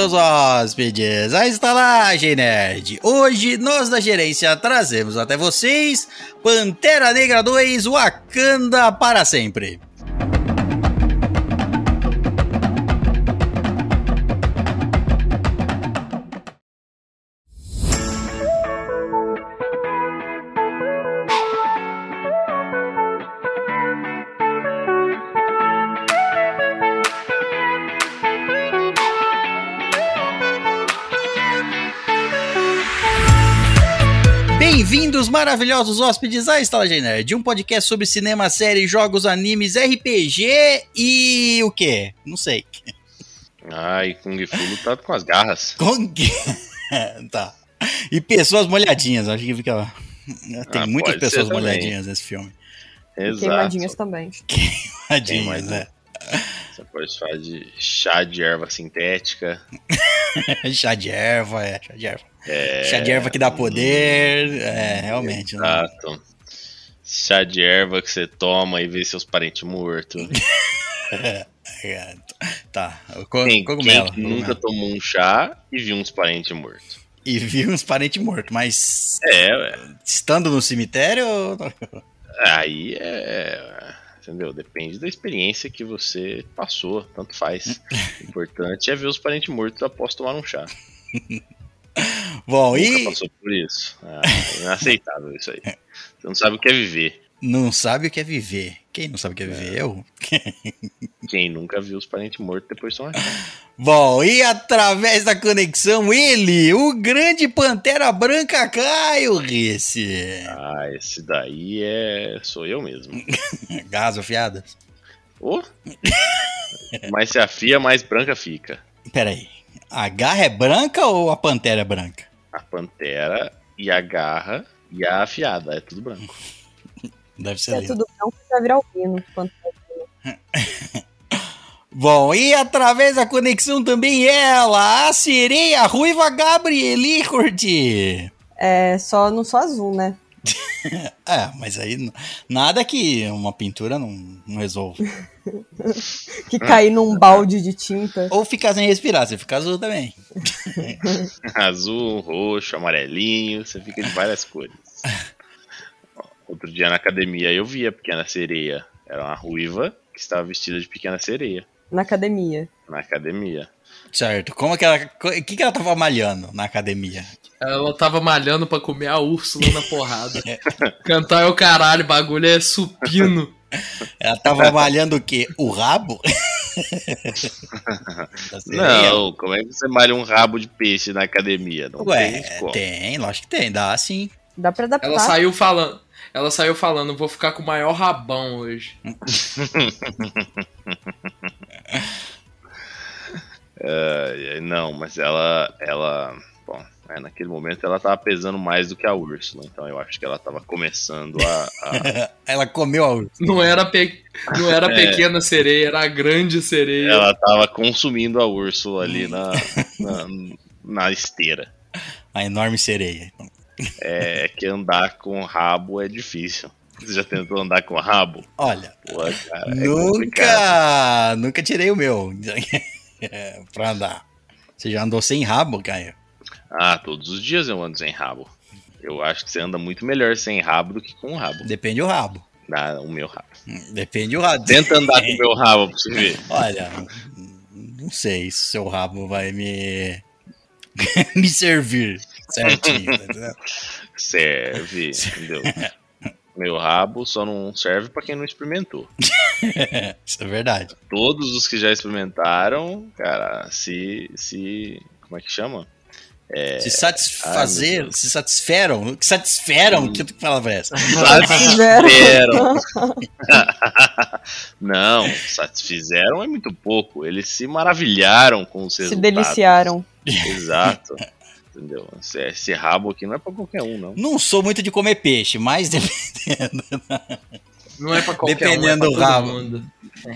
Bem-vindos, hóspedes, à Estalagem Nerd. Hoje, nós da gerência trazemos até vocês Pantera Negra 2 Wakanda para sempre. Maravilhosos hóspedes, à Estalagem Nerd, um podcast sobre cinema, séries, jogos, animes, RPG e o quê? Não sei. Ai, Kung Fu lutado com as garras. Kung... tá. E pessoas molhadinhas, acho que fica... Tem Ah, muitas pessoas molhadinhas nesse filme. Exato. Queimadinhas também. Queimadinhas, né? Você pode falar de chá de erva sintética. chá de erva, é, chá de erva. É, Chá de erva que dá poder, é, realmente. né? Exato. Chá de erva que você toma e vê seus parentes mortos. É, tá, Quem, cogumelo. quem que nunca tomou um chá e viu uns parentes mortos? E viu uns parentes mortos, mas É, ué. estando no cemitério... aí é. Entendeu? Depende da experiência que você passou, tanto faz. O importante é ver os parentes mortos após tomar um chá. Bom, Nunca e passou por isso. Ah, é inaceitável isso aí. Você não sabe o que é viver. Não sabe o que é viver. Quem não sabe o que é viver? Eu. Quem nunca viu os parentes mortos depois são aqui. Bom, e através da conexão, ele, o grande Pantera Branca Caio Risse. Ah, esse daí é. sou eu mesmo. Garras afiadas? Ô! Mais se afia, mais branca fica. Peraí, a garra é branca ou a pantera é branca? A pantera e a garra e a afiada, é tudo branco. Deve ser Se é lindo. tudo branco, vai virar albino. Quanto- Bom, e através da conexão também ela, a sereia ruiva Gabrieli Curti. É, só não só azul, né? É, mas aí nada que uma pintura não, não resolva. Que cair num balde de tinta. Ou ficar sem respirar, você fica azul também. Azul, roxo, amarelinho, você fica de várias cores. Outro dia na academia eu vi a pequena sereia. Era uma ruiva que estava vestida de pequena sereia Na academia. na academia. Certo. Como que ela. O que, que ela tava malhando na academia? Ela tava malhando pra comer a Úrsula na porrada. Cantar é o caralho, bagulho é supino. Ela tava malhando o quê? O rabo? Não, como é que você malha um rabo de peixe na academia? Não Ué, tem como. tem, lógico que tem, dá sim. Dá pra adaptar. Ela saiu falando. Ela saiu falando, vou ficar com o maior rabão hoje. Ai, não, mas ela, ela, bom, é, naquele momento ela tava pesando mais do que a Úrsula, então eu acho que ela tava começando a, a- Ela comeu a ursa. Não era, pe... não era É. pequena sereia, era a grande sereia. ela tava consumindo a Úrsula ali na, na, na esteira. A enorme sereia. É que andar com rabo é difícil. Você já tentou andar com rabo? Olha, Pô, cara, é nunca, nunca tirei o meu é, pra andar. Você já andou sem rabo, Caio? Ah, todos os dias eu ando sem rabo. Eu acho que você anda muito melhor sem rabo do que com rabo. Depende do rabo. Ah, o meu rabo. Depende do rabo. Tenta andar com o meu rabo pra você ver. Olha, não sei se seu rabo vai me me servir certinho. entendeu? Serve, entendeu? Meu rabo só não serve pra quem não experimentou. Isso é verdade. Todos os que já experimentaram, cara, se. se como é que chama? Se satisfazer, ai, se satisferam, que satisferam, que palavra é essa? Satisfizeram. não, satisfizeram é muito pouco. Eles se maravilharam com os Se resultados. deliciaram. Exato. Entendeu? Esse, esse rabo aqui não é pra qualquer um, não. Não sou muito de comer peixe, mas dependendo, Não é pra qualquer Dependendo um, do é pra todo rabo. mundo.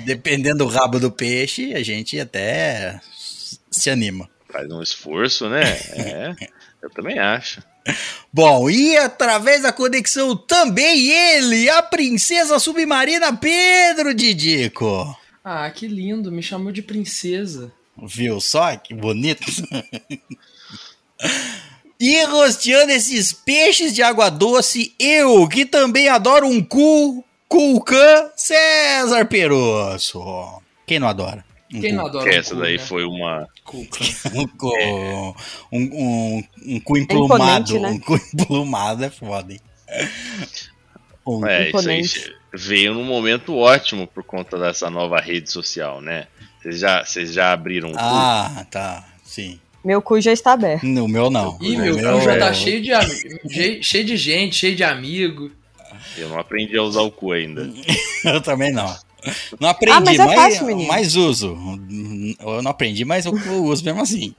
dependendo do rabo do peixe, a gente até se anima. Faz um esforço, né? É, eu também acho. Bom, e através da conexão também ele, a princesa submarina Pedro Didico. Ah, que lindo, me chamou de princesa. Viu só que bonito? E rosteando esses peixes de água doce, eu, que também adoro um cu, culcã, César Perosso. Quem não adora? Um Quem cu? não adora um essa cu, daí né? foi uma. Um, cu- um, um, um cu emplumado. imponente, né? Um cu emplumado é foda, hein? Um- É, isso aí Imponente. veio num momento ótimo por conta dessa nova rede social, né? Vocês já, vocês já abriram o cu? Ah, tá. Sim. Meu cu já está aberto. No meu não. Ih, meu meu cu já é- tá cheio de, cheio- de gente, cheio de amigo. Eu não aprendi a usar o cu ainda. Eu também não. Não aprendi, Ah, mas é mas, fácil, menino. mas uso. Eu não aprendi, mas eu, eu uso mesmo assim.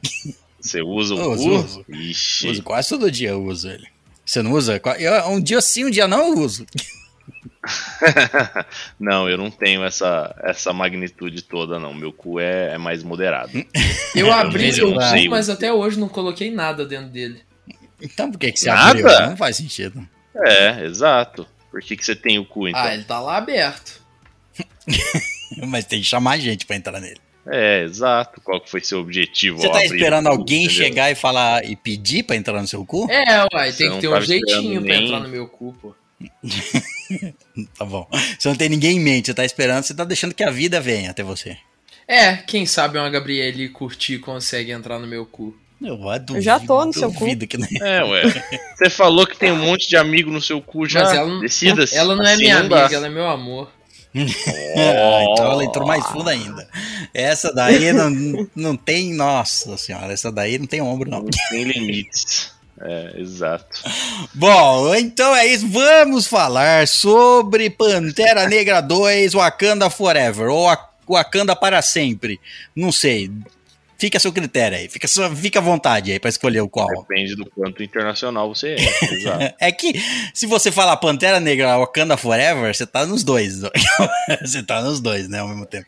Você usa o Uso, cu? uso. Ixi. Uso quase todo dia eu uso ele. Você não usa? Eu, um dia sim, um dia não eu uso. não, eu não tenho essa, essa magnitude toda, não. Meu cu é, é mais moderado. Eu abri Eu meu não sei. cu, mas até hoje não coloquei nada dentro dele. Então por que, que você Nada? abriu? Não faz sentido. É, exato. Por que, que você tem o cu, então? Ah, ele tá lá aberto. Mas tem que chamar gente pra entrar nele. É, exato. Qual que foi seu objetivo? Você tá abrir esperando o cu, alguém entendeu? chegar e falar e pedir pra entrar no seu cu? É, uai, Você tem não que ter um jeitinho pra nem- entrar no meu cu, pô. Tá bom. Você não tem ninguém em mente, você tá esperando, você tá deixando que a vida venha até você. É, quem sabe uma Gabriele curtir consegue entrar no meu cu. Eu, duvido, já tô no seu cu. que não- É, ué. Você falou que tem um monte de amigo no seu cu já. Mas ela não- Decida-se. Ela não é Assim minha amiga, ela é meu amor. Ah, então ela entrou mais fundo ainda. Essa daí não, não tem. Nossa senhora, essa daí não tem ombro, não. Não tem limites. É, exato. Bom, então é isso. Vamos falar sobre Pantera Negra 2, Wakanda Forever, ou Wa- Wakanda para sempre. Não sei. Fica a seu critério aí. Fica, sua- fica à vontade aí pra escolher o qual. Depende do quanto internacional você é. Exato. É que se você falar Pantera Negra Wakanda Forever, você tá nos dois. você tá nos dois, né, ao mesmo tempo.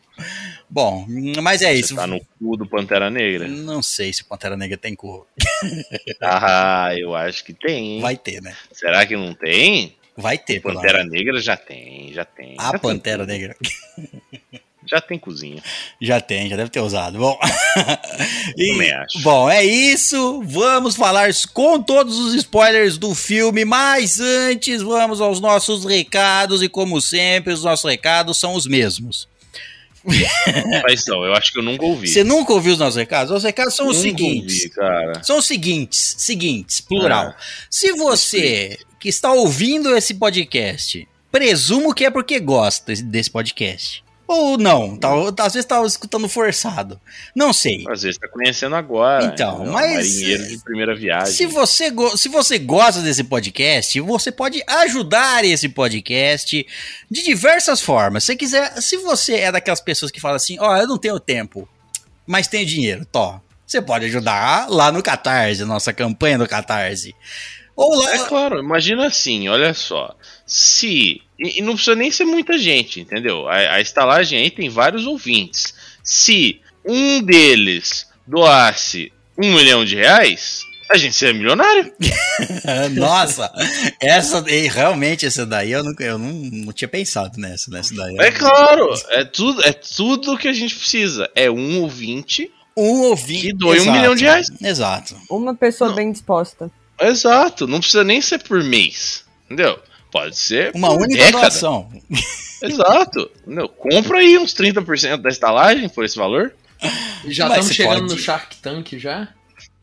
Bom, mas é isso. Você tá no cu do Pantera Negra. Não sei se Pantera Negra tem cor. Ah, eu acho que tem. hein? Vai ter, né? Será que não tem? Vai ter, Pantera. Negra já tem, já tem. A já Pantera tem, Negra. Já tem cozinha. Já tem, já deve ter usado. Bom, E- acho. bom, é isso. Vamos falar com todos os spoilers do filme, mas antes vamos aos nossos recados e como sempre, os nossos recados são os mesmos. Mas não, eu acho que eu nunca ouvi. Você nunca ouviu os nossos recados? Os recados são os Nunca seguintes. ouvi, cara. São os seguintes, seguintes, plural. Ah. Se você que está ouvindo esse podcast, presumo que é porque gosta desse podcast. Ou não, tá, às vezes tá escutando forçado. Não sei. Às vezes tá conhecendo agora. Então, entendeu? mas- Marinheiro de primeira viagem. Se você, se você gosta desse podcast, você pode ajudar esse podcast de diversas formas. Se quiser, se você é daquelas pessoas que falam assim, ó, eu não tenho tempo, mas tenho dinheiro, tó. Você pode ajudar lá no Catarse, nossa campanha do Catarse. Ou lá, É claro, imagina assim, olha só. Se. E, e não precisa nem ser muita gente, entendeu? A, a estalagem aí tem vários ouvintes. Se um deles doasse um milhão de reais, a gente seria milionário. Nossa, essa e realmente essa daí eu, nunca, eu não, não tinha pensado nessa, nessa daí. É claro, é tudo, é tudo que a gente precisa. É um ouvinte. Um ouvinte. Que doe um milhão de reais. Exato. Uma pessoa Não. bem disposta. Exato, não precisa nem ser por mês. Entendeu? Pode ser Uma por única década. doação. Exato. Entendeu? Compra aí uns 30% da estalagem por esse valor. Já Mas estamos chegando pode- no Shark Tank já?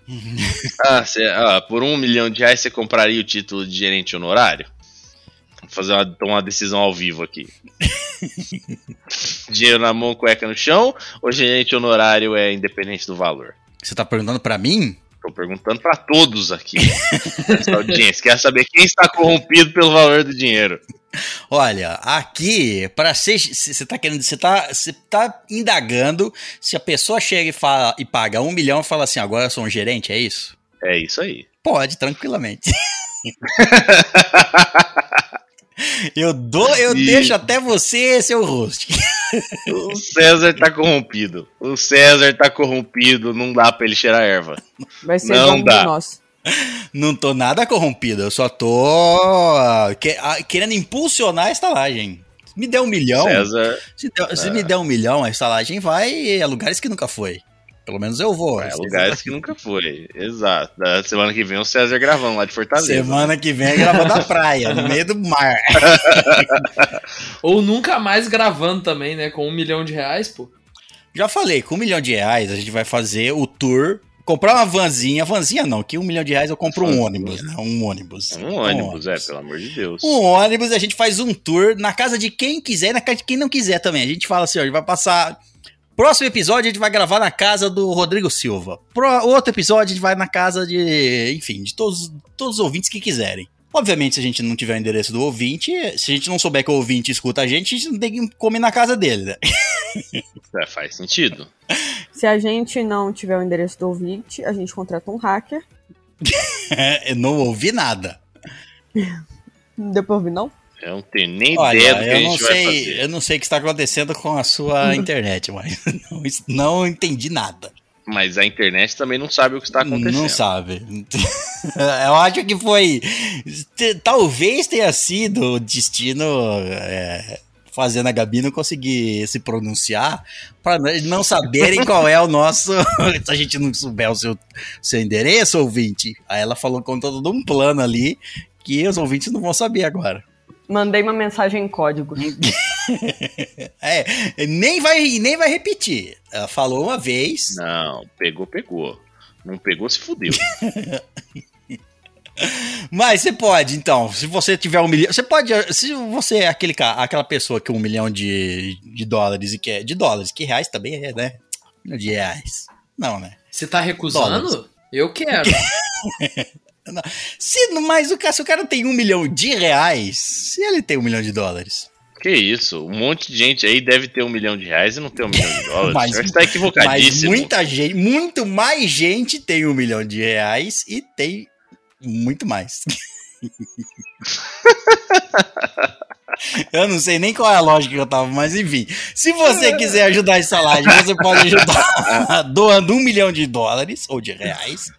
Ah, cê- ah, por um milhão de reais você compraria o título de gerente honorário? Vou fazer uma, uma decisão ao vivo aqui. Dinheiro na mão, cueca no chão, ou gerente honorário é independente do valor? Você tá perguntando pra mim? Tô perguntando pra todos aqui. Essa audiência quer saber quem está corrompido pelo valor do dinheiro. Olha, aqui, para ser. Você tá querendo. Você tá, tá indagando se a pessoa chega e, fala, e paga um milhão e fala assim, agora eu sou um gerente, é isso? É isso aí. Pode, tranquilamente. eu dou, eu E- deixo até você ser o host. O César tá corrompido. O César tá corrompido, não dá pra ele cheirar erva. Vai ser Não bom dá. do nosso. Não tô nada corrompido, eu só tô que- querendo impulsionar a estalagem. Se me der um milhão, César, se, der- se me der um milhão, a estalagem vai a lugares que nunca foi. Pelo menos eu vou. É, lugares que nunca foi. Exato. Da semana que vem o César gravando lá de Fortaleza. Semana que vem é gravando na praia, no meio do mar. Ou nunca mais gravando também, né? Com um milhão de reais, pô. Já falei, com um milhão de reais a gente vai fazer o tour. Comprar uma vanzinha, vanzinha não, que um milhão de reais eu compro um ônibus, né? Um ônibus. Um ônibus, é, pelo amor de Deus. Um ônibus, a gente faz um tour na casa de quem quiser e na casa de quem não quiser também. A gente fala assim, ó, a gente vai passar. Próximo episódio a gente vai gravar na casa do Rodrigo Silva. Pro outro episódio a gente vai na casa de, enfim, de todos, todos os ouvintes que quiserem. Obviamente, se a gente não tiver o endereço do ouvinte, se a gente não souber que o ouvinte escuta a gente, a gente não tem que comer na casa dele, né? É, faz sentido. Se a gente não tiver o endereço do ouvinte, a gente contrata um hacker. Eu não ouvi nada. Não deu pra ouvir, não? Eu não tenho nem Olha, ideia do que a gente vai sei, fazer. eu não sei o que está acontecendo com a sua internet, mas não, não entendi nada. Mas a internet também não sabe o que está acontecendo. Não sabe. Eu acho que foi. Talvez tenha sido o destino é, fazendo a Gabi não conseguir se pronunciar para não saberem qual é o nosso. Se a gente não souber o seu, seu endereço, ouvinte. Aí ela falou com todo um plano ali que os ouvintes não vão saber agora. Mandei uma mensagem em código. É, nem vai, nem vai repetir. Ela falou uma vez. Não, pegou, pegou. Não pegou, se fudeu. Mas você pode, então, se você tiver um milhão. Você pode. Se você é aquele, ca- aquela pessoa que um milhão de, de dólares e quer. De dólares, que reais também é, né? Milhão de reais. Não, né? Você tá recusando? Eu quero. Se, mas o cara, se o cara tem um milhão de reais, se ele tem um milhão de dólares. que isso? Um monte de gente aí deve ter um milhão de reais e não tem um milhão de dólares. Mas- está Mas equivocadíssimo. muita gente, muito mais gente tem um milhão de reais e tem muito mais. Eu não sei nem qual é a lógica que eu tava, mas enfim. Se você quiser ajudar a estalagem, você pode ajudar doando um milhão de dólares, ou de reais,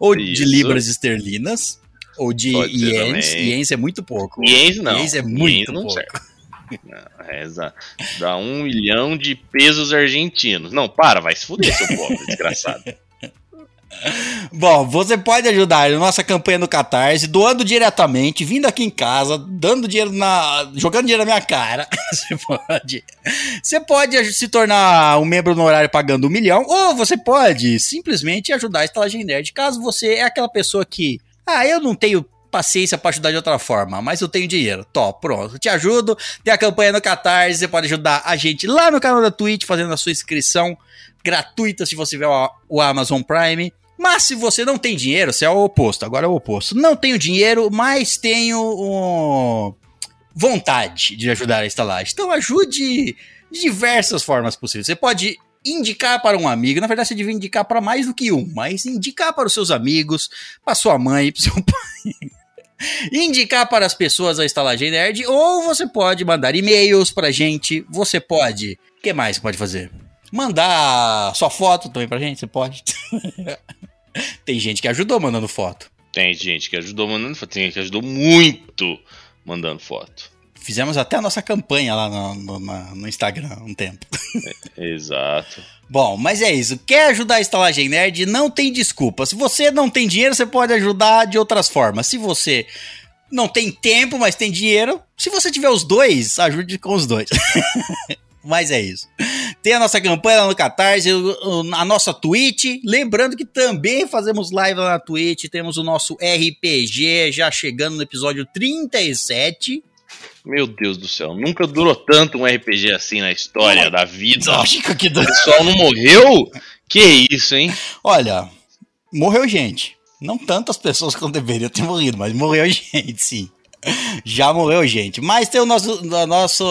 ou de Isso. libras esterlinas, ou de ienes. Ienes é muito pouco. Ienes não. Ienes é muito Ienes não pouco. serve. Não, é exa- Dá um milhão de pesos argentinos. Não, para, vai se fuder, seu pobre, desgraçado. Bom, você pode ajudar na nossa campanha no Catarse, doando diretamente, vindo aqui em casa, dando dinheiro na. jogando dinheiro na minha cara. Você pode. Você pode se tornar um membro no horário pagando um milhão, ou você pode simplesmente ajudar a Estalagem Nerd. Caso você é aquela pessoa que. Ah, eu não tenho paciência pra ajudar de outra forma, mas eu tenho dinheiro. Top, pronto. Te ajudo. Tem a campanha no Catarse, você pode ajudar a gente lá no canal da Twitch, fazendo a sua inscrição gratuita se você tiver o Amazon Prime. Mas se você não tem dinheiro, você é o oposto. Agora é o oposto. Não tenho dinheiro, mas tenho um, vontade de ajudar a estalagem. Então ajude de diversas formas possíveis. Você pode indicar para um amigo. Na verdade, você devia indicar para mais do que um, mas indicar para os seus amigos, para sua mãe, para seu pai. indicar para as pessoas a estalagem nerd, ou você pode mandar e-mails pra gente. Você pode. O que mais você pode fazer? Mandar sua foto também pra gente, você pode. Tem gente que ajudou mandando foto. Tem gente que ajudou mandando foto, tem gente que ajudou muito mandando foto. Fizemos até a nossa campanha lá no, no- no Instagram um tempo. Exato. Bom, mas é isso. Quer ajudar a Estalagem Nerd? Não tem desculpa. Se você não tem dinheiro, você pode ajudar de outras formas. Se você não tem tempo, mas tem dinheiro, se você tiver os dois, ajude com os dois. mas é isso. Tem a nossa campanha lá no Catarse, a nossa Twitch. Lembrando que também fazemos live lá na Twitch. Temos o nosso RPG já chegando no episódio 37. Meu Deus do céu, nunca durou tanto um RPG assim na história da vida. Lógico que O pessoal não morreu? Que isso, hein? Olha, morreu gente. Não tantas pessoas quanto deveriam ter morrido, mas morreu gente, sim. Já morreu gente. Mas tem o nosso, nosso,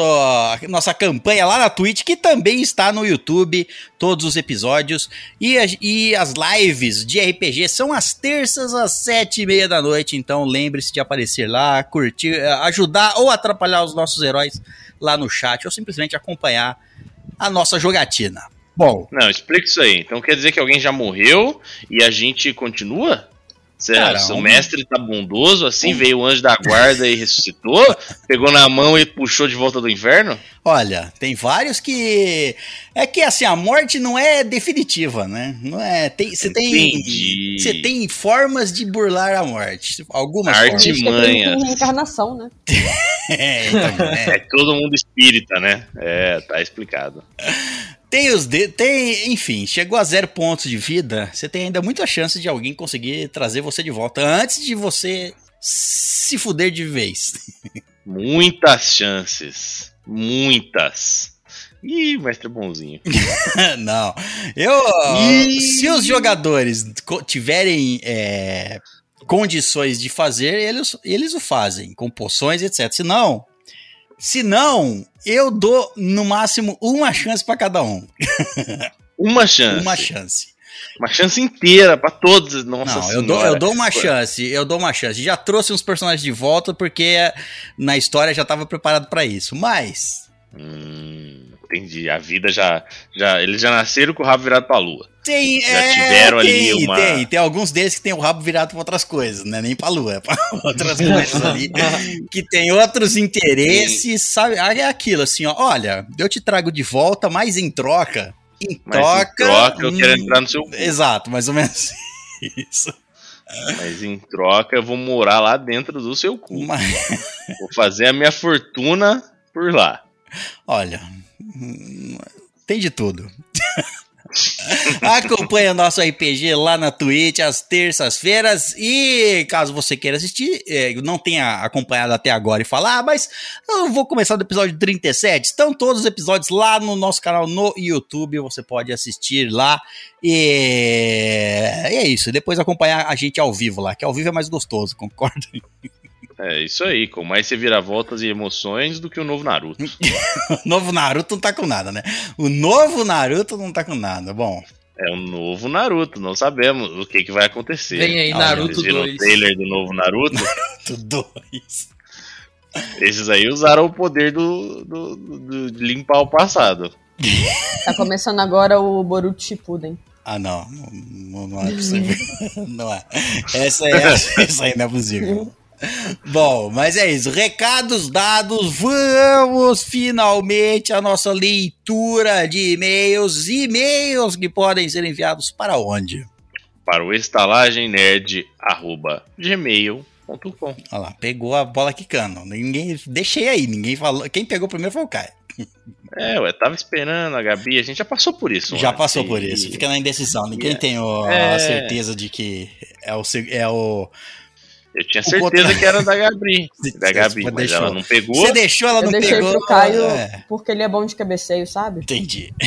nossa campanha lá na Twitch, que também está no YouTube, todos os episódios. E, e as lives de RPG são às terças, às sete e meia da noite. Então lembre-se de aparecer lá, curtir, eh, ajudar ou atrapalhar os nossos heróis lá no chat, ou simplesmente acompanhar a nossa jogatina. Bom, Não, explica isso aí. Então quer dizer que alguém já morreu e a gente continua? Se, Cara, o um- mestre tá bondoso, assim, veio o anjo da guarda e ressuscitou, pegou na mão e puxou de volta do inferno? Olha, tem vários que. É que assim, a morte não é definitiva, né? Não é. Tem, você tem. Entendi. Você tem formas de burlar a morte. Algumas Arte- formas. Reencarnação, né? É, então, é. É todo mundo espírita, né? É, tá explicado. Tem os de... tem, enfim, chegou a zero pontos de vida, você tem ainda muita chance de alguém conseguir trazer você de volta antes de você se fuder de vez. Muitas chances. Muitas. Ih, mestre bonzinho. Não. Eu, Ih. se os jogadores tiverem é, condições de fazer, eles, eles o fazem, com poções, etc. Se não, se não, eu dou no máximo uma chance pra cada um. Uma chance. Uma chance. Uma chance inteira pra todos. Nossa Não, eu dou, eu dou uma chance, eu dou uma chance. Já trouxe uns personagens de volta porque na história já tava preparado pra isso. Mas Hum, entendi. A vida já, já. Eles já nasceram com o rabo virado pra lua. tem, Já é, tiveram ali tem, uma- tem, tem alguns deles que tem o rabo virado pra outras coisas, não é nem pra lua, é pra outras coisas ali que tem outros interesses, sabe? Ah, É aquilo assim, ó, olha, eu te trago de volta, mas em troca, em Mas em troca, troca, eu quero hum, entrar no seu cu. Exato, mais ou menos isso. Mas em troca, eu vou morar lá dentro do seu cu. Mas- Vou fazer a minha fortuna por lá. Olha, tem de tudo. Acompanha nosso RPG lá na Twitch às terças-feiras e caso você queira assistir, eh, não tenha acompanhado até agora e falar, ah, mas eu vou começar do episódio 37. Estão todos os episódios lá no nosso canal no YouTube, você pode assistir lá e e é isso. Depois acompanhar a gente ao vivo lá, que ao vivo é mais gostoso, concorda? É isso aí, com mais reviravoltas e emoções do que o novo Naruto. O novo Naruto não tá com nada, né? O novo Naruto não tá com nada. Bom, É o novo Naruto, não sabemos o que, que vai acontecer. Vem aí, Naruto Vocês viram 2. o trailer do novo Naruto? tudo isso. Esses aí usaram o poder do, do- do- de limpar o passado. Tá começando agora o Boruto Shippuden. Ah, não. Não, não é possível. não é. Essa, é, essa aí não é possível. Bom, mas é isso. Recados dados. Vamos finalmente à nossa leitura de e-mails. E-mails que podem ser enviados para onde? Para o estalagemnerd.gmail.com Olha lá, pegou a bola quicando. Ninguém. Deixei aí, ninguém falou. Quem pegou primeiro foi o Caio. É, ué, tava esperando a Gabi, a gente já passou por isso. Já antes, passou por isso. Fica na indecisão. Ninguém É. tem o- É. a certeza de que é o. É o Eu tinha certeza que era da Gabi. Da Gabi, mas deixou. ela não pegou. Você deixou, ela Eu não deixei pegou. pro Caio É, porque ele é bom de cabeceio, sabe? entendi.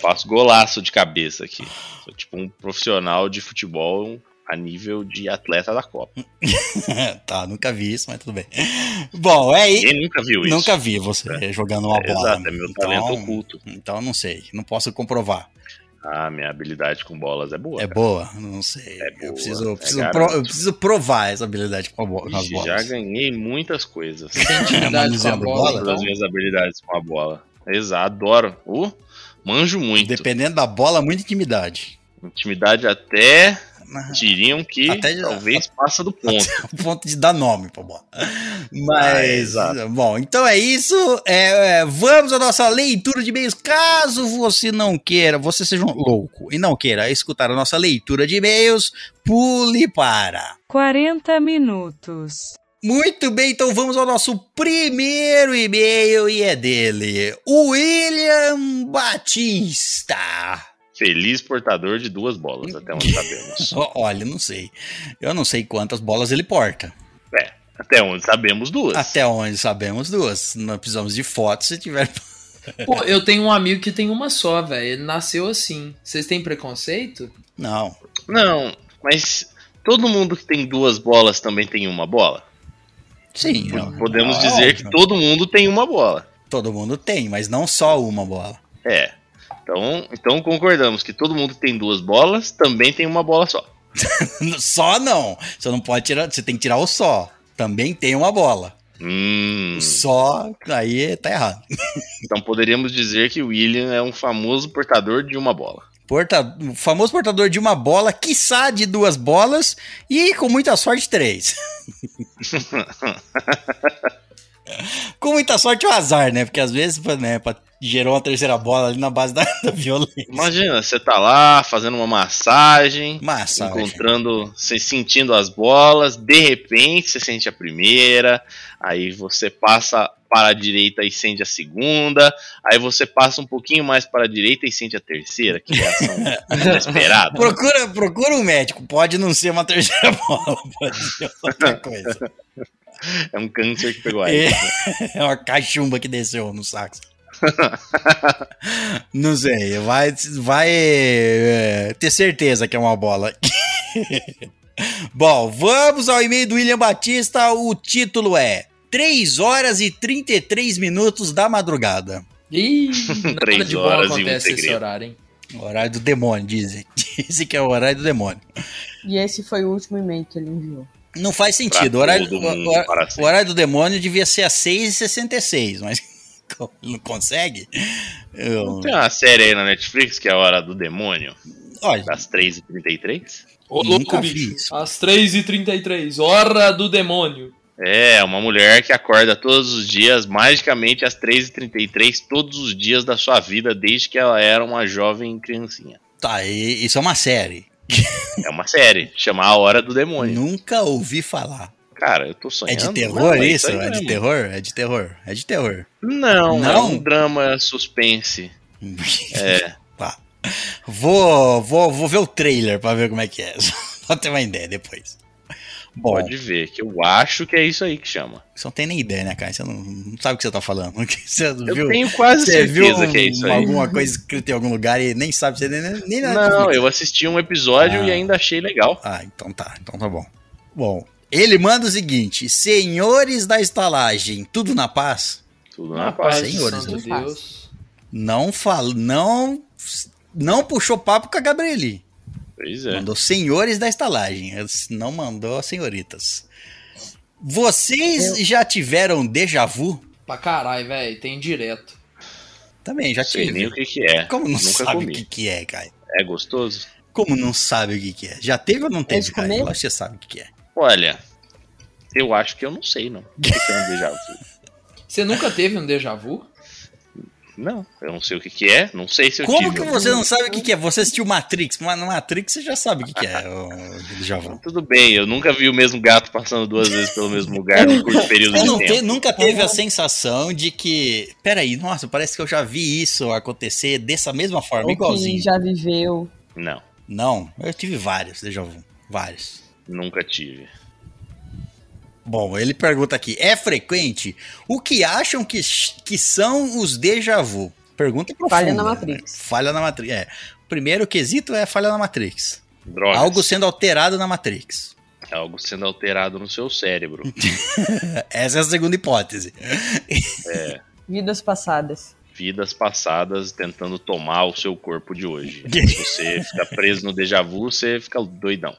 Faço golaço de cabeça aqui. Sou tipo um profissional de futebol a nível de atleta da Copa. tá, nunca vi isso, mas tudo bem. Bom, é isso. Ninguém nunca viu isso. Nunca vi você jogando uma É, bola. Exato, é meu talento oculto. Então não sei, não posso comprovar. Ah, minha habilidade com bolas é boa. É cara. boa? Não sei. É boa, eu preciso, é preciso, garoto. pro- eu preciso provar essa habilidade com, a bo- com as Ixi, bolas. já ganhei muitas coisas. Tem intimidade com a bola, então. minhas habilidades com a bola. Exato, adoro. Uh, manjo muito. Dependendo da bola, muita intimidade. Intimidade até diriam que Até talvez passa do ponto. O ponto de dar nome pra bola. Ah, Mas, exato. bom, então é isso. É, é, vamos à nossa leitura de e-mails. Caso você não queira, você seja um louco e não queira escutar a nossa leitura de e-mails, pule para. 40 minutos. Muito bem, então vamos ao nosso primeiro e-mail e é dele, William Batista. Feliz portador de duas bolas, até onde sabemos. Olha, não sei. Eu não sei quantas bolas ele porta. É, até onde sabemos duas. Até onde sabemos duas. Não precisamos de fotos se tiver. Pô, eu tenho um amigo que tem uma só, velho. Ele nasceu assim. Vocês têm preconceito? Não. Não, mas todo mundo que tem duas bolas também tem uma bola? Sim. não. Podemos Ah, dizer óbvio. que todo mundo tem uma bola. Todo mundo tem, mas não só uma bola. É. Então, então concordamos que todo mundo que tem duas bolas também tem uma bola só. Só não. Você não pode tirar. Você tem que tirar o só. Também tem uma bola. Hum, só, aí tá errado. então poderíamos dizer que o William é um famoso portador de uma bola. Porta, o famoso portador de uma bola, quiçá de duas bolas e com muita sorte três. com muita sorte o azar, né? Porque às vezes né, gerou uma terceira bola ali na base da, da violência. Imagina, você tá lá fazendo uma massagem, Massa, encontrando, se sentindo as bolas, de repente você sente a primeira, aí você passa para a direita e sente a segunda, aí você passa um pouquinho mais para a direita e sente a terceira, que reação inesperada. Procura, procura um médico. Pode não ser uma terceira bola, pode ser outra coisa. É um câncer que pegou aí. É, é uma cachumba que desceu no saco. Não sei, vai, vai é, ter certeza que é uma bola. Bom, vamos ao e-mail do William Batista. O título é 3 horas e 33 minutos da madrugada. Ih, nada Três de bom horas e um acontece nesse segredo. horário, hein? Horário do demônio, dizem. Dizem que é o horário do demônio. E esse foi o último e-mail que ele enviou. Não faz sentido. O horário, o- mundo, o- o horário do demônio devia ser às 6h66, mas não consegue. Eu, Tem uma série aí na Netflix que é a Hora do Demônio, olha, das 3h33. Ô, louco, bicho. Às 3h33, hora do demônio. É, uma mulher que acorda todos os dias, magicamente às 3h33, todos os dias da sua vida, desde que ela era uma jovem criancinha. tá, e- isso é uma série. É uma série, chama A Hora do Demônio. Nunca ouvi falar. Cara, eu tô É sonhando. de Não, terror é isso? aí É de terror? É de terror. É de terror. Não, Não? é um drama suspense. É. Tá. Vou, vou, vou ver o trailer pra ver como é que é. Só ter uma ideia depois. Bom, Pode ver, que eu acho que é isso aí que chama. você não tem nem ideia, né, cara? Você não, não sabe o que você tá falando. Você Eu viu, tenho quase você viu certeza um- que é isso aí. alguma coisa escrita em algum lugar e nem sabe, você nem, nem na Não, eu assisti um episódio Ah. e ainda achei legal. Ah, então tá, então tá bom. Bom, ele manda o seguinte: senhores da estalagem, tudo na paz? Tudo na paz. senhores, santo né? Deus. Não fala, não, não puxou papo com a Gabrieli. Pois é. Mandou senhores da estalagem, não mandou senhoritas. Vocês já tiveram déjà vu? Pra caralho, velho. Tem direto. Também, já Não sei nem tive. o que, que é. Como não Nunca sabe comi. o que, que é, cara? É gostoso? Como não sabe o que, que é? Já teve ou não teve, cara? Eu acho que você sabe o que, que é. Olha, eu acho que eu não sei, não. O que, que é um déjà vu? Você nunca teve um déjà vu? Não, eu não sei o que, que é. Não sei se eu Como tive. que você não sabe o que, que é? Você assistiu Matrix, mas no Matrix você já sabe o que, que é, vu. Tudo bem, eu nunca vi o mesmo gato passando duas vezes pelo mesmo lugar num curto período Você de tempo. te- nunca teve a sensação de que. Peraí, nossa, parece que eu já vi isso acontecer dessa mesma forma, Ou que igualzinho. já viveu. Não, Não, eu tive vários déjà vu. Vários. nunca tive. Bom, ele pergunta aqui: é frequente? O que acham que, que são os déjà vu? Pergunta profunda. Falha na né? Matrix. Falha na Matrix. É. O primeiro quesito é falha na Matrix. Drogas. Algo sendo alterado na Matrix. Algo sendo alterado no seu cérebro. Essa é a segunda hipótese. Vidas passadas. Vidas passadas tentando tomar o seu corpo de hoje. Se você fica preso no déjà vu, você fica doidão.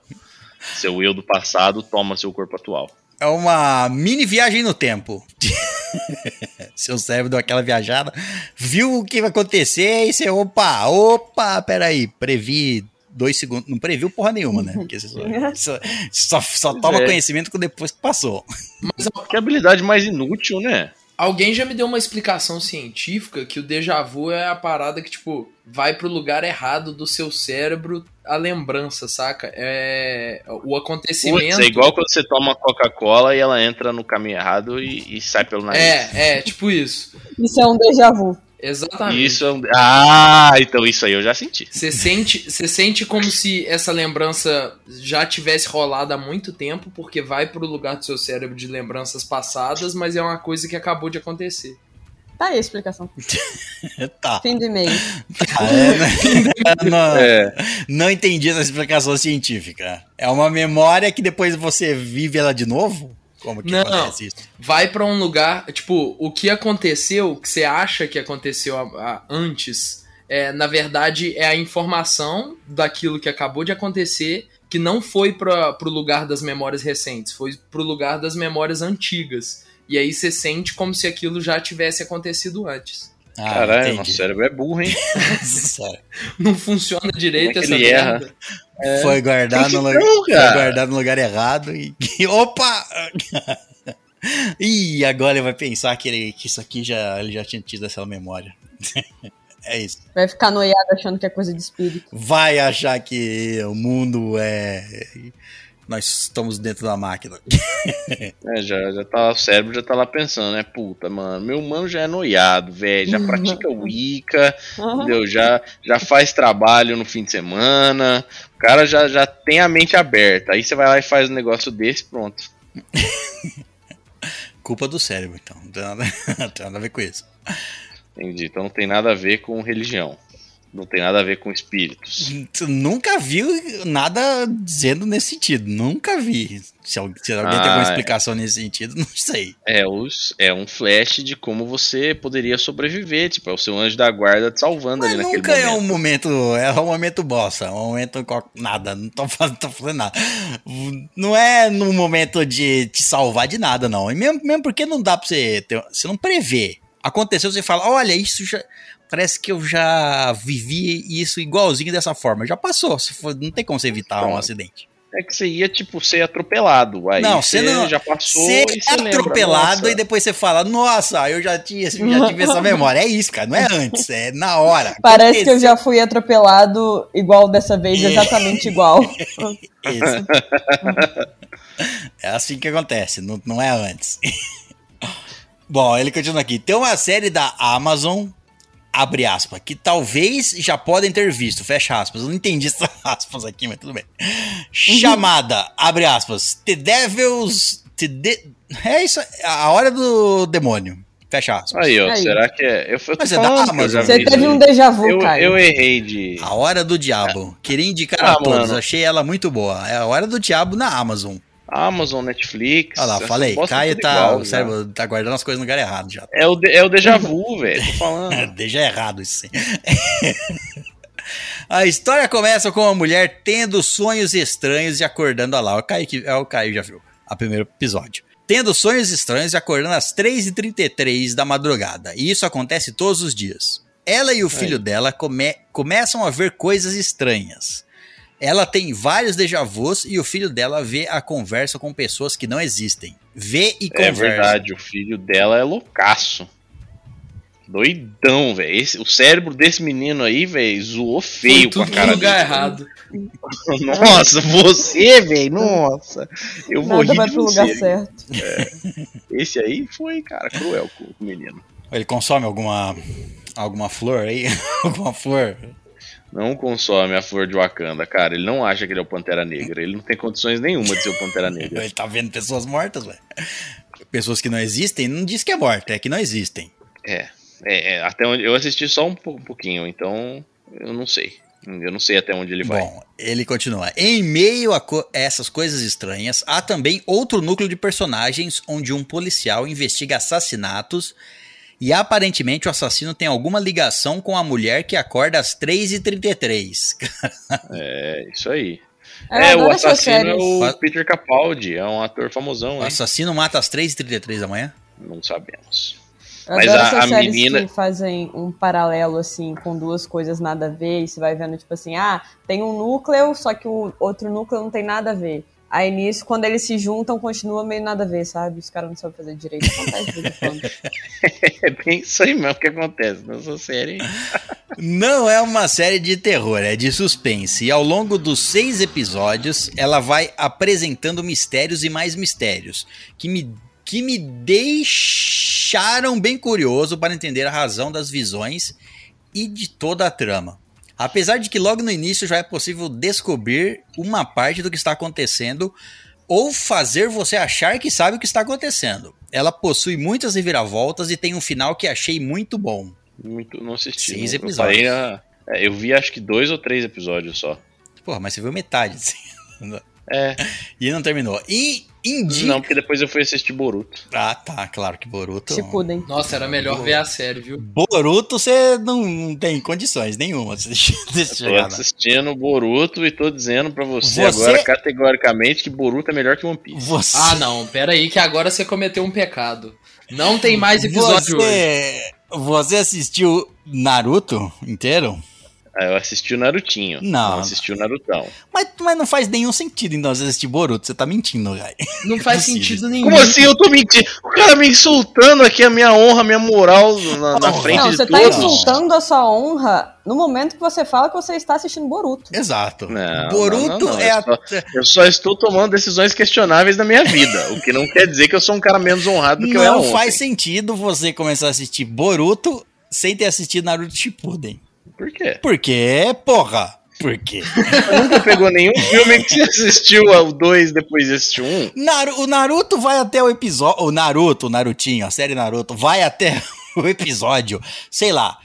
Seu eu do passado toma seu corpo atual. É uma mini viagem no tempo. Seu cérebro deu aquela viajada, viu o que vai acontecer e você, opa, opa, peraí, previ dois segundos. Não previu porra nenhuma, né? Porque você só, só, só, só toma é. conhecimento depois que passou. Mas Que habilidade mais inútil, né? alguém já me deu uma explicação científica que o déjà vu é a parada que, tipo, vai pro lugar errado do seu cérebro a lembrança, saca? É o acontecimento. Putz, é igual quando você toma Coca-Cola e ela entra no caminho errado e, e sai pelo nariz. É, é, tipo isso. Isso é um déjà vu. Exatamente. Isso é um... Ah, então isso aí eu já senti. Você sente, você sente como se essa lembrança já tivesse rolado há muito tempo, porque vai pro lugar do seu cérebro de lembranças passadas, mas é uma coisa que acabou de acontecer. Tá aí a explicação. Tá. Fim do e-mail. Ah, é, né? não, É. não entendi essa explicação científica. É uma memória que depois você vive ela de novo? Como que Não. acontece isso? Vai pra um lugar, tipo, o que aconteceu, o que você acha que aconteceu a- a- antes, é, na verdade é a informação daquilo que acabou de acontecer, que não foi para pro lugar das memórias recentes, foi pro lugar das memórias antigas. E aí você sente como se aquilo já tivesse acontecido antes. Ah, Caralho, entendi. nosso cérebro é burro, hein? Não funciona direito Como é essa ele erra? merda. Foi guardado Tem que no lugar, foi cara. guardado no lugar errado e opa! Ih, agora ele vai pensar que, ele, que isso aqui já ele já tinha tido essa memória. é isso. Vai ficar noiado achando que é coisa de espírito. Vai achar que o mundo é nós estamos dentro da máquina. É, já, já tá, o cérebro já tá lá pensando, né? Puta, mano, meu mano já é noiado, velho, já pratica Wicca, entendeu? Já, já faz trabalho no fim de semana, o cara já, já tem a mente aberta. Aí você vai lá e faz um negócio desse, pronto. Culpa do cérebro, então. Não tem nada, não tem nada a ver com isso. Entendi. Então não tem nada a ver com religião. Não tem nada a ver com espíritos. Tu nunca viu nada dizendo nesse sentido. Nunca vi. Se, al- se alguém tem Ah, alguma é. explicação nesse sentido, não sei. É, os, é um flash de como você poderia sobreviver. Tipo, é o seu anjo da guarda te salvando Mas ali naquele nunca é um momento. momento. É um momento bosta. É um momento. Nada. Não tô fazendo, tô fazendo nada. Não é num momento de te salvar de nada, não. E mesmo, mesmo porque não dá pra você. Ter, você não prevê. Aconteceu, você fala: olha, isso já. Parece que eu já vivi isso igualzinho dessa forma. Já passou. Se for- não tem como você evitar um acidente. É que você ia, tipo, ser atropelado. Aí Não, você não- já passou Você e é você lembra, atropelado nossa. e depois você fala: Nossa, eu já tinha, já tive essa memória. É isso, cara. Não é antes, é na hora. Parece que eu já fui atropelado igual dessa vez, exatamente igual. Isso. é assim que acontece, não, não é antes. Bom, ele continua aqui. Tem uma série da Amazon, abre aspas, que talvez já podem ter visto, fecha aspas. Eu não entendi essas aspas aqui, mas tudo bem. Chamada, abre aspas, The Devils. The de... É isso, a hora do demônio. Fecha aspas. Aí, ó, Aí. será que é. Eu, eu tô Mas é da Amazon. Você teve um déjà vu, eu, Caio. eu errei de. A Hora do Diabo. Queria indicar Ah, a todos, mano. achei ela muito boa. É a Hora do Diabo na Amazon. Amazon, Netflix. Olha lá, falei, Caio tá, igual, tá guardando as coisas no lugar errado já. É o, de- é o déjà vu, velho. Tô falando. Deixa errado isso sim. A história começa com uma mulher tendo sonhos estranhos e acordando a lá. O Caio, é, o Caio já viu a primeiro episódio. Tendo sonhos estranhos e acordando às 3h33 da madrugada. E isso acontece todos os dias. Ela e o filho dela come- começam a ver coisas estranhas. Ela tem vários déjà vus e o filho dela vê a conversa com pessoas que não existem. Vê e É conversa. verdade, o filho dela é loucaço. Doidão, velho. O cérebro desse menino aí, velho, zoou feio com a cara no lugar dele. errado. Nossa, você, velho, nossa. Eu vou Nada rir vai pro você. lugar certo. Esse aí foi, cara, cruel com o menino. Ele consome alguma alguma flor aí? alguma flor? Não consome a flor de Wakanda, cara. Ele não acha que ele é o Pantera Negra. Ele não tem condições nenhuma de ser o Pantera Negra. Ele tá vendo pessoas mortas, velho. Pessoas que não existem, não diz que é morta, é que não existem. É, é, é, até onde eu assisti só um, pou- um pouquinho, então eu não sei. Eu não sei até onde ele vai. Bom, ele continua. Em meio a co- essas coisas estranhas, há também outro núcleo de personagens onde um policial investiga assassinatos e aparentemente o assassino tem alguma ligação com a mulher que acorda às 3h33. É, isso aí. Eu é, o adoro essas assassino é o Peter Capaldi, é um ator famosão, O hein? assassino mata às 3h33 da manhã? Não sabemos. Eu Mas adoro a- essas a séries menina- que fazem um paralelo, assim, com duas coisas nada a ver, e você vai vendo, tipo assim, ah, tem um núcleo, só que o outro núcleo não tem nada a ver. Aí nisso, quando eles se juntam, continua meio nada a ver, sabe? Os caras não sabem fazer direito. É bem isso aí mesmo que acontece nessa série. Não é uma série de terror, é de suspense. E ao longo dos seis episódios, ela vai apresentando mistérios e mais mistérios que me, que me deixaram bem curioso para entender a razão das visões e de toda a trama. Apesar de que logo no início já é possível descobrir uma parte do que está acontecendo ou fazer você achar que sabe o que está acontecendo. Ela possui muitas reviravoltas e tem um final que achei muito bom. Muito, não assisti. Seis não- eu episódios. parei na- é, eu vi acho que dois ou três episódios só. Porra, mas você viu metade. assim. É, E não terminou. E indica. não, porque depois eu fui assistir Boruto. Ah, tá, claro que Boruto. Se pudem. Nossa, era melhor ver a série, viu? Boruto você não, não tem condições nenhuma de de Tô lá. assistindo Boruto e tô dizendo pra você, Você- agora categoricamente que Boruto é melhor que One Piece. Você, Ah, não, pera aí que agora você cometeu um pecado. Não tem mais episódio hoje. você, Você assistiu Naruto inteiro? Ah, eu assisti o Narutinho. Não. Não assisti o Narutão. Mas, mas não faz nenhum sentido, então, você assistir Boruto. Você tá mentindo, velho. Não faz sentido nenhum. Como assim eu tô mentindo? O cara me insultando aqui a minha honra, a minha moral na, na Não, frente Não, de você tá todos. insultando a sua honra no momento que você fala que você está assistindo Boruto. Exato. Não, Boruto não, não, não, é a... eu Eu só estou tomando decisões questionáveis na minha vida, o que não quer dizer que eu sou um cara menos honrado do que eu era Não ontem. faz sentido você começar a assistir Boruto sem ter assistido Naruto Shippuden. Por quê? Por quê, porra? Por quê? Você nunca pegou nenhum filme que você assistiu ao 2 depois de assistir um? Naru- o Naruto vai até o episódio. O Naruto, o Narutinho, a série Naruto, vai até o episódio, sei lá,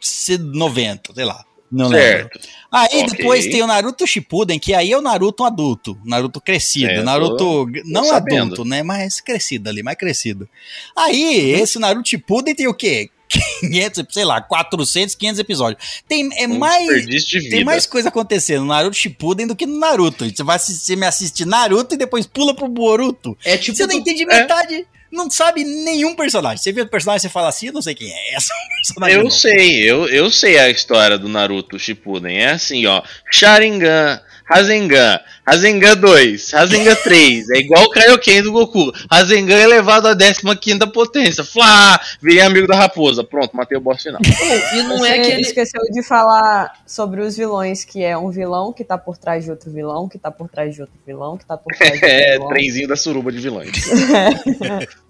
390, sei lá. Não lembro. Certo. Aí Ok. depois tem o Naruto Shippuden, que aí é o Naruto adulto, Naruto crescido, É, Naruto tô- não sabendo. adulto, né, mas crescido ali, mais crescido. Aí esse Naruto Shippuden tem o quê? 500, sei lá, 400, 500 episódios. Tem é Um mais desperdício de vida. tem mais coisa acontecendo no Naruto Shippuden do que no Naruto. Você vai assistir, me assistir Naruto e depois pula pro Boruto. É tipo. Você não entende é. metade, não sabe nenhum personagem. Você vê o personagem e você fala assim, eu não sei quem é. Essa é Eu novo. sei, eu, eu sei a história do Naruto Shippuden. É assim, ó. Sharingan, Rasengan, Rasengan 2, Rasengan 3. É igual o Kaioken do Goku. Rasengan elevado à 15ª potência. Flá! Virei amigo da raposa. Pronto, matei o boss final. E não Você é que ele. esqueceu de falar sobre os vilões, que é um vilão que tá por trás de outro vilão, que tá por trás de outro vilão, que tá por trás de outro É, vilão. trenzinho da suruba de vilões.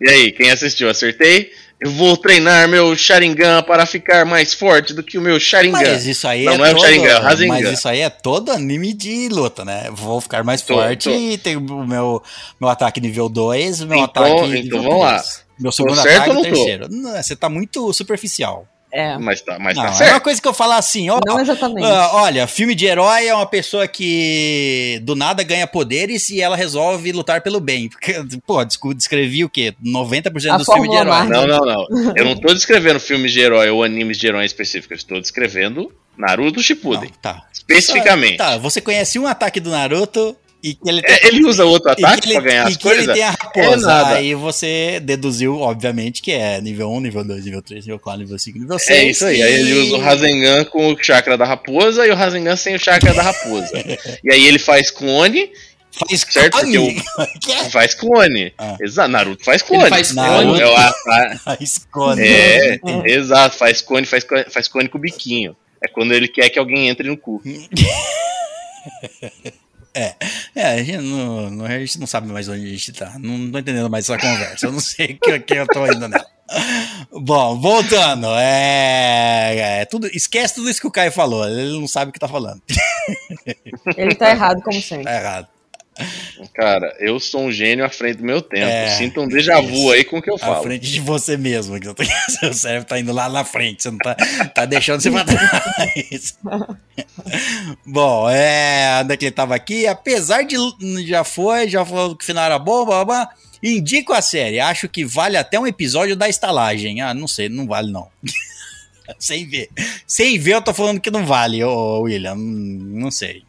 e aí, quem assistiu? Acertei? Eu vou treinar meu Sharingan para ficar mais forte do que o meu Sharingan. Mas isso aí Não, é não é o todo, Sharingan, é Rasengan. Mas isso aí é todo anime de luta, né? Vou ficar mais Tô, forte tô. e tem o meu, meu ataque nível 2, meu Então- ataque então nível vamos lá. 3. Meu segundo certo ataque e tô? terceiro. Não, você tá muito superficial. É, Mas tá, mas Não, tá é uma certo. coisa que eu falar assim, ó. não exatamente. Ah, olha, filme de herói é uma pessoa que do nada ganha poderes e ela resolve lutar pelo bem. Porque, pô, descrevi o quê? 90% A dos filmes de herói. Não, não, não. Eu não tô descrevendo filmes de herói ou animes de herói específicos. Estou descrevendo Naruto Shippuden. Não, tá. Especificamente. Tá, você conhece um ataque do Naruto e que ele tem, É, ele usa outro e que ataque ele, pra ganhar e as que ele coisas? tem a É raposa. nada. aí você deduziu, obviamente, que é nível 1, nível 2, nível 3, nível 4, nível 5, nível 6. É isso aí. Aí ele usa o Rasengan com o chakra da raposa e o Rasengan sem o chakra da raposa. e aí ele faz clone, Faz certo? Porque clone. Que é? faz clone. Ah. Exato. Naruto faz clone. Ele faz Naruto. clone. É o ata- Faz clone. É, exato, faz cone, faz faz cone com o biquinho. É quando ele quer que alguém entre no cu. É, a gente não, não- a gente não sabe mais onde a gente tá. Não, não tô entendendo mais essa conversa. Eu não sei que, que eu tô indo nela. Bom, voltando. É, é tudo, esquece tudo isso que o Caio falou. Ele não sabe o que tá falando. Ele tá errado, como sempre. Tá errado. Cara, eu sou um gênio à frente do meu tempo. É, Sinta um déjà vu isso. aí com o que eu À falo. frente de você mesmo. que tô- Seu cérebro tá indo lá na frente. Você não tá, tá deixando você pra trás. Bom, é. Onde é que ele tava aqui? Apesar de. Já foi, já falou que o final era bom, blá, blá, blá. Indico a série. Acho que vale até um episódio da estalagem. Ah, não sei, não vale não. Sem ver. Sem ver, eu tô falando que não vale, ô William. Hum, Não sei.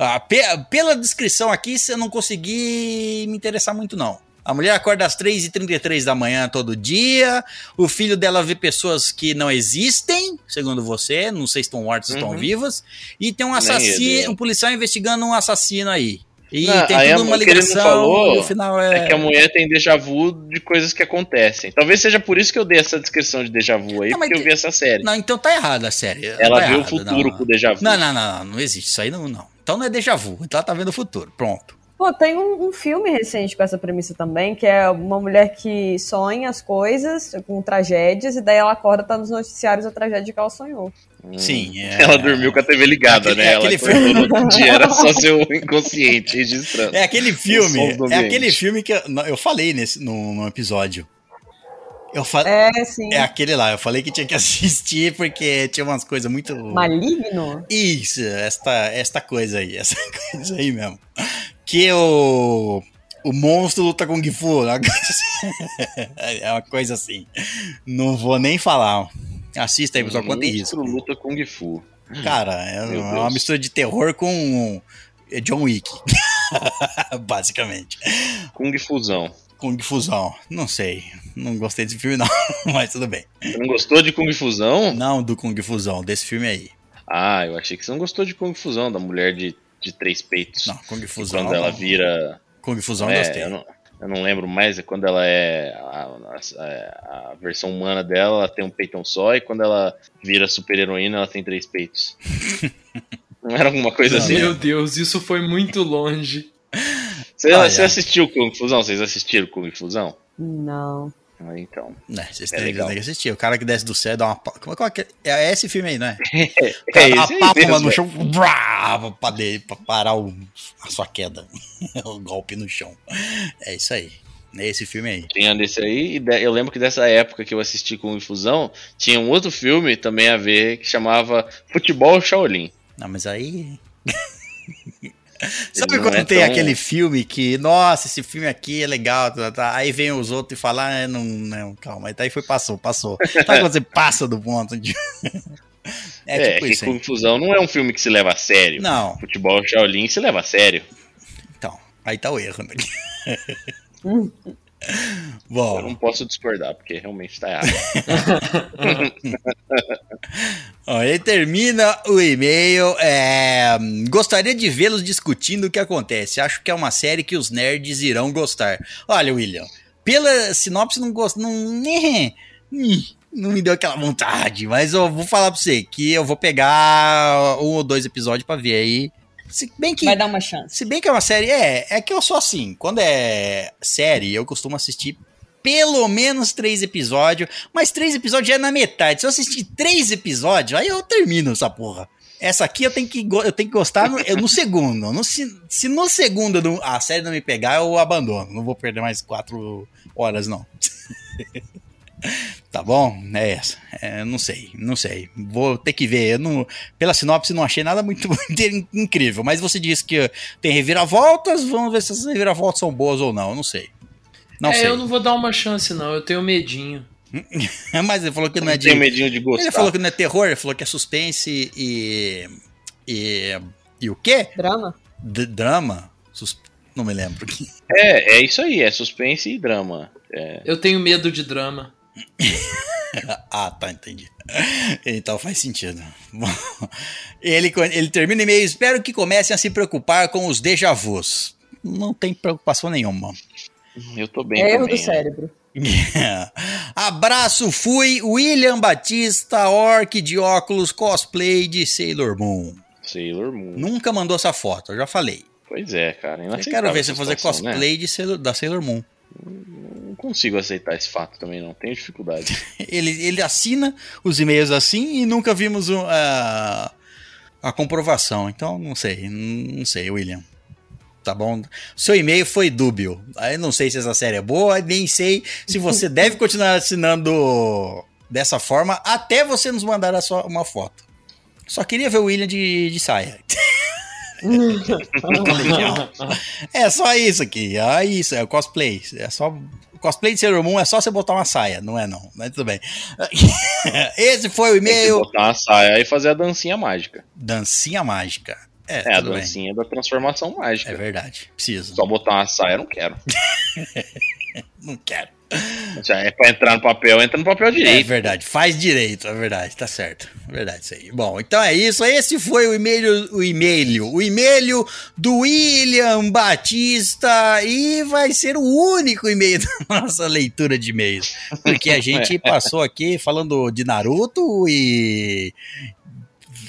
Ah, pe- pela descrição aqui, você não consegui me interessar muito, não. A mulher acorda às 3h33 da manhã todo dia. O filho dela vê pessoas que não existem, segundo você. Não sei se estão mortas ou estão Uhum. vivas. E tem um assassino, ele. um policial investigando um assassino aí. E Não, tem aí tudo a- uma o que ele ligação. falou e o final é. É que a mulher tem déjà vu de coisas que acontecem. Talvez seja por isso que eu dei essa descrição de déjà vu aí, Não, porque eu vi essa série. Não, então tá errado a série. Ela tá viu o errado, futuro não. com o déjà vu. Não, não, não, não, não existe. Isso aí não, não. Então não é déjà vu. Então ela tá vendo o futuro. Pronto. Pô, tem um, um filme recente com essa premissa também, que é uma mulher que sonha as coisas com tragédias, e daí ela acorda, tá nos noticiários a tragédia que ela sonhou. Sim. é- Ela dormiu com a TV ligada, Aquele- né? Ela aquele acordou no outro dia, era só seu inconsciente registrando. É aquele filme. É ambiente. aquele filme que eu, eu falei nesse, num, num episódio. Eu falei. É, sim. É aquele lá, eu falei que tinha que assistir porque tinha umas coisas muito. Maligno? Isso, esta, esta coisa aí, essa coisa aí mesmo. Que o. O monstro luta com Gifu. assim. É uma coisa assim. Não vou nem falar. Assista aí, pessoal, quanto Monstro risco. luta Kung Fu. Cara, é Meu uma Deus. mistura de terror com John Wick. Basicamente. Kung Fusão. Kung Fusão. Não sei. Não gostei desse filme, não. Mas tudo bem. Você não gostou de Kung Fusão? Não do Kung Fusão, desse filme aí. Ah, eu achei que você não gostou de Kung Fusão, da mulher de, de três peitos. Não, Kung Fusão. quando ela não. vira. Kung Fusão eu É, gostei. eu, não, eu não lembro mais, é quando ela é. A, a- a versão humana dela, ela tem um peitão só, e quando ela vira super heroína, ela tem três peitos. não era alguma coisa Não, assim? Meu Deus, isso foi muito longe. Você, Ah, você é. assistiu Kung Fusão? Vocês assistiram Kung Fusão? Não. Ah, então. Né, vocês É têm, legal. têm que assistir. O cara que desce do céu dá uma. Como, qual que é? é esse filme aí, não é? O É cara dá esse aí uma pápula no é. chão brá, pra, de- pra parar o- a sua queda. o golpe no chão. É isso aí. É esse filme aí. Tinha desse aí, e eu lembro que dessa época que eu assisti Kung Fusão, tinha um outro filme também a ver que chamava Futebol Shaolin. Não, mas aí. Sabe não quando é tem tão- aquele filme que, nossa, esse filme aqui é legal, tá, tá, aí vem os outros e falam, ah, não, não, calma, aí daí foi, passou, passou. Sabe quando você passa do ponto de... É, É, tipo que isso, hein? Kung Fusão não é um filme que se leva a sério. Não, Futebol Shaolin se leva a sério. então, aí tá o erro. Né? Hum. Eu Bom, não posso discordar, porque realmente tá errado. Ó, ele termina o e-mail. é, gostaria de vê-los discutindo o que acontece. Acho que é uma série que os nerds irão gostar. Olha, William, pela sinopse não gosto. Não, né, não me deu aquela vontade, mas eu vou falar pra você que eu vou pegar um ou dois episódios pra ver aí. Se bem que. Vai dar uma chance. Se bem que é uma série, é, é que eu sou assim. Quando é série, eu costumo assistir pelo menos três episódios, mas três episódios já é na metade. Se eu assistir três episódios, aí eu termino essa porra. Essa aqui eu tenho que, eu tenho que gostar no, no segundo. No, se, se no segundo não- a série não me pegar, eu abandono. Não vou perder mais quatro horas, não. Tá bom? É essa. É, não sei, não sei. Vou ter que ver. Eu não, pela sinopse, não achei nada muito incrível. Mas você disse que tem reviravoltas. Vamos ver se essas reviravoltas são boas ou não. Eu não sei. Não é, sei. eu não vou dar uma chance, não. Eu tenho medinho. Mas ele falou que não é de. tenho medinho de gostar. Ele falou que não é terror, ele falou que é suspense e. E. E o quê? Drama? D- drama? Sus- Não me lembro. É, é isso aí, é suspense e drama. É, Eu tenho medo de drama. ah, tá, entendi. Então faz sentido. Ele, ele termina o e-mail. Espero que comecem a se preocupar com os déjà vus. Não tem preocupação nenhuma. eu tô bem É erro também, do né? cérebro. Abraço, fui William Batista, orc de óculos, cosplay de Sailor Moon. Sailor Moon. Nunca mandou essa foto, eu já falei. Pois é, cara. Eu quero ver você fazer né? cosplay de Sailor- da Sailor Moon. Não consigo aceitar esse fato também, não. Tenho dificuldade. Ele, ele assina os e-mails assim e nunca vimos o- a, a comprovação. Então, não sei, não sei, William. Tá bom? Seu e-mail foi dúbio. Aí não sei se essa série é boa, nem sei se você deve continuar assinando dessa forma até você nos mandar sua, uma foto. Só queria ver o William de, de saia. É só isso aqui. É isso, é o cosplay. É só. Cosplay de Sailor Moon é só você botar uma saia, não é não. Mas tudo bem. Esse foi o e-mail. botar uma saia e fazer a dancinha mágica. Dancinha mágica. É, É, a tudo bem. dancinha da transformação mágica. É verdade. Preciso. Só botar uma saia eu não quero. Não quero. Já é pra entrar no papel, entra no papel É direito. verdade, faz direito, é verdade, tá certo. É verdade isso aí. Bom, então é isso. Esse foi o e-mail, o e-mail, o e-mail do William Batista e vai ser o único e-mail da nossa leitura de e-mails, porque a gente passou aqui falando de Naruto e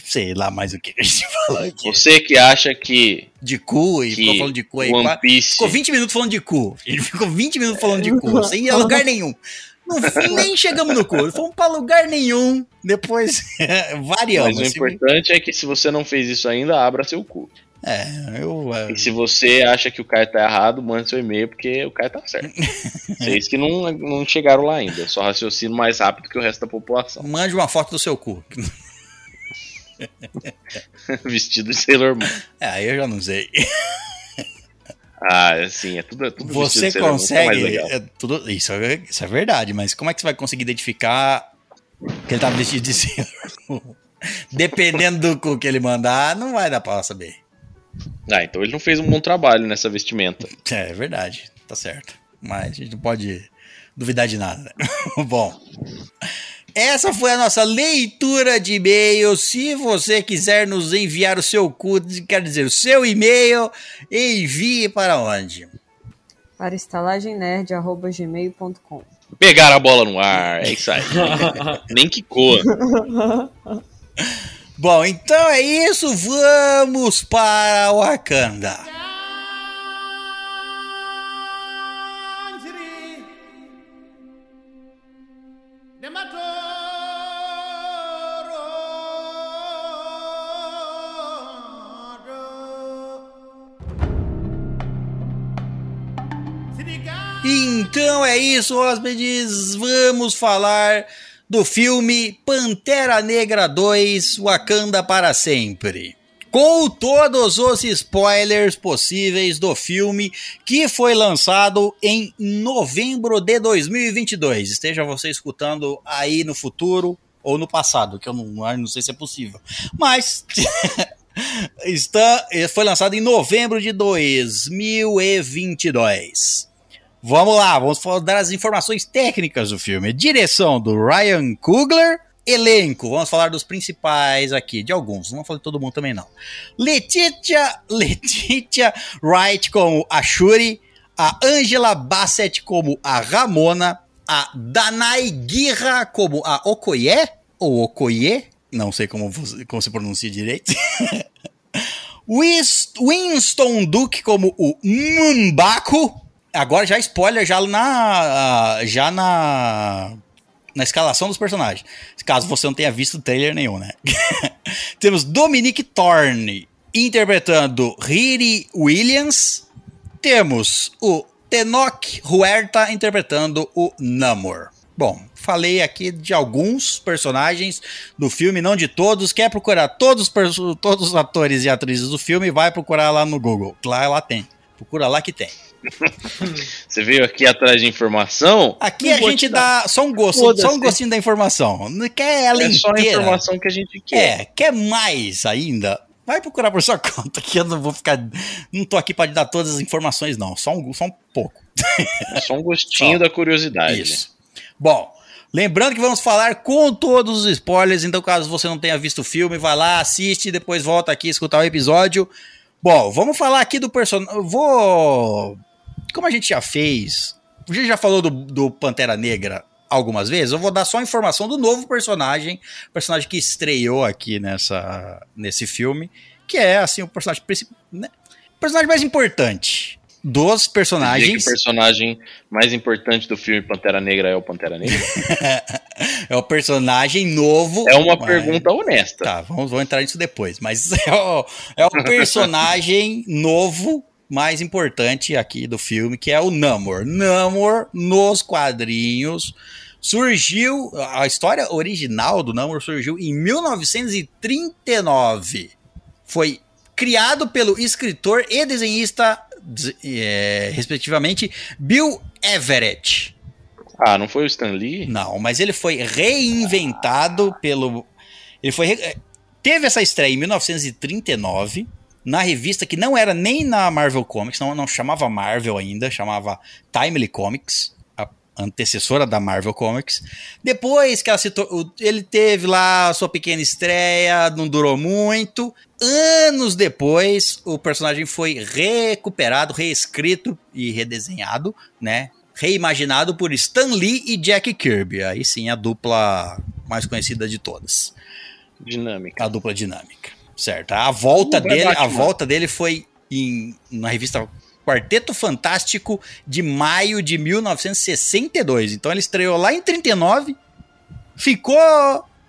sei lá mais o que a gente falou aqui. Você que acha que, De cu e ficou falando de cu aí. One Piece Ficou 20 minutos falando de cu. Ele ficou 20 minutos falando de cu, sem ir a lugar nenhum. No fim, nem chegamos no cu. Fomos pra lugar nenhum. Depois, variamos. Mas o importante é que se você não fez isso ainda, abra seu cu. É, eu. é, E se você acha que o Caio tá errado, mande seu e-mail, porque o Caio tá certo. Vocês que não, não chegaram lá ainda. Eu só raciocino mais rápido que o resto da população. Mande uma foto do seu cu. Vestido de Sailor Moon. É, aí eu já não sei. Ah, assim, é tudo, é tudo Você é consegue. é tudo, isso, é, isso é verdade, mas como é que você vai conseguir identificar que ele tá vestido de Sailor Moon? Dependendo do cu que ele mandar, não vai dar pra saber. Ah, então ele não fez um bom trabalho nessa vestimenta. É verdade, tá certo. mas a gente não pode duvidar de nada. né? Bom, essa foi a nossa leitura de e-mail. Se você quiser nos enviar o seu cu, quer dizer, o seu e-mail, envie para onde? Para estalagemnerd.gmail.com Pegar a bola no ar, é isso aí. Nem que coa. Bom, então é isso. Vamos para Wakanda. Então é isso, hóspedes. Vamos falar do filme Pantera Negra 2 Wakanda para sempre. Com todos os spoilers possíveis do filme que foi lançado em novembro de 2022. Esteja você escutando aí no futuro ou no passado, que eu não, não sei se é possível. Mas está, foi lançado em novembro de 2022. Vamos lá, vamos dar as informações técnicas do filme. Direção do Ryan Coogler. Elenco, vamos falar dos principais aqui, de alguns, não vou falar de todo mundo também não. Letitia, Letitia Wright como a Shuri, a Angela Bassett como a Ramona, a Danai Guirra como a Okoye, ou Okoye, não sei como, como se pronuncia direito. Winston Duke como o Mumbaku. Agora já spoiler já na já na na escalação dos personagens. Caso você não tenha visto trailer nenhum, né? Temos Dominic Thorne interpretando Riri Williams. Temos o Tenoch Huerta interpretando o Namor. Bom, falei aqui de alguns personagens do filme, não de todos. Quer procurar todos, todos os atores e atrizes do filme, vai procurar lá no Google. Lá, lá tem. Procura lá que tem. Você veio aqui atrás de informação? Aqui a gente dá só um gosto, Foda-se. só um gostinho da informação. Não quer ela É só a informação que a gente quer. É, quer mais ainda? Vai procurar por sua conta, que eu não vou ficar. Não tô aqui pra te dar todas as informações, não. Só um, só um pouco. É só um gostinho Só. da curiosidade. Isso. Bom, lembrando que vamos falar com todos os spoilers, então caso você não tenha visto o filme, vai lá, assiste, depois volta aqui escutar o episódio. Bom, vamos falar aqui do personagem. Vou. Como a gente já fez, a gente já falou do, do Pantera Negra algumas vezes, eu vou dar só a informação do novo personagem, personagem que estreou aqui nessa, nesse filme, que é assim o personagem principal, né? o personagem mais importante dos personagens. o personagem mais importante do filme Pantera Negra é o Pantera Negra? é o personagem novo. É uma mas- pergunta honesta. Tá, vamos, vamos entrar nisso depois. Mas é o, é o personagem novo mais importante aqui do filme, que é o Namor. Namor, nos quadrinhos, surgiu. A história original do Namor surgiu em 1939. Foi criado pelo escritor e desenhista, des- é, respectivamente, Bill Everett. Ah, não foi o Stan Lee? Não, mas ele foi reinventado pelo. Ele foi. re- Teve essa estreia em 1939, na revista que não era nem na Marvel Comics, não, não chamava Marvel ainda, chamava Timely Comics, a antecessora da Marvel Comics. Depois que ela se ele teve lá a sua pequena estreia, não durou muito. Anos depois, o personagem foi recuperado, reescrito e redesenhado, né? reimaginado por Stan Lee e Jack Kirby. Aí sim, a dupla mais conhecida de todas. Dinâmica. A dupla dinâmica. Certo. A volta dele, a volta dele foi em, na revista Quarteto Fantástico de maio de 1962. Então ele estreou lá em 39, ficou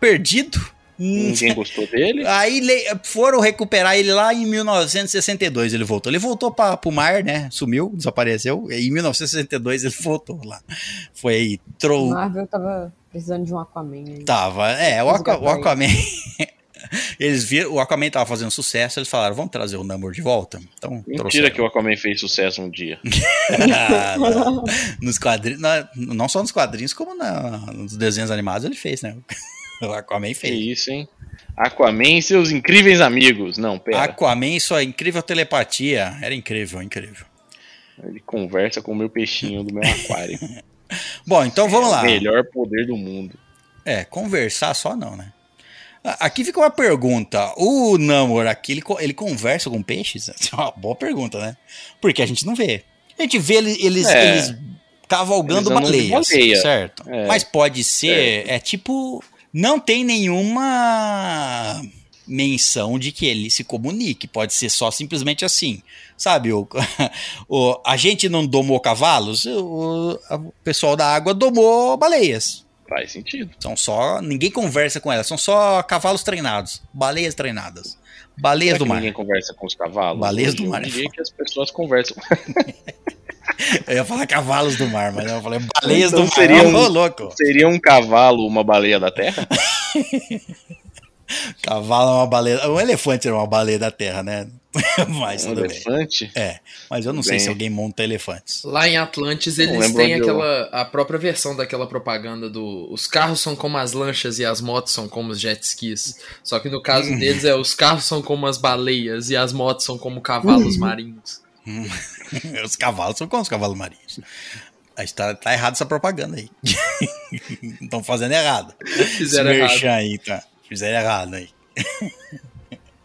perdido. Ninguém gostou dele. Aí foram recuperar ele lá em 1962. Ele voltou. Ele voltou para pro mar, né? Sumiu, desapareceu. E em 1962 ele voltou lá. Foi aí. Trou... Marvel tava precisando de um Aquaman aí. Tava. É, o, Aqua- o Aquaman. eles viram. O Aquaman tava fazendo sucesso. Eles falaram: vamos trazer o Namor de volta. Então, Mentira trouxeram. que o Aquaman fez sucesso um dia. Ah, não. nos quadrinhos. na- não só nos quadrinhos, como na- nos desenhos animados ele fez, né? O Aquaman Que fez. isso, hein? Aquaman e seus incríveis amigos. Não, pera. Aquaman, sua incrível telepatia. Era incrível, incrível. Ele conversa com o meu peixinho do meu aquário. Bom, então vamos lá. O melhor poder do mundo. É, conversar só não, né? Aqui fica uma pergunta. O Namor aqui, ele, ele conversa com peixes? É uma boa pergunta, né? Porque a gente não vê. A gente vê eles, eles, É. eles cavalgando Eles baleias, baleia. certo? É. Mas pode ser, é tipo, não tem nenhuma menção de que ele se comunique, pode ser só simplesmente assim, sabe? O, o- a gente não domou cavalos, o, o pessoal da água domou baleias. Faz sentido. São só. Ninguém conversa com elas, são só cavalos treinados, baleias treinadas. Baleias Será do mar. ninguém conversa com os cavalos? Baleias do mar Eu é que as pessoas conversam. Eu ia falar cavalos do mar, mas eu falei baleias Então do mar. seria um- Ô, louco. Seria um cavalo uma baleia da terra? Cavalo é uma baleia. Um elefante era uma baleia da terra, né? mas um tudo bem. elefante? É, mas eu não Tudo sei bem. se alguém monta elefantes. Lá em Atlantis eles têm onde eu- aquela a própria versão daquela propaganda do os carros são como as lanchas e as motos são como os jet skis. Só que no caso deles é os carros são como as baleias e as motos são como cavalos marinhos. Os cavalos são como os cavalos marinhos. A gente tá, tá errado essa propaganda aí. Estão fazendo errado. Fizeram Esse errado. aí, tá? Fizeram errado aí.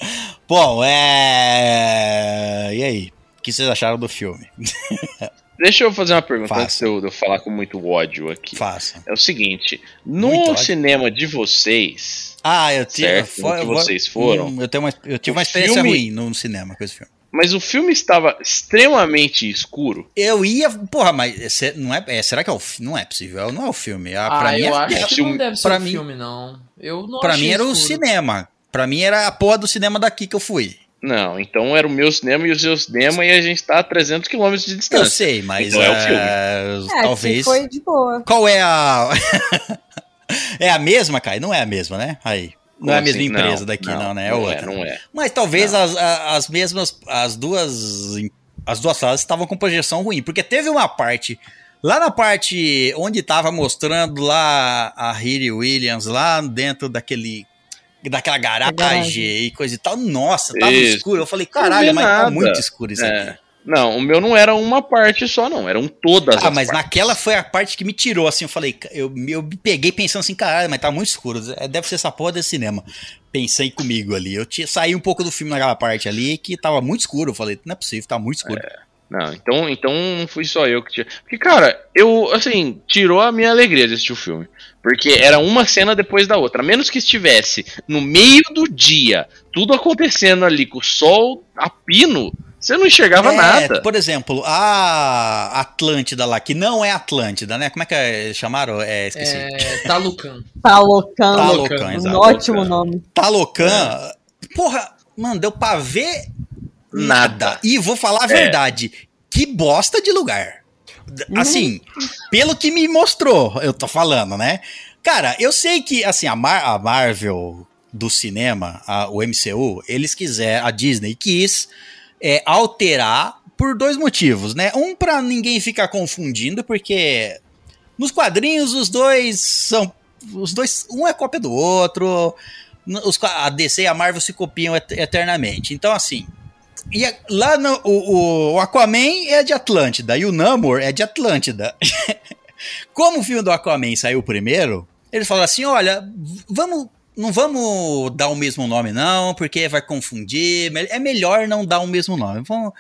Bom, é. E aí? O que vocês acharam do filme? Deixa eu fazer uma pergunta Faça. antes de eu, de eu falar com muito ódio aqui. Faça. É o seguinte, Muito no ódio. cinema de vocês, Ah, eu tive. Certo, no que vocês foram. Hum, eu, tenho uma, eu tive O uma experiência filme- ruim no cinema com esse filme. mas o filme estava extremamente escuro. Eu ia. Porra, mas não é, é, será que é o Não é possível, não é o filme. Ah, Ah, pra mim, eu é- acho que filme- não deve ser pra um mim- filme não. Eu não pra achei mim era o escuro. cinema. Pra mim era a porra do cinema daqui que eu fui. Não, então era o meu cinema e o seu cinema e a gente tá a 300 km de Eu distância. sei, mas. Então é o filme. é, É, talvez. foi de boa. Qual é a. é a mesma, Kai? Não é a mesma, né? Aí. Não Como é a mesma assim? empresa Não, daqui, não, não, né? É não outra. é, não é. Mas talvez as, as mesmas. As duas. As duas salas estavam com projeção ruim. Porque teve uma parte. Lá na parte onde tava mostrando lá a Riri Williams, lá dentro daquele. Daquela garagem, garagem. e coisa e tal. Nossa, tava Isso. escuro. Eu falei, caralho, mas tá nada. muito escuro isso É. aqui. Não, o meu não era uma parte só, não. Eram todas Ah, as mas partes. naquela foi a parte que me tirou, assim, eu falei, eu, eu me peguei pensando assim, caralho, mas tá muito escuro, é, deve ser essa porra desse cinema. Pensei comigo ali, eu tinha, saí um pouco do filme naquela parte ali, que tava muito escuro, eu falei, não é possível, tá muito escuro. Não, então, então não fui só eu que tinha. Porque, cara, eu, assim, tirou a minha alegria de assistir o filme. Porque era uma cena depois da outra. A menos que estivesse no meio do dia, tudo acontecendo ali com o sol a pino, você não enxergava É, nada. Por exemplo, a Atlântida lá, que não é Atlântida, né? Como é que é, chamaram? É, esqueci. É. Talocan. Talocan, um exato. ótimo nome. Talocan, porra, mano, deu pra ver nada. Nada. E vou falar a É. verdade, que bosta de lugar. D- Assim, pelo que me mostrou, eu tô falando, né? Cara, eu sei que, assim, a, Mar- a Marvel do cinema, a- o MCU, eles quiseram, a Disney quis é, alterar por dois motivos, né? Um, pra ninguém ficar confundindo, porque nos quadrinhos os dois são. Os dois. Um é cópia do outro. Os, a DC e a Marvel se copiam et- eternamente. Então, assim. E lá no, o, o Aquaman é de Atlântida e o Namor é de Atlântida. Como o filme do Aquaman saiu primeiro, eles falaram assim: olha, vamos. Não vamos dar o mesmo nome, não, porque vai confundir. É melhor não dar o mesmo nome. Vamos-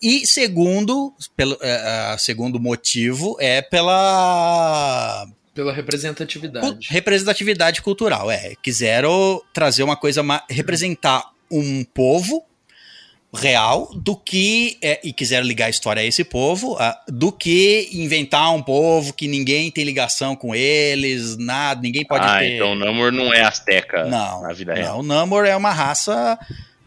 E segundo, pelo, é, segundo motivo é pela Pela representatividade. representatividade cultural. É, quiseram trazer uma coisa, representar um povo real do que é, e quiseram ligar a história a esse povo ah, do que inventar um povo que ninguém tem ligação com eles nada ninguém pode ah, ter então o Namor não é asteca não, na vida não, real. o Namor é uma raça.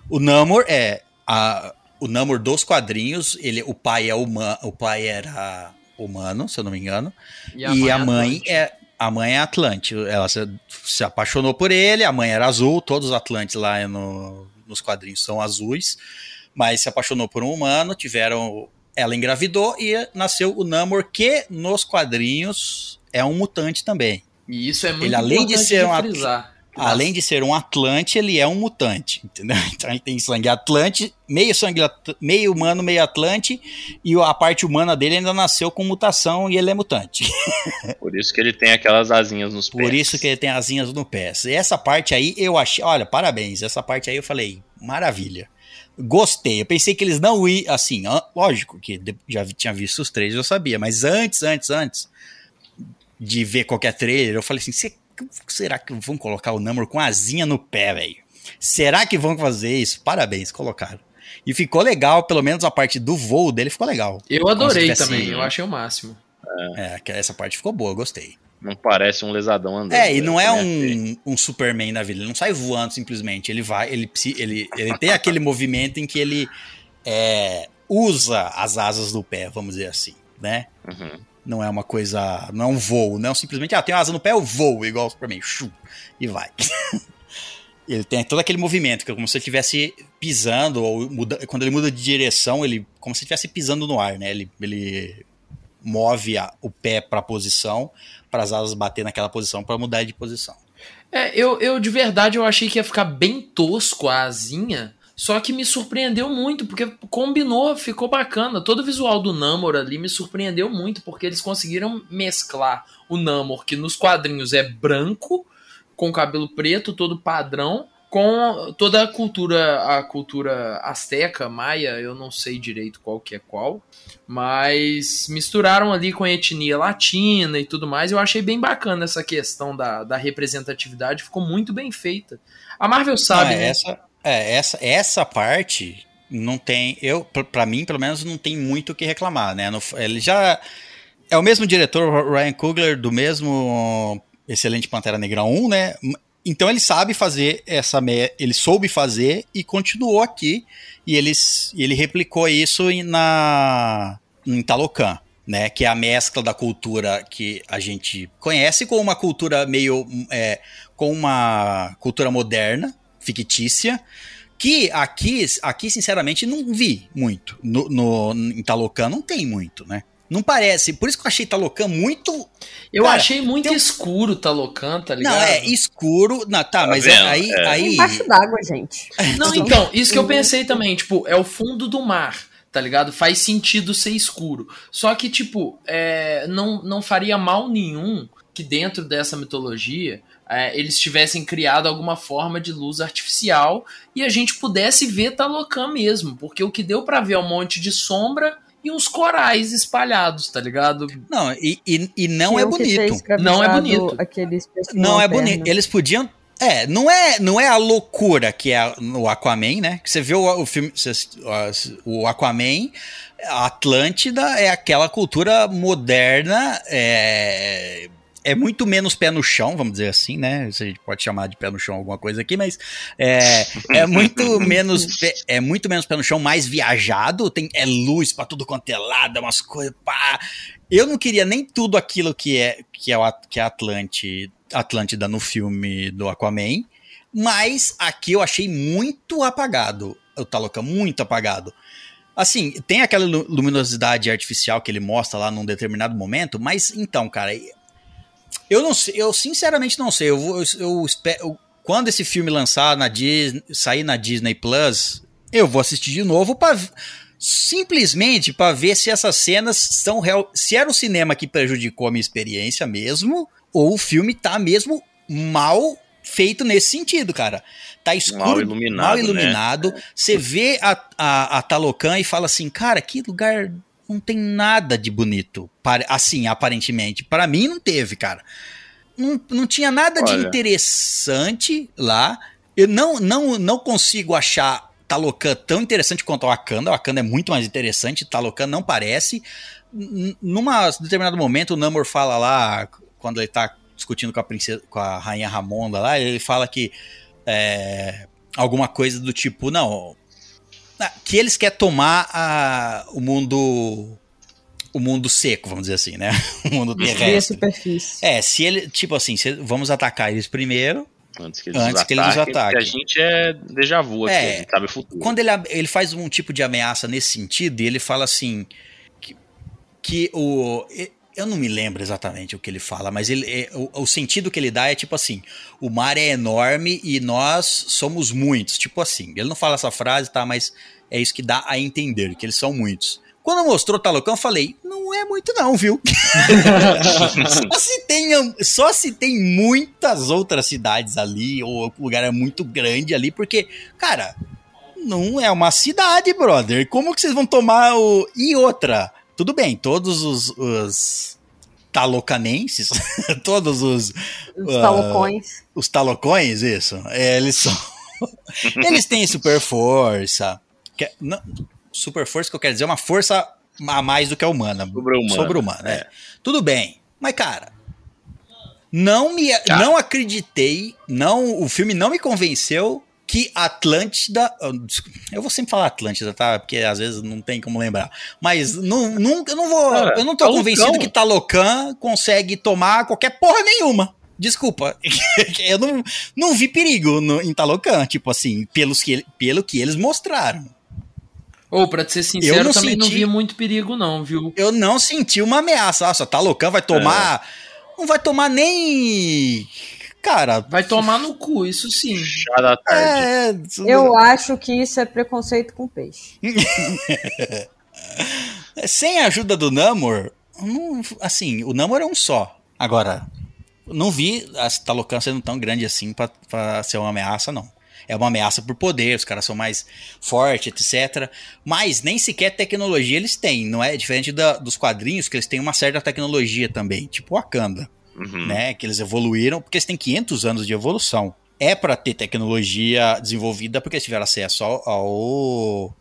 O Namor é a, o Namor dos quadrinhos. Ele, o pai é humano, o pai era humano, se eu não me engano, e a mãe, Atlante. é a mãe é Atlante. Ela se, se apaixonou por ele. A mãe era azul. Todos os Atlantes lá no- nos quadrinhos são azuis, mas se apaixonou por um humano. Tiveram, ela engravidou e nasceu o Namor que nos quadrinhos é um mutante também. E isso é muito Ele, além de ser um frisar. Além de ser um Atlante, ele é um mutante, entendeu? Então ele tem sangue Atlante, meio sangue meio humano, meio Atlante, e a parte humana dele ainda nasceu com mutação e ele é mutante. Por isso que ele tem aquelas asinhas nos pés. Por isso que ele tem asinhas no pé. E essa parte aí eu achei, olha, parabéns. Essa parte aí eu falei, maravilha. Gostei. Eu pensei que eles não iam, assim, lógico que já tinha visto os trailers, eu sabia, mas antes, antes, antes de ver qualquer trailer, eu falei assim, "Se- será que vão colocar o Namor com asinha no pé, velho? Será que vão fazer isso? Parabéns, colocaram. E ficou legal, pelo menos a parte do voo dele ficou legal. Eu adorei tivesse- também, eu achei o máximo. É, que essa parte ficou boa, gostei. Não parece um lesadão andando. É, e não é né? um, um Superman da vida, ele não sai voando simplesmente, ele vai, ele, ele, ele tem aquele movimento em que ele é, usa as asas do pé, vamos dizer assim, né? Uhum. Não é uma coisa, não é um voo, não é simplesmente, ah, tem asa no pé, eu voo, igual o Superman, shoo, e vai. ele tem todo aquele movimento, que é como se ele estivesse pisando, ou muda, quando ele muda de direção, ele como se estivesse pisando no ar, né? Ele, ele move a- o pé para a posição, para as asas bater naquela posição, para mudar de posição. É, eu, eu de verdade eu achei que ia ficar bem tosco a asinha, só que me surpreendeu muito, porque combinou, ficou bacana. Todo o visual do Namor ali me surpreendeu muito, porque eles conseguiram mesclar o Namor, que nos quadrinhos é branco, com cabelo preto, todo padrão, com toda a cultura, a cultura asteca, maia, eu não sei direito qual que é qual, mas misturaram ali com a etnia latina e tudo mais. Eu achei bem bacana essa questão da, da representatividade, ficou muito bem feita. A Marvel sabe, Não, é, né? É, essa, essa parte não tem. Eu, pra mim, pelo menos, não tem muito o que reclamar, né? No- ele já. É o mesmo diretor, Ryan Coogler, do mesmo excelente Pantera Negra 1, né? Então ele sabe fazer essa. me- Ele soube fazer e continuou aqui. E ele, ele replicou isso em- na, em Talocan. Né, que é a mescla da cultura que a gente conhece com uma cultura meio. é, com uma cultura moderna, fictícia, que aqui, aqui sinceramente, não vi muito. No, no, em Talocan não tem muito, né? Não parece. Por isso que eu achei Talocan muito. Eu Cara, achei muito tem um- escuro Talocan, tá ligado? Não, é escuro. Não, tá, mas é- vendo? aí. É. aí Embaixo d'água, gente. Não, então, isso que eu pensei também, tipo, é o fundo do mar, tá ligado? Faz sentido ser escuro. Só que, tipo, é, não, não faria mal nenhum que dentro dessa mitologia é, eles tivessem criado alguma forma de luz artificial e a gente pudesse ver Talocan mesmo, porque o que deu pra ver é um monte de sombra e uns corais espalhados, tá ligado? não, e, e, e não é que ter bonito. Não é bonito. Aqueles Não é bonito. Eles podiam. É, não é, não é a loucura que é no Aquaman, né? Que você vê o, o filme, o Aquaman, a Atlântida é aquela cultura moderna, é, é muito menos pé no chão, vamos dizer assim, né? Se a gente pode chamar de pé no chão alguma coisa aqui, mas é, é muito menos pé- é muito menos pé no chão, mais viajado, tem é luz pra tudo quanto é lado, é umas coisas, pá. Eu não queria nem tudo aquilo que é que é o que é Atlante, Atlântida no filme do Aquaman, mas aqui eu achei muito apagado o Talocan, muito apagado. Assim, tem aquela lu- luminosidade artificial que ele mostra lá num determinado momento, mas então, cara, eu não sei, eu sinceramente não sei. Eu, vou- eu, eu espero, quando esse filme lançar na Disney, sair na Disney Plus, eu vou assistir de novo para simplesmente para ver se essas cenas são real, se era o cinema que prejudicou a minha experiência mesmo, ou o filme tá mesmo mal feito nesse sentido, cara. Tá escuro, Mal iluminado, mal né? iluminado. Você vê a, a, a Talocan e fala assim, cara, que lugar não tem nada de bonito. Assim, aparentemente. Para mim não teve, cara. Não, não tinha nada de Olha. interessante lá. Eu não, não, não consigo achar Talocan tão interessante quanto o Wakanda. O Wakanda é muito mais interessante, Talocan não parece. N- Numa determinado momento, o Namor fala lá, quando ele tá discutindo com a princesa, com a rainha Ramonda lá, ele fala que é, alguma coisa do tipo, não, que eles querem tomar a- o mundo o mundo seco, vamos dizer assim, né? O mundo Subir a terrestre. superfície. É, se ele, tipo assim, se- vamos atacar eles primeiro. Antes que eles, Antes nos, que eles nos ataquem. A gente é déjà vu aqui, É. a gente sabe o futuro. Quando ele, ele faz um tipo de ameaça nesse sentido, e ele fala assim que, que o e- Eu não me lembro exatamente o que ele fala, mas ele, é, o, o sentido que ele dá é tipo assim: o mar é enorme e nós somos muitos. Tipo assim. Ele não fala essa frase, tá? Mas é isso que dá a entender, que eles são muitos. Quando mostrou Talocão, eu falei, não é muito não, viu? só, se tem, só se tem muitas outras cidades ali, ou o lugar é muito grande ali, porque, cara, não é uma cidade, brother. Como que vocês vão tomar o... E outra, tudo bem, todos os... os talocanenses, todos os... Os talocões. os talocões, isso, é, eles são... eles têm super força, que, não, super força que eu quero dizer é uma força a mais do que a humana. Sobre-humana. Sobre-humana, é. Tudo bem. Mas, cara, não me Tá. não acreditei, não, o filme não me convenceu que Atlântida, eu vou sempre falar Atlântida, tá? Porque às vezes não tem como lembrar. Mas não, não, eu não vou, Cara, eu não tô Talocão. convencido que Talocan consegue tomar qualquer porra nenhuma. Desculpa, eu não, não vi perigo no, em Talocan, tipo assim, pelos que, pelo que eles mostraram. Ou, pra te ser sincero, Eu não também não senti- vi muito perigo, não, viu? eu não senti uma ameaça. Nossa, Talocan vai tomar. Não vai tomar nem. Cara. Vai tomar no cu, isso sim. Chá da tarde. É. Eu acho que isso é preconceito com peixe. Sem a ajuda do Namor, não- assim, o Namor é um só. Agora, não vi a Talocan sendo tão grande assim pra, pra ser uma ameaça, não. É uma ameaça por poder, os caras são mais fortes, etc. Mas nem sequer tecnologia eles têm, não é? Diferente da- dos quadrinhos, que eles têm uma certa tecnologia também, tipo Wakanda. Uhum. né? Que eles evoluíram, porque eles têm 500 anos de evolução. É pra ter tecnologia desenvolvida porque eles tiveram acesso ao. ao-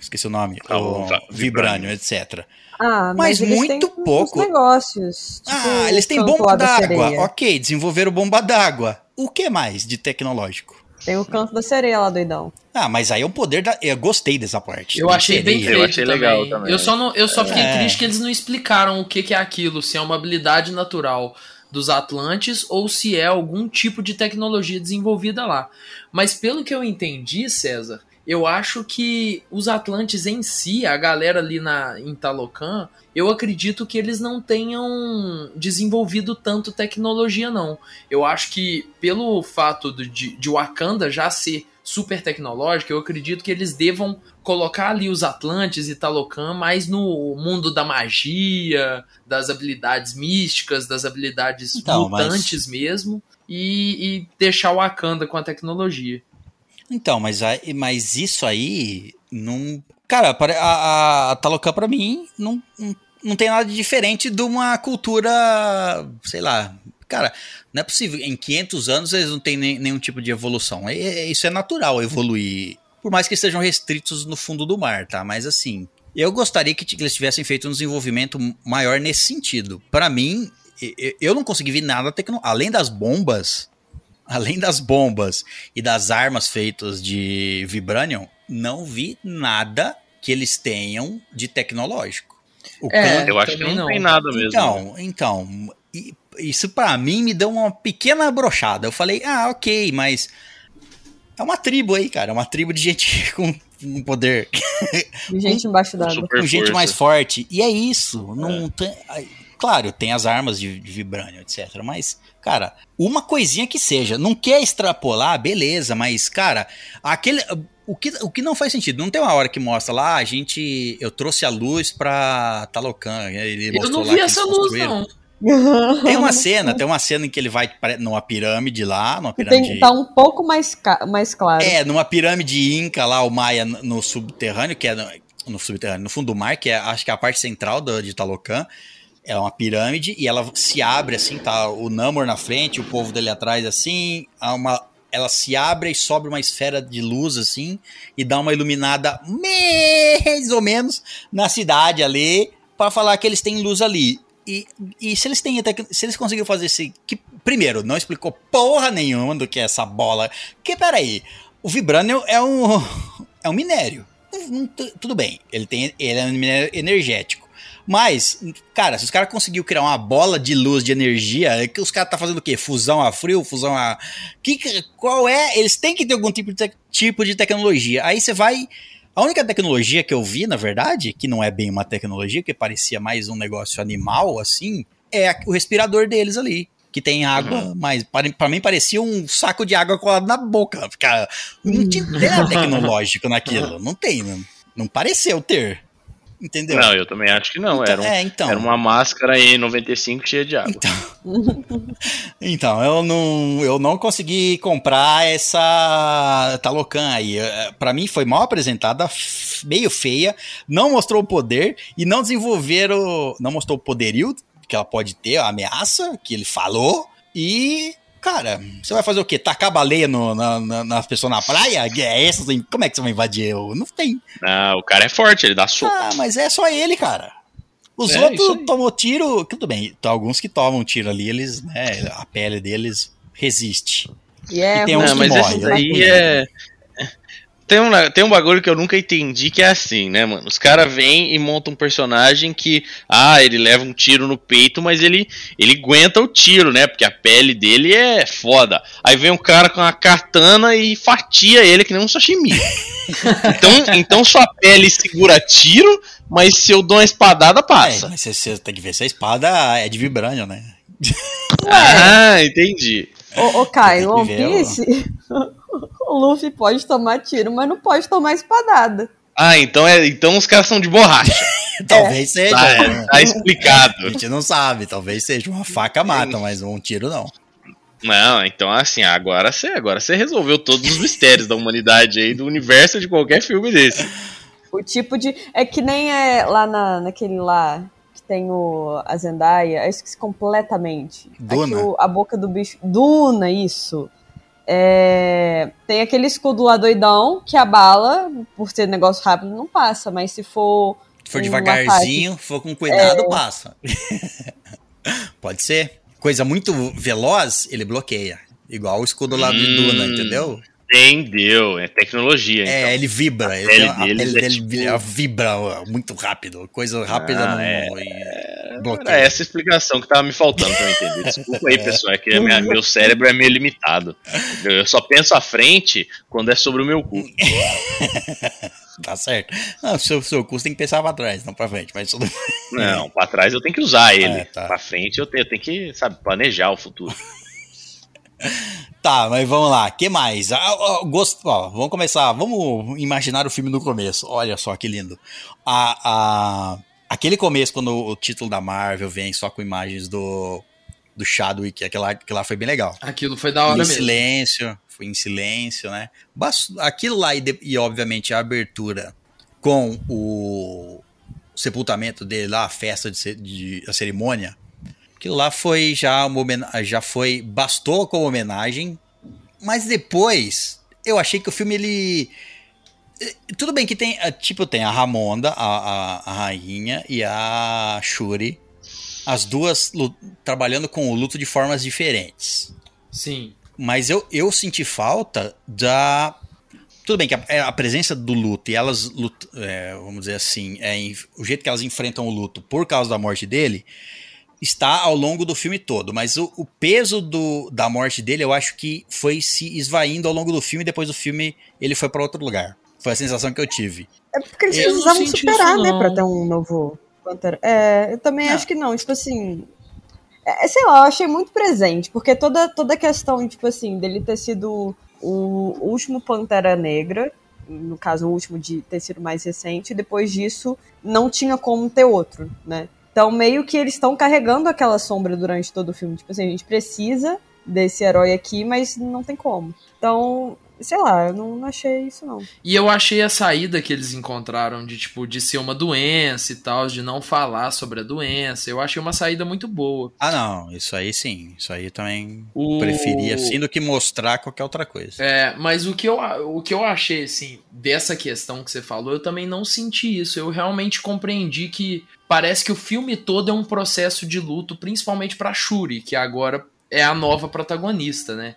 esqueci o nome. Ao Ao va- Vibranium, etc. Ah, Mas mas, eles muito pouco. negócios. tipo ah, eles têm o bomba d'água. Ok, desenvolveram bomba d'água. O que mais de tecnológico? Tem o canto da sereia lá, doidão. Ah, mas aí é o poder da. Eu gostei dessa parte. Eu achei bem sereia. Eu feito achei também. legal também. Eu só, não, eu só fiquei É. triste que eles não explicaram o que, que é aquilo, se é uma habilidade natural dos Atlantes ou se é algum tipo de tecnologia desenvolvida lá. Mas pelo que eu entendi, César, eu acho que os Atlantes em si, a galera ali na, em Talocan, eu acredito que eles não tenham desenvolvido tanto tecnologia, não. Eu acho que pelo fato de, de Wakanda já ser super tecnológica, eu acredito que eles devam colocar ali os Atlantes e Talocan mais no mundo da magia, das habilidades místicas, das habilidades Então, mas- mutantes mesmo, e, e deixar o Wakanda com a tecnologia. Então, mas, mas isso aí não. Cara, a, a, a Talocan pra mim não, não, não tem nada de diferente de uma cultura, sei lá. Cara, não é possível. Em 500 anos eles não têm nem- nenhum tipo de evolução. É- é- isso é natural evoluir. Por mais que estejam restritos no fundo do mar, tá? Mas assim, eu gostaria que, que eles tivessem feito um desenvolvimento maior nesse sentido. Pra mim, eu não consegui ver nada tecnológico. Além das bombas, além das bombas e das armas feitas de Vibranium, não vi nada que eles tenham de tecnológico. O É, Eu acho que não, não. tem nada mesmo. né? então, então, isso pra mim me deu uma pequena brochada. Eu falei, ah, ok, mas é uma tribo aí, cara, é uma tribo de gente com um poder, De gente embaixo d'água. com gente mais forte. E é isso, não tem, claro, tem as armas de, de vibrânio, etc, mas cara, uma coisinha que seja, não quer extrapolar, beleza, mas cara, aquele o que, o que não faz sentido, não tem uma hora que mostra lá, "Ah, a gente, eu trouxe a luz pra Talocan, ele Eu mostrou não vi essa luz, construíram. não. Tem uma cena, tem uma cena em que ele vai numa pirâmide lá, numa pirâmide. tem, tá um pouco mais, mais claro. É, numa pirâmide inca lá, o Maia no no subterrâneo, que é no, no subterrâneo, no fundo do mar, que é, acho que é a parte central do, de Talocan. É uma pirâmide e ela se abre assim, tá o Namor na frente, o povo dele atrás assim, há uma ela se abre e sobe uma esfera de luz assim e dá uma iluminada mais ou menos na cidade ali pra falar que eles têm luz ali. E, e se eles têm até se eles conseguiram fazer esse que primeiro não explicou porra nenhuma do que é essa bola. Que peraí, o Vibranium é um é um minério. Tudo bem, ele tem ele é um minério energético. Mas, cara, se os caras conseguiram criar uma bola de luz de energia, é que os caras tá fazendo o quê? Fusão a frio, fusão a. Que, qual é? Eles têm que ter algum tipo de, tipo de tecnologia. Aí você vai A única tecnologia que eu vi, na verdade, que não é bem uma tecnologia, que parecia mais um negócio animal, assim, é o respirador deles ali. Que tem água, mas para, pra mim parecia um saco de água colado na boca. Ficar, não tinha nada tecnológico naquilo. Não tem, não, não pareceu ter. Entendeu? Não, eu também acho que não. Era, um- é, então. era uma máscara N95 cheia de água. Então, eu não, eu não consegui comprar essa Talocan aí. Eh, Pra mim foi mal apresentada, meio feia, não mostrou o poder e não desenvolveram, não mostrou o poderio que ela pode ter, a ameaça que ele falou e Cara, você vai fazer o quê? Tacar baleia no, na, na, nas pessoas na praia? É essa? Como é que você vai invadir? Eu? Não tem. Ah, o cara é forte, ele dá soco. Ah, mas é só ele, cara. Os É, outros aí. tomou tiro. Tudo bem, tem alguns que tomam tiro ali, eles, né? A pele deles resiste. E é E tem uns Não, que mas morrem, esse né? daí é. Tem um, tem um bagulho que eu nunca entendi que é assim, né, mano? Os caras vêm e montam um personagem que, ah, ele leva um tiro no peito, mas ele, ele aguenta o tiro, né? Porque a pele dele é foda. Aí vem um cara com uma katana e fatia ele que nem um sashimi. então, então sua pele segura tiro, mas se eu dou uma espadada, É, passa. mas você, você tem que ver se a espada é de vibrânio, né? Ah, entendi. Ô, ô que One. Piece, o Luffy pode tomar tiro, mas não pode tomar espadada. Ah, então, é, então os caras são de borracha. Talvez seja. Tá, é, tá explicado. A gente não sabe, talvez seja. Uma faca mata, mas um tiro não. Não, então assim, agora você agora você resolveu todos os mistérios da humanidade aí, do universo de qualquer filme desse. O tipo de. É que nem é lá na, naquele lá que tem o, a Zendaya, eu esqueci completamente. Duna. Aqui o- a boca do bicho. Duna, isso. É, tem aquele escudo lá doidão que a bala, por ser negócio rápido, não passa, mas se for. Se for um devagarzinho, for com cuidado, passa. Pode ser. Coisa muito veloz, ele bloqueia. Igual o escudo lá de Hum. Duna, entendeu? Entendeu? É tecnologia, É, então. ele vibra. ele pele tem- a pele é dele tipo- vi- vibra muito rápido. Coisa rápida Ah, não. é. Era bloqueia. essa explicação que tava me faltando pra eu entender. Desculpa aí, pessoal, é que minha- meu cérebro é meio limitado. Eu só penso à frente quando é sobre o meu cu. Tá certo. Não, seu, seu curso tem que pensar pra trás, não pra frente. Mas tudo Não, pra trás eu tenho que usar ele. É, tá. Pra frente eu tenho, eu tenho que, sabe, planejar o futuro. Tá, mas vamos lá. que mais? Ah, gosto, ó, vamos começar. Vamos imaginar o filme no começo. Olha só que lindo. A, a- aquele começo, quando o título da Marvel vem só com imagens do, do Chadwick, aquela, aquilo lá foi bem legal. Aquilo foi da em hora mesmo. silêncio, foi em silêncio, né? Aquilo lá e, e, obviamente a abertura com o sepultamento dele lá, a festa de, de- a cerimônia, aquilo lá foi já uma homena- já foi bastou como homenagem, mas depois eu achei que o filme ele tudo bem que tem, eh, tipo, tem a Ramonda, a, a, a rainha e a Shuri, as duas trabalhando com o luto de formas diferentes. Sim. Mas eu, eu senti falta da. Tudo bem que a, é a presença do luto e elas, é, vamos dizer assim, é, o jeito que elas enfrentam o luto por causa da morte dele está ao longo do filme todo. Mas o, o peso do, da morte dele eu acho que foi se esvaindo ao longo do filme e depois do filme ele foi para outro lugar. Foi a sensação que eu tive. É porque eles Eu precisavam superar, isso, né, pra ter um novo Pantera. É, eu também Não. acho que não. Tipo assim. É, sei lá, eu achei muito presente, porque toda, toda a questão, tipo assim, dele ter sido o último Pantera Negra, no caso, o último de ter sido mais recente, e depois disso não tinha como ter outro, né? Então, meio que eles estão carregando aquela sombra durante todo o filme. Tipo assim, a gente precisa desse herói aqui, mas não tem como. Então, sei lá, eu não, achei isso, não. E eu achei a saída que eles encontraram de, tipo, de ser uma doença e tal, de não falar sobre a doença. Eu achei uma saída muito boa. Ah, não, isso aí sim. Isso aí também O... preferia assim do que mostrar qualquer outra coisa. É, mas o que, eu, o que eu achei, assim, dessa questão que você falou, eu também não senti isso. Eu realmente compreendi que parece que o filme todo é um processo de luto, principalmente pra Shuri, que agora é a nova protagonista, né?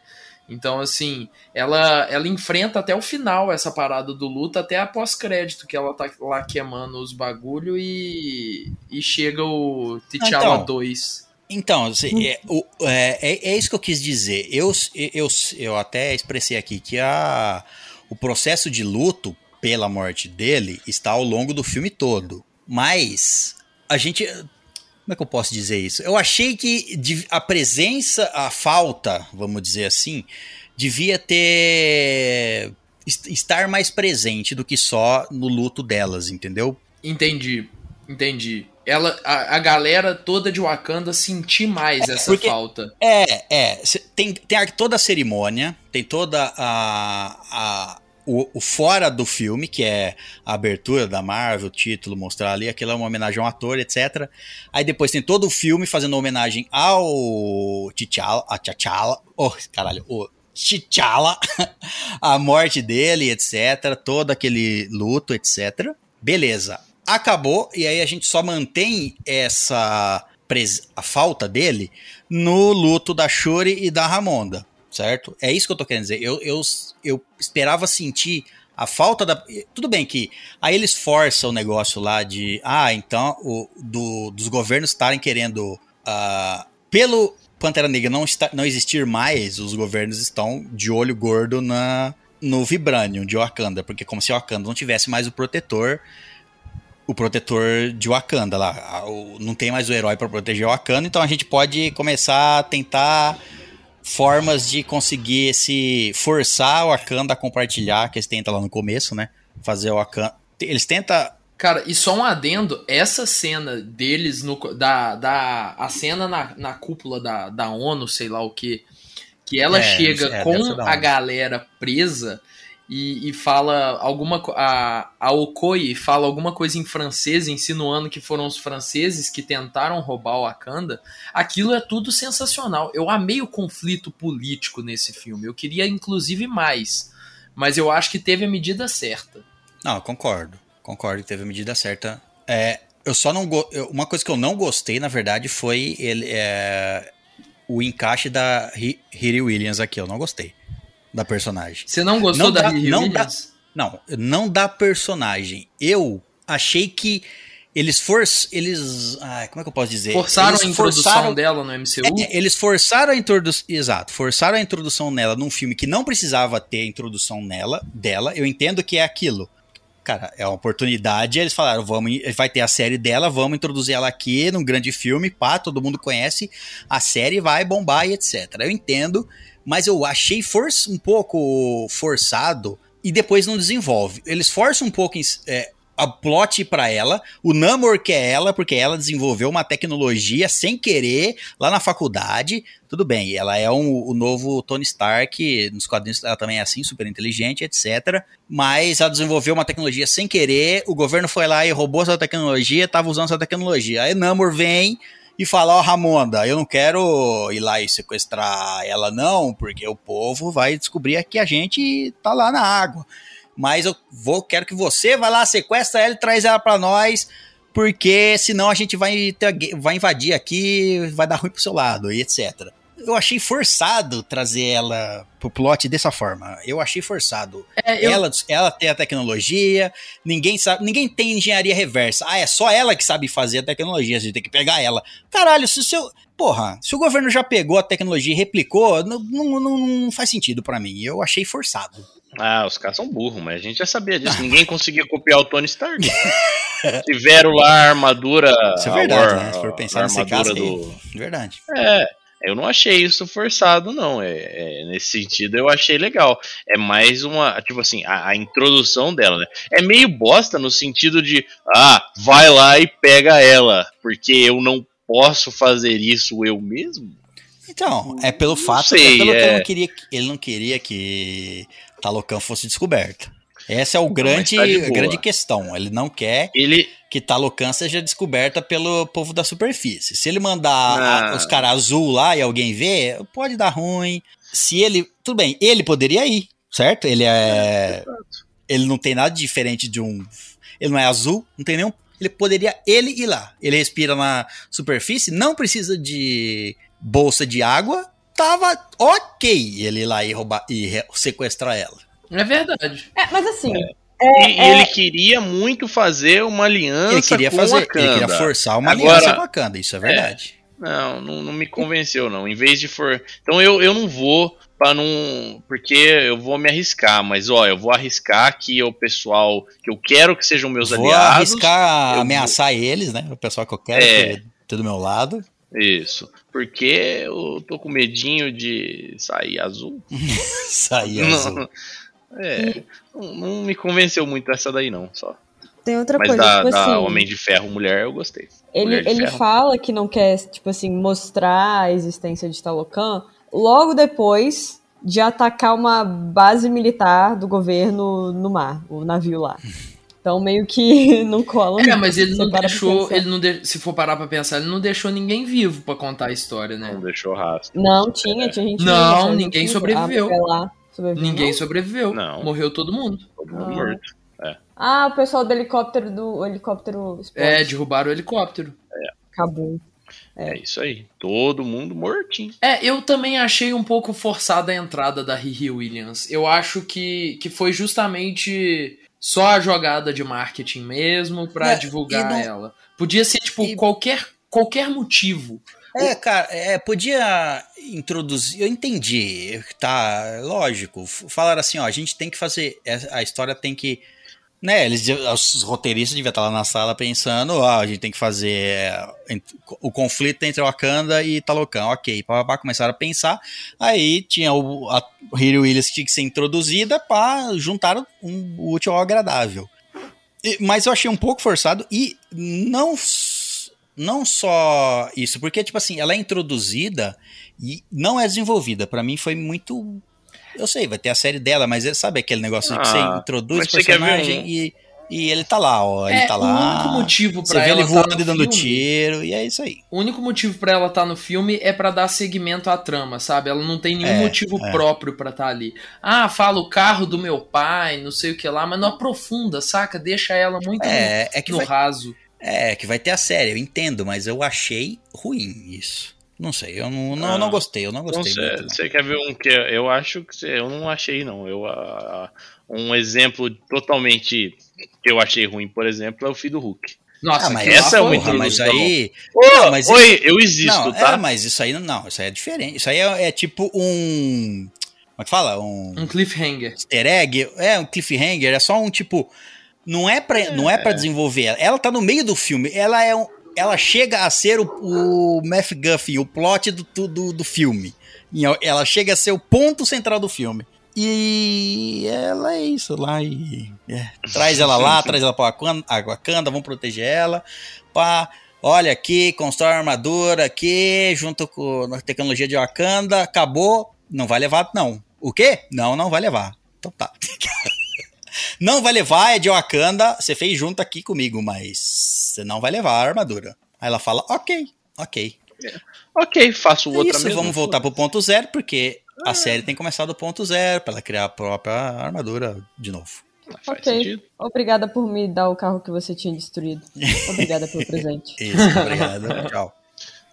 Então, assim, ela, ela enfrenta até o final essa parada do luto, até a pós-crédito, que ela tá lá queimando os bagulho e, e chega o T'Challa Então. 2. Então, se- é, o- é, é- é isso que eu quis dizer. Eu, eu, eu até expressei aqui que a, o processo de luto, pela morte dele está ao longo do filme todo. Mas a gente. Como é que eu posso dizer isso? Eu achei que a presença, a falta, vamos dizer assim, devia ter. est- estar mais presente do que só no luto delas, entendeu? Entendi, entendi. Ela, a, a galera toda de Wakanda sentir mais essa porque- falta. É, é. Tem, tem toda a cerimônia, tem toda a. a o, o fora do filme, que é a abertura da Marvel, o título, mostrar ali, aquilo é uma homenagem a um ator, etc. Aí depois tem todo o filme fazendo homenagem ao T'Challa, a T'Challa, oh, caralho, o T'Challa, a morte dele, etc. Todo aquele luto, etc. Beleza. Acabou, e aí a gente só mantém essa a falta dele no luto da Shuri e da Ramonda, certo? É isso que eu tô querendo dizer. Eu, eu, eu esperava sentir a falta da. Tudo bem que aí eles forçam o negócio lá de. Ah, então, o, do- dos governos estarem querendo. ah, pelo Pantera Negra não, está, não existir mais, os governos estão de olho gordo na, no Vibranium de Wakanda, porque como se Wakanda não tivesse mais o protetor o protetor de Wakanda lá. Não tem mais o herói para proteger Wakanda, então a gente pode começar a tentar formas de conseguir esse forçar o Wakanda a compartilhar, que eles tentam lá no começo, né? Fazer o Wakanda. Eles tentam Cara, e só um adendo, essa cena deles no da, da a cena na, na cúpula da, da ONU, sei lá o que, que ela É, chega é, com a galera presa e, e fala alguma a a Okoye fala alguma coisa em francês, insinuando que foram os franceses que tentaram roubar o Wakanda. Aquilo é tudo sensacional. Eu amei o conflito político nesse filme. Eu queria inclusive mais, mas eu acho que teve a medida certa. Não, concordo. Concordo que teve a medida certa. É, eu só não. Uma coisa que eu não gostei, na verdade, foi ele, é, o encaixe da Ri- Riri Williams aqui. Eu não gostei da personagem. Você não gostou Não da dá- Riri não Williams? Não, não da personagem. Eu achei que eles forçaram. Eles. Ai, como é que eu posso dizer? Forçaram eles a introdução forçaram- dela no MCU? É, eles forçaram a introdução. Exato, forçaram a introdução nela num filme que não precisava ter a introdução nela, dela. Eu entendo que é aquilo. Cara, é uma oportunidade. Eles falaram, vamos, vai ter a série dela, vamos introduzir ela aqui num grande filme, pá, todo mundo conhece, a série vai bombar e etc. Eu entendo, mas eu achei for, um pouco forçado e depois não desenvolve. Eles forçam um pouco é, a plot pra ela, o Namor quer ela, porque ela desenvolveu uma tecnologia sem querer lá na faculdade. Tudo bem, ela é um- o novo Tony Stark, nos quadrinhos ela também é assim, super inteligente, etc. Mas ela desenvolveu uma tecnologia sem querer, o governo foi lá e roubou essa tecnologia, tava usando essa tecnologia. Aí Namor vem e fala, ó Ramonda, eu não quero ir lá e sequestrar ela não, porque o povo vai descobrir que a gente tá lá na água. Mas eu vou, quero que você vá lá, sequestra ela e traz ela pra nós, porque senão a gente vai, ter, vai invadir aqui, vai dar ruim pro seu lado e etc. Eu achei forçado trazer ela pro plot dessa forma. Eu achei forçado. É, eu, Ela, ela tem a tecnologia, ninguém sabe, ninguém tem engenharia reversa. Ah, é só ela que sabe fazer a tecnologia, a gente tem que pegar ela. Caralho, se o seu. Porra, se o governo já pegou a tecnologia e replicou, não, não, não- não faz sentido pra mim. Eu achei forçado. Ah, os caras são burros, mas a gente já sabia disso. Ninguém conseguia copiar o Tony Stark. Tiveram lá a armadura. Isso é a verdade, war- né? Se for pensar a nesse caso aí. do. Verdade. É, eu não achei isso forçado, não. É, é, nesse sentido, eu achei legal. É mais uma. Tipo assim, a, a introdução dela, né? É meio bosta no sentido de. Ah, vai lá e pega ela. Porque eu não posso fazer isso eu mesmo? Então, é pelo Não fato sei, é pelo que é. ele não queria, que- ele não queria que Talocan fosse descoberta. Essa é o grande, mas tá de boa. a grande questão. Ele não quer Ele. que Talocan seja descoberta pelo povo da superfície. Se ele mandar Ah. a- os caras azul lá e alguém ver, pode dar ruim. Se ele. Tudo bem, ele poderia ir, certo? Ele é. Ele não tem nada diferente de um. Ele não é azul, não tem nenhum. Ele poderia ele ir lá. Ele respira na superfície, não precisa de bolsa de água. Tava ok ele ir lá e roubar e sequestrar ela. É verdade. É, mas assim, e e ele queria muito fazer uma aliança Ele queria com fazer, ele queria forçar uma Agora- aliança com a Wakanda, isso é verdade. Não, não, não me convenceu, não. Em vez de for. Então eu, eu não vou Pra não. Porque eu vou me arriscar, mas ó, eu vou arriscar que o pessoal que eu quero que sejam meus Vou aliados. arriscar eu ameaçar eles, né? O pessoal que eu quero É. ter, ter do meu lado. Isso. Porque eu tô com medinho de sair azul. Sair azul. Não, é, não, não me convenceu muito essa daí, não. Só. Tem outra Mas coisa, da, tipo da assim. Homem de Ferro Mulher eu gostei. Ele, ele Ferro. fala que não quer, tipo assim, mostrar a existência de Talocan logo depois de atacar uma base militar do governo no mar, o navio lá. Então meio que não cola. É, mas ele não para deixou, ele não de- se for parar pra pensar, ele não deixou ninguém vivo pra contar a história, né? Não deixou rastro. Não, tinha, tinha gente Não, ninguém viva. sobreviveu. A mulher lá sobreviveu. Ninguém sobreviveu. Não. Morreu todo mundo. Todo mundo Ah. morto. Ah, o pessoal do helicóptero do o helicóptero explode. É, derrubaram o helicóptero. Acabou. É. isso aí. Todo mundo mortinho. É, eu também achei um pouco forçada a entrada da Riri Williams. Eu acho que, que foi justamente só a jogada de marketing mesmo pra É, divulgar não- ela. Podia ser, tipo, E- qualquer, qualquer motivo. É, cara, é, podia introduzir. Eu entendi, tá? Lógico. Falaram assim, ó, a gente tem que fazer. é, A história tem que. Né, eles, os roteiristas deviam estar lá na sala pensando, ó, a gente tem que fazer é, o conflito entre Wakanda e Talocan, ok. Papá começaram a pensar, aí tinha o, a Hiro Williams que tinha que ser introduzida para juntar um, útil ao agradável. E- Mas eu achei um pouco forçado e não, não só isso, porque, tipo assim, ela é introduzida e não é desenvolvida. Pra mim foi muito. Eu sei, vai ter a série dela, mas é- sabe aquele negócio de que você Ah, introduz o você personagem e, e ele tá lá, ó. Ele é, tá o lá. único motivo Você pra vê ela ele tá voando no e dando filme, tiro, e é isso aí. O único motivo pra ela estar no filme é pra dar segmento à trama, sabe? Ela não tem nenhum É, motivo é. próprio pra estar ali. Ah, fala o carro do meu pai, não sei o que lá, mas não aprofunda, saca? Deixa ela muito É, é que no vai, raso. É que vai ter a série, eu entendo, mas eu achei ruim isso. Não sei, eu não, não, Ah, não gostei, eu não gostei Você muito. não. você quer ver um que eu acho que você- eu não achei, não. Eu, ah, um exemplo totalmente que eu achei ruim, por exemplo, é o filho do Hulk. Nossa, Ah, mas essa é uma porra, ruim. mas aí. Ô, Não, mas- Oi, eu existo, não, tá? é, mas isso aí não, isso aí é diferente. Isso aí é, é tipo um. Como é que fala? Um Um cliffhanger. easter egg. É, um cliffhanger. É só um tipo. Não é pra, não é pra desenvolver ela. Ela tá no meio do filme. Ela é um. Ela chega a ser o, o MacGuffin, o plot do, do, do filme. E Ela chega a ser o ponto central do filme. E ela é isso lá. E, é, traz ela lá, traz ela pra Wakanda, a vamos proteger ela. Pá, olha aqui, constrói uma armadura aqui, junto com a tecnologia de Wakanda, acabou. Não vai levar, não. O quê? Não, não vai levar. Então tá. Não vai levar, é de Wakanda, você fez junto aqui comigo, mas você não vai levar a armadura. Aí ela fala, ok, ok. Ok, faço É outra isso, mesmo. vamos voltar pro ponto zero, porque a série tem que começar do ponto zero, pra ela criar a própria armadura de novo. Faz Ok. sentido. Obrigada por me dar o carro que você tinha destruído. Obrigada pelo presente. Isso, obrigado, tchau.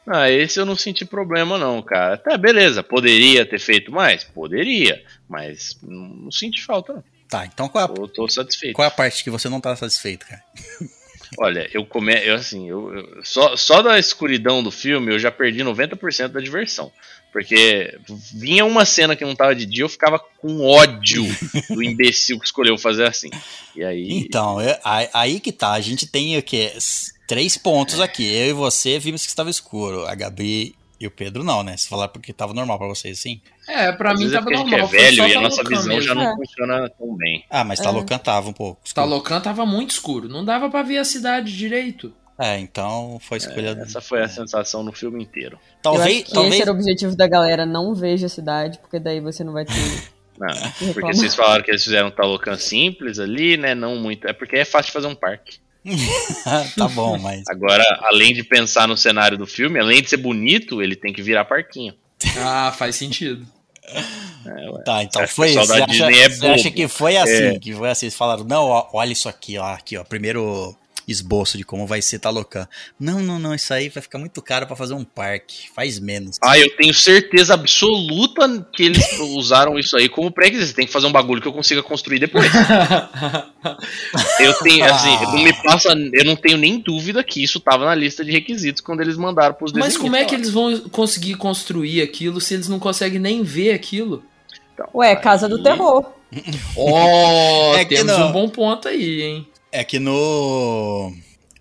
Ah, esse eu não senti problema, não, cara. Tá, beleza. Poderia ter feito mais? Poderia. Mas não, não senti falta, não. Tá, então qual é, a, Eu tô satisfeito. qual é a parte que você não tá satisfeito, cara? Olha, eu come... eu assim, eu, eu- só, só da escuridão do filme eu já perdi 90% da diversão. Porque vinha uma cena que não tava de dia, eu ficava com ódio do imbecil que escolheu fazer assim. E aí. Então, é- aí, que tá, a gente tem o quê? Três pontos aqui. Eu e você vimos que estava escuro. A Gabi e o Pedro não, né? Se falar porque tava normal pra vocês, sim. É, pra às mim é tava porque a gente normal. é velho e a nossa visão já mesmo. não funciona tão bem. Ah, mas Talocan tava um pouco. escuro. Talocan tava muito escuro. Não dava pra ver a cidade direito. É, então foi escolha. Essa foi a sensação no filme inteiro. Eu Talvez, acho que talvez, esse era o objetivo da galera, não veja a cidade, porque daí você não vai ter. Não, que porque vocês falaram que eles fizeram um Talocan simples ali, né? Não muito. É porque é fácil de fazer um parque. tá bom, mas. Agora, além de pensar no cenário do filme, além de ser bonito, ele tem que virar parquinho. Ah, faz sentido. É. Tá, então foi isso. Você acha, é você acha que foi assim? É. Que foi assim? Eles falaram, não, ó, olha isso aqui, ó, aqui, ó. Primeiro esboço de como vai ser Talocan. Não, não, não, isso aí vai ficar muito caro pra fazer um parque. Faz menos. Ah, eu tenho certeza absoluta que eles usaram isso aí como pré-requisito. Tem que fazer um bagulho que eu consiga construir depois. Eu tenho, assim, não me passa, eu não tenho nem dúvida que isso tava na lista de requisitos quando eles mandaram pros Mas como é que eles vão conseguir construir aquilo se eles não conseguem nem ver aquilo? Então, Ué, Casa do aí- Terror. Ó, É temos não. um bom ponto aí, hein? É que no.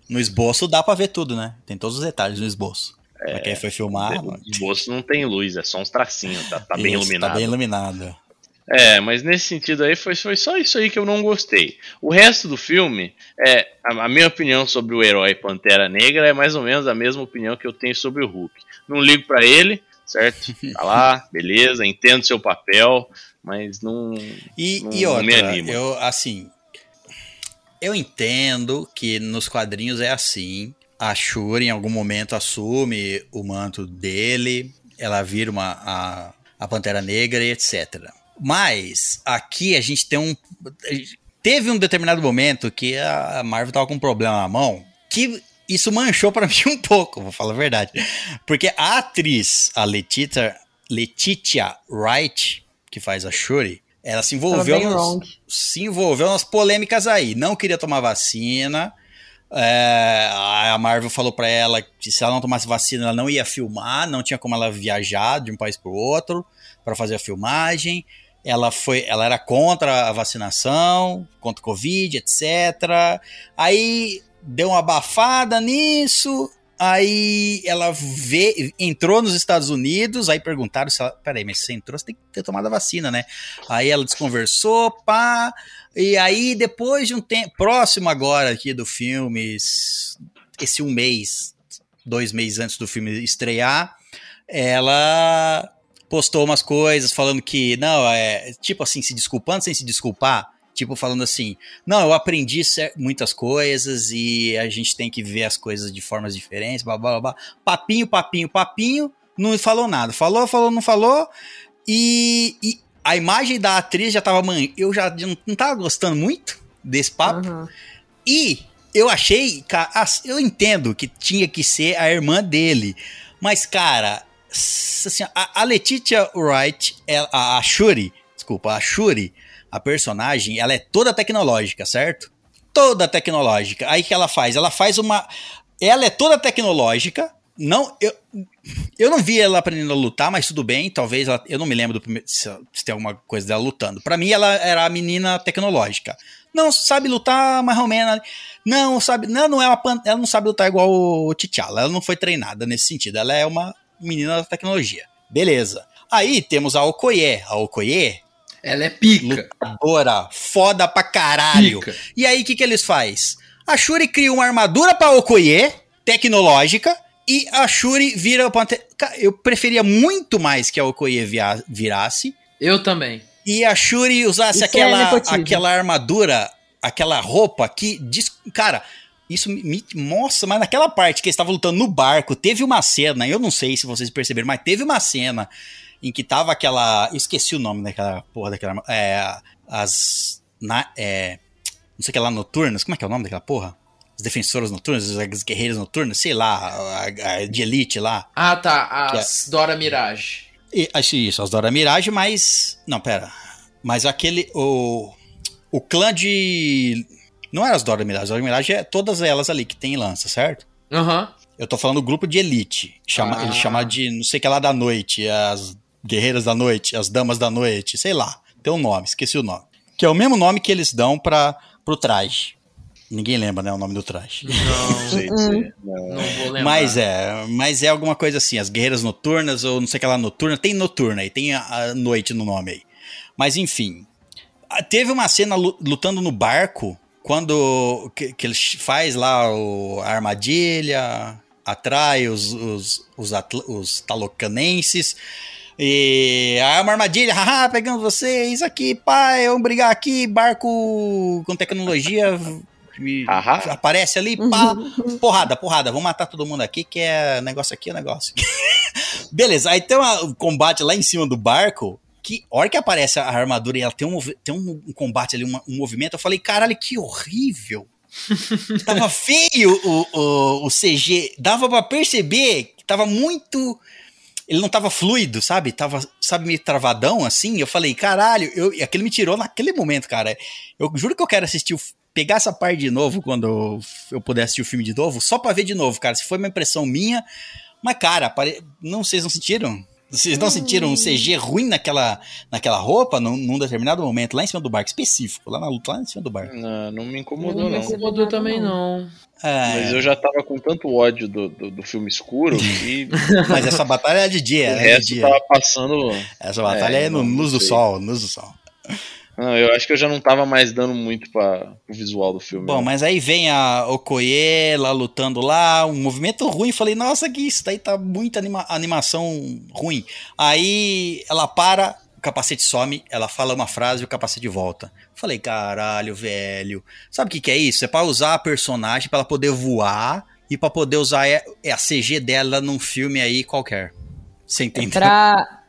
No esboço dá pra ver tudo, né? Tem todos os detalhes no esboço. Pra quem foi filmar. O esboço não tem luz, é só uns tracinhos, tá, tá bem isso, iluminado. Tá bem iluminado. É, mas nesse sentido aí foi, foi só isso aí que eu não gostei. O resto do filme, é a, a minha opinião sobre o herói Pantera Negra é mais ou menos a mesma opinião que eu tenho sobre o Hulk. Não ligo pra ele, certo? Tá lá, beleza, entendo seu papel, mas não. E, Não- e não me outra, anima. eu, assim. Eu entendo que nos quadrinhos é assim. A Shuri em algum momento assume o manto dele, ela vira uma, a, a Pantera Negra e etc. Mas aqui a gente tem um. Teve um determinado momento que a Marvel tava com um problema na mão que isso manchou pra mim um pouco, vou falar a verdade. Porque a atriz, a Letitia, Letitia Wright, que faz a Shuri, ela se envolveu, wrong. se envolveu nas polêmicas aí. Não queria tomar vacina. É, a Marvel falou pra ela que se ela não tomasse vacina, ela não ia filmar, não tinha como ela viajar de um país pro outro para fazer a filmagem. Ela foi, ela era contra a vacinação, contra o Covid, etc. Aí deu uma abafada nisso. Aí ela vê, entrou nos Estados Unidos, aí perguntaram se ela. Peraí, mas você entrou, você tem que ter tomado a vacina, né? Aí ela desconversou, pá. E aí, depois de um tempo. Próximo agora aqui do filme, esse um mês, dois meses antes do filme estrear, ela postou umas coisas falando que, não, é. Tipo assim, se desculpando sem se desculpar. Tipo, falando assim, não, eu aprendi muitas coisas e a gente tem que ver as coisas de formas diferentes, blá blá blá. blá. Papinho, papinho, papinho, não falou nada. Falou, falou, não falou. E, e a imagem da atriz já tava, mãe, eu já não, tava gostando muito desse papo. Aham. E eu achei, eu entendo que tinha que ser a irmã dele, mas cara, assim, a, a Letitia Wright, a, a Shuri, desculpa, a Shuri, a personagem, ela é toda tecnológica, certo? Toda tecnológica. Aí que ela faz? Ela faz uma, ela é toda tecnológica. Não, eu, eu não vi ela aprendendo a lutar, mas tudo bem. Talvez ela, eu não me lembro primeiro, se, se tem alguma coisa dela lutando. Pra mim, ela era a menina tecnológica. Não sabe lutar mais ou menos. Não sabe, não, não é uma, ela não sabe lutar igual o T'Challa. Ela não foi treinada nesse sentido. Ela é uma menina da tecnologia. Beleza. Aí temos a Okoye. A Okoye, Ela é pica. lutadora, foda pra caralho. Pica. E aí, o que, que eles faz? A Shuri cria uma armadura pra Okoye, tecnológica, e a Shuri vira o Pantera. Cara, Eu preferia muito mais que a Okoye via- virasse, Eu também. e a Shuri usasse Isso é aquela, nepotismo. aquela armadura, aquela roupa que. diz- Cara, isso me, me mostra, mas naquela parte que eles estavam lutando no barco, teve uma cena, eu não sei se vocês perceberam, mas teve uma cena em que tava aquela. Eu esqueci o nome daquela porra daquela. É, as. Na, é, não sei o que lá, noturnas. Como é que é o nome daquela porra? As defensoras noturnas, as guerreiras noturnas, sei lá, a, a de elite lá. Ah, tá. As Dora Mirage. E, acho isso, as Dora Mirage, mas. Não, pera. Mas aquele. O, o clã de. Não era as Dora Mirage, as Dora Mirage é todas elas ali que tem lança, certo? Aham. Eu tô falando do grupo de elite. Chama, Ah. Ele chama de não sei o que lá da noite, as guerreiras da noite, as damas da noite, sei lá. Tem um nome, esqueci o nome. Que é o mesmo nome que eles dão para pro traje. Ninguém lembra, né, o nome do traje. Não Não, sei dizer. Não. não vou lembrar. Mas é, mas é alguma coisa assim, as guerreiras noturnas, ou não sei o que lá, noturna, tem noturna aí, tem a, a noite no nome aí. Mas enfim, teve uma cena lu- lutando no barco, quando que, que ele faz lá o, a armadilha, atrai os, os, os, atl- os talocanenses, e ah, uma armadilha, haha, pegando vocês aqui, pai, vamos brigar aqui, barco com tecnologia, aparece ali, pá, porrada, porrada, vamos matar todo mundo aqui, que é negócio aqui, é negócio. Beleza, aí tem um combate lá em cima do barco, que a hora que aparece a armadura e ela tem um, tem um, um combate ali, uma- um movimento, eu falei, caralho, que horrível. tava feio o, o, o CG, dava pra perceber que tava muito... Ele não tava fluido, sabe? Tava, sabe, meio travadão, assim. Eu falei, caralho, eu, e aquilo me tirou naquele momento, cara. Eu juro que eu quero assistir, o, pegar essa parte de novo quando eu, eu puder assistir o filme de novo, só pra ver de novo, cara. Se foi uma impressão minha. Mas, cara, pare... não, vocês não sentiram? Vocês não sentiram um CG ruim naquela, naquela roupa, num, num determinado momento, lá em cima do barco, específico, lá na luta, lá em cima do barco? Não, não me incomodou, Não me não. percebi. incomodou também, não. É, Mas eu já tava com tanto ódio do, do, do filme escuro que mas essa batalha é de dia, o é de resto dia. tava passando. Essa batalha é, É, no luz do sol, luz do sol. Não, eu acho que eu já não tava mais dando muito para o visual do filme. Bom, não. mas aí vem a Okoye lá lutando lá, um movimento ruim. Falei, nossa, que isso daí tá muita anima- animação ruim. Aí ela para, capacete some, ela fala uma frase e o capacete volta. Falei, caralho, velho. Sabe o que, que é isso? É pra usar a personagem pra ela poder voar e pra poder usar é- é a CG dela num filme aí qualquer. Você É entendeu? pra.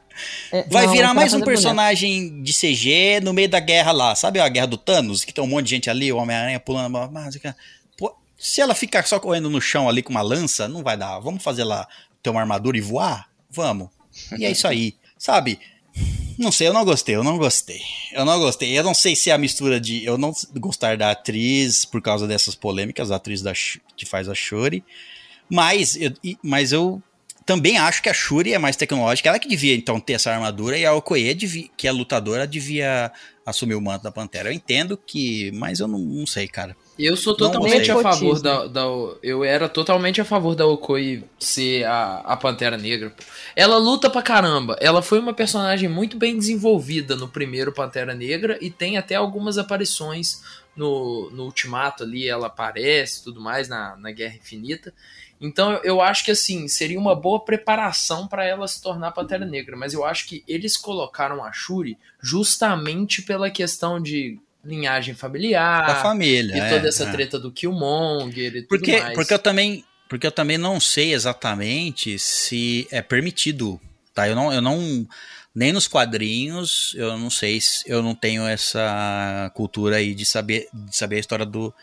é- Vai não, virar mais um fazer boneco. personagem de CG no meio da guerra lá. Sabe a guerra do Thanos? Que tem um monte de gente ali, o Homem-Aranha pulando. Mas, pô, se ela ficar só correndo no chão ali com uma lança, não vai dar. Vamos fazer lá ter uma armadura e voar? Vamos. E é isso aí. Sabe? Não sei, eu não gostei, eu não gostei. Eu não gostei. Eu não sei se é a mistura de eu não gostar da atriz por causa dessas polêmicas, a atriz da, que faz a Shuri. Mas eu, mas eu também acho que a Shuri é mais tecnológica. Ela que devia, então, ter essa armadura. E a Okoye, devia, que é lutadora, devia assumir o manto da Pantera. Eu entendo que... Mas eu não, não sei, cara. Eu sou totalmente a favor da, da. Eu era totalmente a favor da Okoi ser a, a Pantera Negra. Ela luta pra caramba. Ela foi uma personagem muito bem desenvolvida no primeiro Pantera Negra e tem até algumas aparições no, no Ultimato ali. Ela aparece e tudo mais na, na Guerra Infinita. Então eu- acho que assim, seria uma boa preparação pra ela se tornar Pantera Negra. Mas eu acho que eles colocaram a Shuri justamente pela questão de linhagem familiar. da família. E é, toda essa é. treta do Killmonger e tudo Porque, mais. porque eu também, porque eu também não sei exatamente se é permitido, tá? Eu não, eu não nem nos quadrinhos, eu não sei se eu não tenho essa cultura aí de saber, de saber a história do,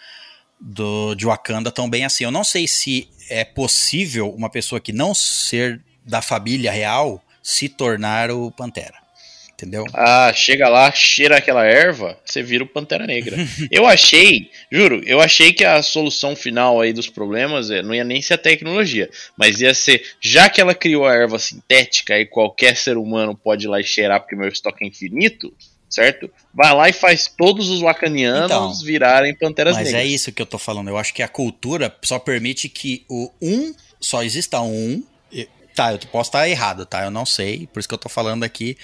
do de Wakanda tão bem assim. Eu não sei se é possível uma pessoa que não ser da família real se tornar o Pantera. Entendeu? Ah, chega lá, cheira aquela erva, você vira o Pantera Negra. eu achei, juro, eu achei que a solução final aí dos problemas é, não ia nem ser a tecnologia, mas ia ser, já que ela criou a erva sintética e qualquer ser humano pode ir lá e cheirar porque meu estoque é infinito, certo? Vai lá e faz todos os wakanianos Então, virarem Panteras Mas Negras. é isso que eu tô falando. Eu acho que a cultura só permite que o um só exista um. Tá, eu posso estar errado, tá? Eu não sei, por isso que eu tô falando aqui.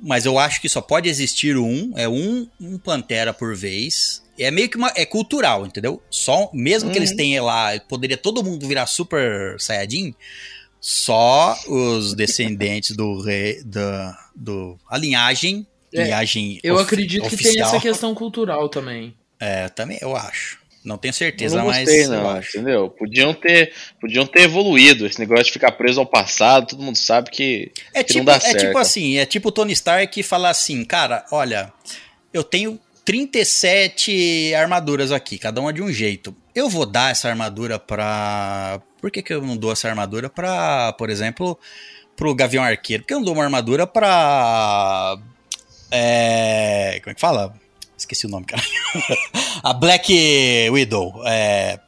Mas eu acho que só pode existir um, é um, um pantera por vez. É meio que uma. É cultural, entendeu? Só, mesmo que eles Uhum. tenham lá, poderia todo mundo virar super saiyajin. Só os descendentes do rei. Da, do, a linhagem. É, linhagem Eu of- acredito que tem oficial. essa questão cultural também. É, também eu acho. Não tenho certeza, não mas gostei, eu não, acho. entendeu? Podiam ter, podiam ter evoluído. Esse negócio de ficar preso ao passado, todo mundo sabe que, É que não tipo, dá é certo. tipo assim, é tipo o Tony Stark falar assim, cara, olha, eu tenho 37 armaduras aqui, cada uma de um jeito. Eu vou dar essa armadura pra. Por que, que eu não dou essa armadura pra, por exemplo, pro Gavião Arqueiro? Por que eu não dou uma armadura pra. É. Como é que fala? Esqueci o nome, cara. A Black Widow. É.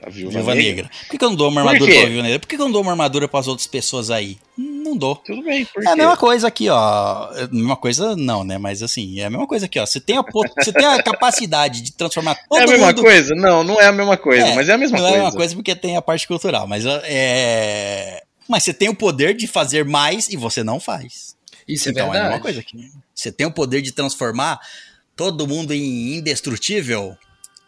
A Viúva, Viúva Negra. Negra. Por que, eu não dou uma armadura pra Viúva Negra? Por que, eu não dou uma armadura pras outras pessoas aí? Não dou. Tudo bem, por É a mesma coisa aqui, ó. É a mesma coisa, não, né? Mas assim, é a mesma coisa aqui, ó. Você tem a, você tem a capacidade de transformar todo É a mesma mundo. coisa? Não, não é a mesma coisa, É, mas é a mesma não coisa. é a mesma coisa porque tem a parte cultural, mas é. Mas você tem o poder de fazer mais e você não faz. Isso então é é a verdade. mesma coisa aqui. Você tem o poder de transformar todo mundo em indestrutível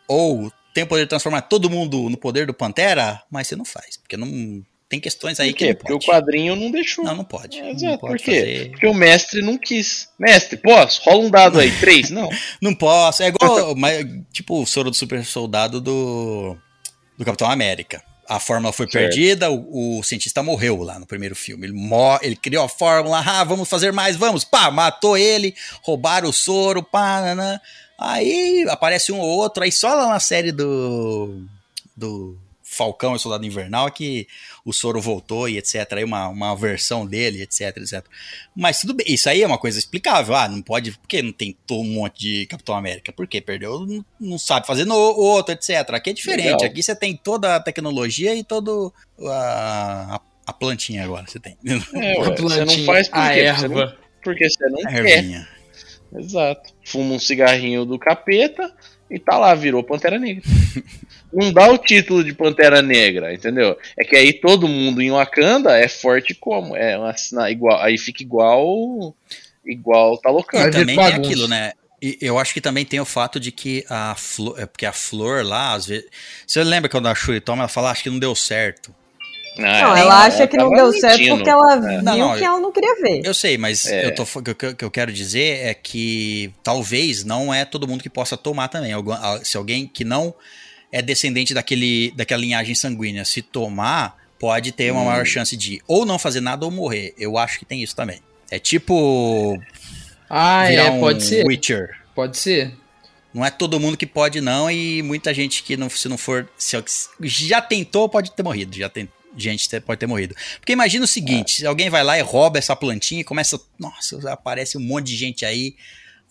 ou tem o poder de transformar todo mundo no poder do Pantera, mas você não faz, porque não tem questões aí Por que quê? não Porque pode. o quadrinho não deixou. Não, não pode. É, não pode por quê? fazer. Porque o mestre não quis. Mestre, posso? Rola um dado aí, três? Não. Não posso. É igual, mas, tipo, o soro do super soldado do, do Capitão América. A fórmula foi Certo. perdida, o, o cientista morreu lá no primeiro filme. Ele, mor ele criou a fórmula, ah, vamos fazer mais, vamos. Pá, matou ele, roubaram o soro, pá, nanã. Aí aparece um ou outro, aí só lá na série do, do Falcão e Soldado Invernal que o soro voltou e etc. Aí uma, uma versão dele, etc, etc. Mas tudo bem, isso aí é uma coisa explicável. Ah, não pode, por que não tem um monte de Capitão América? Porque perdeu, não, não sabe fazer no outro, etc. Aqui é diferente, Legal. aqui você tem toda a tecnologia e todo a, a A plantinha agora você tem. É, você não faz por a quê? Porque você não- erva. Porque você não A quer. ervinha. Exato. Fuma um cigarrinho do capeta e tá lá, virou Pantera Negra. não dá o título de Pantera Negra, entendeu? É que aí todo mundo em Wakanda é forte como? É uma, na- igual, aí fica igual. Igual tá E loucando. Vir também tem bagunça. aquilo, né? E eu acho que também tem o fato de que a flor, é porque a flor lá, às vezes. Você lembra quando a Shuri toma, ela fala, acho que não deu certo. Não, ela acha que não deu certo porque ela viu Não, não, que ela não queria ver. Eu sei, mas É. eu tô, o que eu- que eu quero dizer é que talvez não é todo mundo que possa tomar também. Se alguém que não é descendente daquele, daquela linhagem sanguínea se tomar, pode ter uma Hum. maior chance de ou não fazer nada ou morrer. Eu acho que tem isso também. É tipo Ah, virar é, um pode ser. Witcher. Pode ser. Não é todo mundo que pode, não, e muita gente que não, se não for. Se, já tentou, pode ter morrido. Já tem gente pode ter morrido. Porque imagina o seguinte: se alguém vai lá e rouba essa plantinha e começa. Nossa, aparece um monte de gente aí.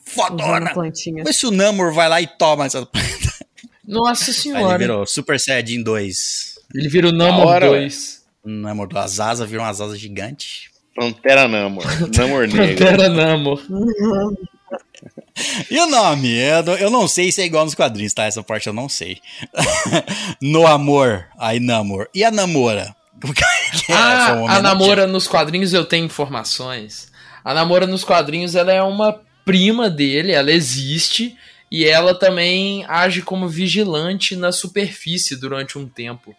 Fodona! plantinha. Mas se o Namor vai lá e toma essa planta. Nossa Aí ele senhora. virou Super Saiyajin 2. Ele vira o Da Namor hora, 2. O Namor das asas virou umas asas gigantes. Pantera Namor. Namor Negra. Pantera Namor. E o nome? Eu, não- eu não sei se é igual nos quadrinhos, tá? Essa parte eu não sei. no amor, aí Namor. E a Namora? Que é? Ah, a. Namora nos quadrinhos eu tenho informações. A Namora nos quadrinhos ela é uma prima dele, ela existe e ela também age como vigilante na superfície durante um tempo.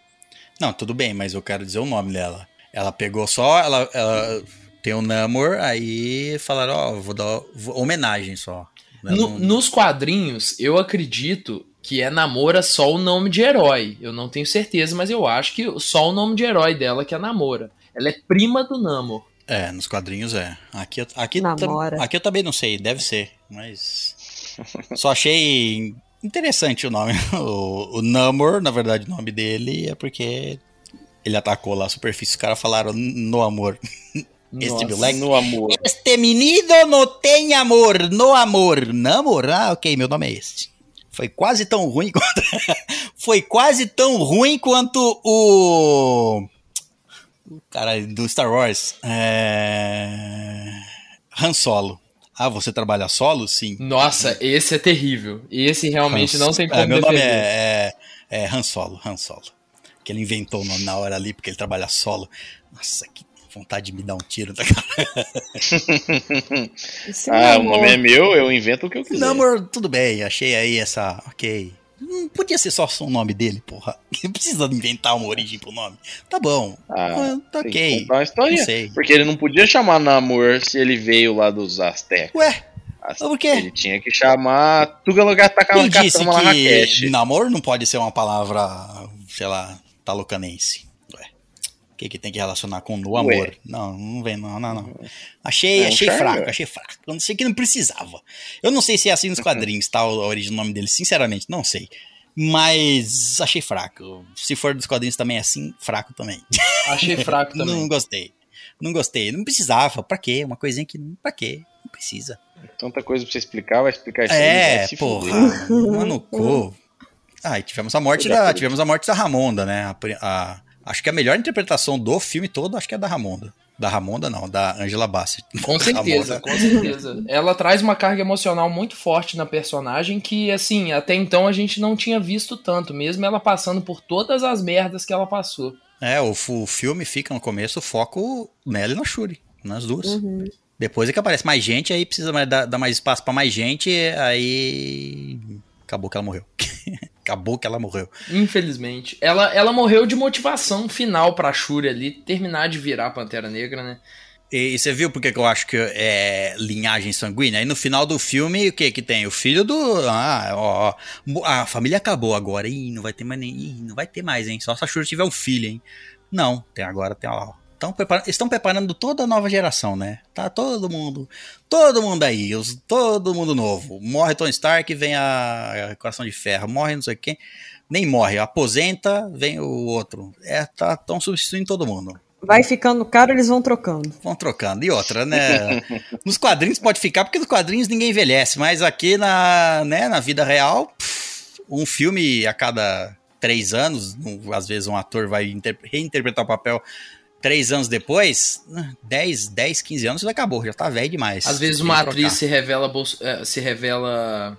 Não, tudo bem, mas eu quero dizer o nome dela. Ela pegou só, ela, ela tem o Namor, aí falaram, ó, vou dar homenagem só. Eu No- não- nos quadrinhos, eu acredito que é Namora só o nome de herói. Eu não tenho certeza, mas eu acho que só o nome de herói dela que é Namora. Ela é prima do Namor. É, nos quadrinhos é. Aqui, eu- aqui, Namora. aqui eu também não sei, deve ser, mas. Só achei interessante o nome. O, o Namor, na verdade, o nome dele é porque ele atacou lá a superfície. Os caras falaram no amor. Este Nossa. moleque. No amor. Este menino não tem amor, no amor. Namor? Ah, ok, meu nome é este. Foi quase tão ruim quanto. Foi quase tão ruim quanto o. o Cara, do Star Wars. É. Han Solo. Ah, você trabalha solo? Sim. Nossa, esse é terrível. Esse realmente Han- não tem como é, Meu nome defender. é, é, é Han Solo, Han Solo. Que ele inventou o nome na hora ali, porque ele trabalha solo. Nossa, que vontade de me dar um tiro da cara. Esse Ah, o namoro. nome é meu, eu invento o que eu quiser. Namor, tudo bem, achei aí essa. Ok. Não podia ser só o nome dele, porra. Não precisa inventar uma origem pro nome. Tá bom. Ah, tá tem que ok. contar uma história. Não sei. Porque ele não podia chamar Namor se ele veio lá dos Aztecas. Ué, As- por quê? Ele tinha que chamar quem disse que namoro não pode ser uma palavra, sei lá, talocanense? O que, que tem que relacionar com no amor? Ué. Não, não vem, não, não, não. Achei, É um achei charme, fraco, achei fraco. Eu não sei que não precisava. Eu não sei se é assim nos quadrinhos, tá? A origem do nome dele, sinceramente, não sei. Mas achei fraco. Se for dos quadrinhos também é assim, fraco também. Achei fraco também. Não gostei. Não gostei. Não precisava. Pra quê? Uma coisinha que. Pra quê? Não precisa. Tanta coisa pra você explicar, vai explicar isso aí. É, vai se porra. Mano, cu. Ah, e tivemos a morte da. Tivemos a morte da Ramonda, né? A a- acho que a melhor interpretação do filme todo, acho que é da Ramonda. Da Ramonda, não, da Angela Bassett. Com certeza, com certeza. Ela traz uma carga emocional muito forte na personagem que, assim, até então a gente não tinha visto tanto, mesmo ela passando por todas as merdas que ela passou. É, o, o filme fica no começo, o foco nela e na Shuri, nas duas. Uhum. Depois é que aparece mais gente, aí precisa dar, dar mais espaço pra mais gente, aí. Acabou que ela morreu. Acabou que ela morreu. Infelizmente. Ela, ela morreu de motivação final pra Shuri ali terminar de virar Pantera Negra, né? E, e você viu porque que eu acho que é linhagem sanguínea? Aí no final do filme, o que que tem? O filho do. Ah, ó, ó. A família acabou agora. Ih, não vai ter mais nem. Ih, não vai ter mais, hein? Só se a Shuri tiver um filho, hein? Não, tem agora, tem ó. Tão estão preparando toda a nova geração, né? Tá todo mundo. Todo mundo aí, os, todo mundo novo. Morre Tony Stark, vem a, a Coração de Ferro. Morre não sei quem. Nem morre, aposenta, vem o outro. É, tá, tão substituindo todo mundo. Vai ficando caro, eles vão trocando. Vão trocando. E outra, né? Nos quadrinhos pode ficar, porque nos quadrinhos ninguém envelhece, mas aqui na, né, na vida real, pff, um filme a cada três anos, às vezes um ator vai inter- reinterpretar o papel três anos depois, 10, 10, 15 anos, já acabou, já tá velho demais. Às vezes uma trocar. atriz se revela, bolso- eh, se revela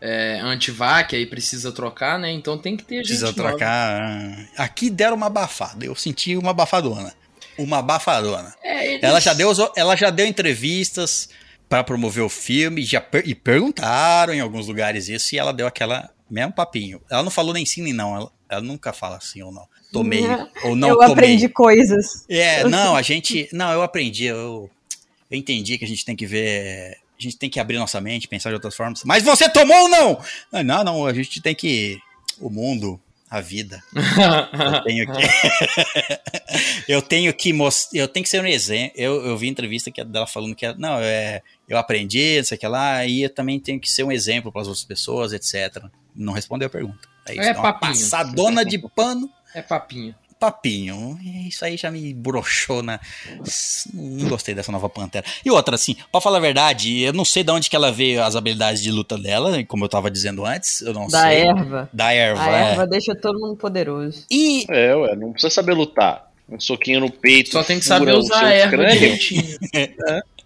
é, anti-vac, aí precisa trocar, né? Então tem que ter gente Precisa nova. trocar. ah. Aqui deram uma abafada. Eu senti uma abafadona. Uma abafadona. É, eles- Ela já deu, ela já deu entrevistas pra promover o filme já per- e perguntaram em alguns lugares isso e ela deu aquela mesmo papinho. Ela não falou nem sim nem não. Ela, ela nunca fala assim ou não. Tomei ou não eu tomei. aprendi coisas. É, não, a gente. Não, eu aprendi, eu, eu entendi que a gente tem que ver. A gente tem que abrir nossa mente, pensar de outras formas. Mas você tomou ou não? Não, não, a gente tem que. O mundo, a vida. Eu tenho que. eu tenho que mostrar. Eu tenho que ser um exemplo. Eu, eu vi entrevista que dela falando que não, é, eu aprendi, não sei o que lá, e eu também tenho que ser um exemplo para as outras pessoas, etc. Não respondeu a pergunta. É isso. É É uma papinho. passadona de pano é papinho. papinho. Isso aí já me broxou na. Não gostei dessa nova Pantera. E outra, assim, pra falar a verdade, eu não sei de onde que ela veio as habilidades de luta dela, como eu tava dizendo antes. Eu não Da sei. erva. Da erva. A é. erva deixa todo mundo poderoso. E É, ué, não precisa saber lutar. Um soquinho no peito. Só tem que saber usar a erva crânio.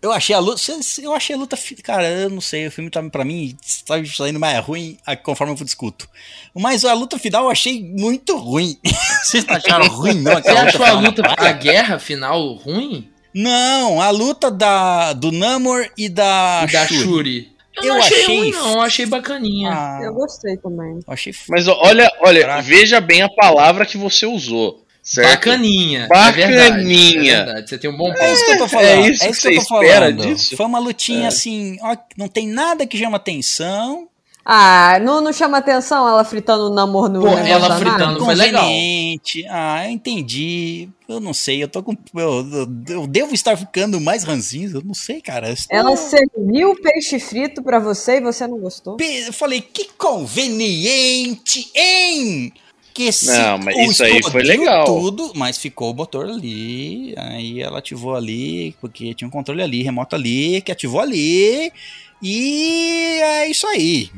eu achei a luta. Eu achei a luta. Cara, eu não sei. O filme tá, pra mim tá saindo mais ruim conforme eu discuto. Mas a luta final eu achei muito ruim. Vocês acharam ruim, não? Você achou a luta, a guerra final ruim? Não, a luta da, do Namor e da, E da Shuri. Shuri? Eu, Eu achei, achei- ruim, não. Eu achei bacaninha. Ah, Eu gostei também. achei Mas olha, olha, Caraca. veja bem a palavra que você usou. Certo? Bacaninha. Bacaninha. É verdade, é verdade. Você tem um bom ponto. É isso que eu tô falando. É isso que eu você tô espera falando. disso? Foi uma lutinha É. assim, ó, não tem nada que chama atenção. Ah, não, não chama atenção ela fritando o namoro no Pô, ela da fritando foi legal. conveniente. Ah, eu entendi. Eu não sei, eu tô com. Eu, eu- eu devo estar ficando mais ranzinho, eu não sei, cara. Eu estou- Ela serviu o peixe frito pra você e você não gostou? Eu falei, que conveniente, hein? Que se Não, mas isso aí foi legal. tudo, mas ficou o motor ali, aí ela ativou ali, porque tinha um controle ali, remoto ali, que ativou ali, e é isso aí.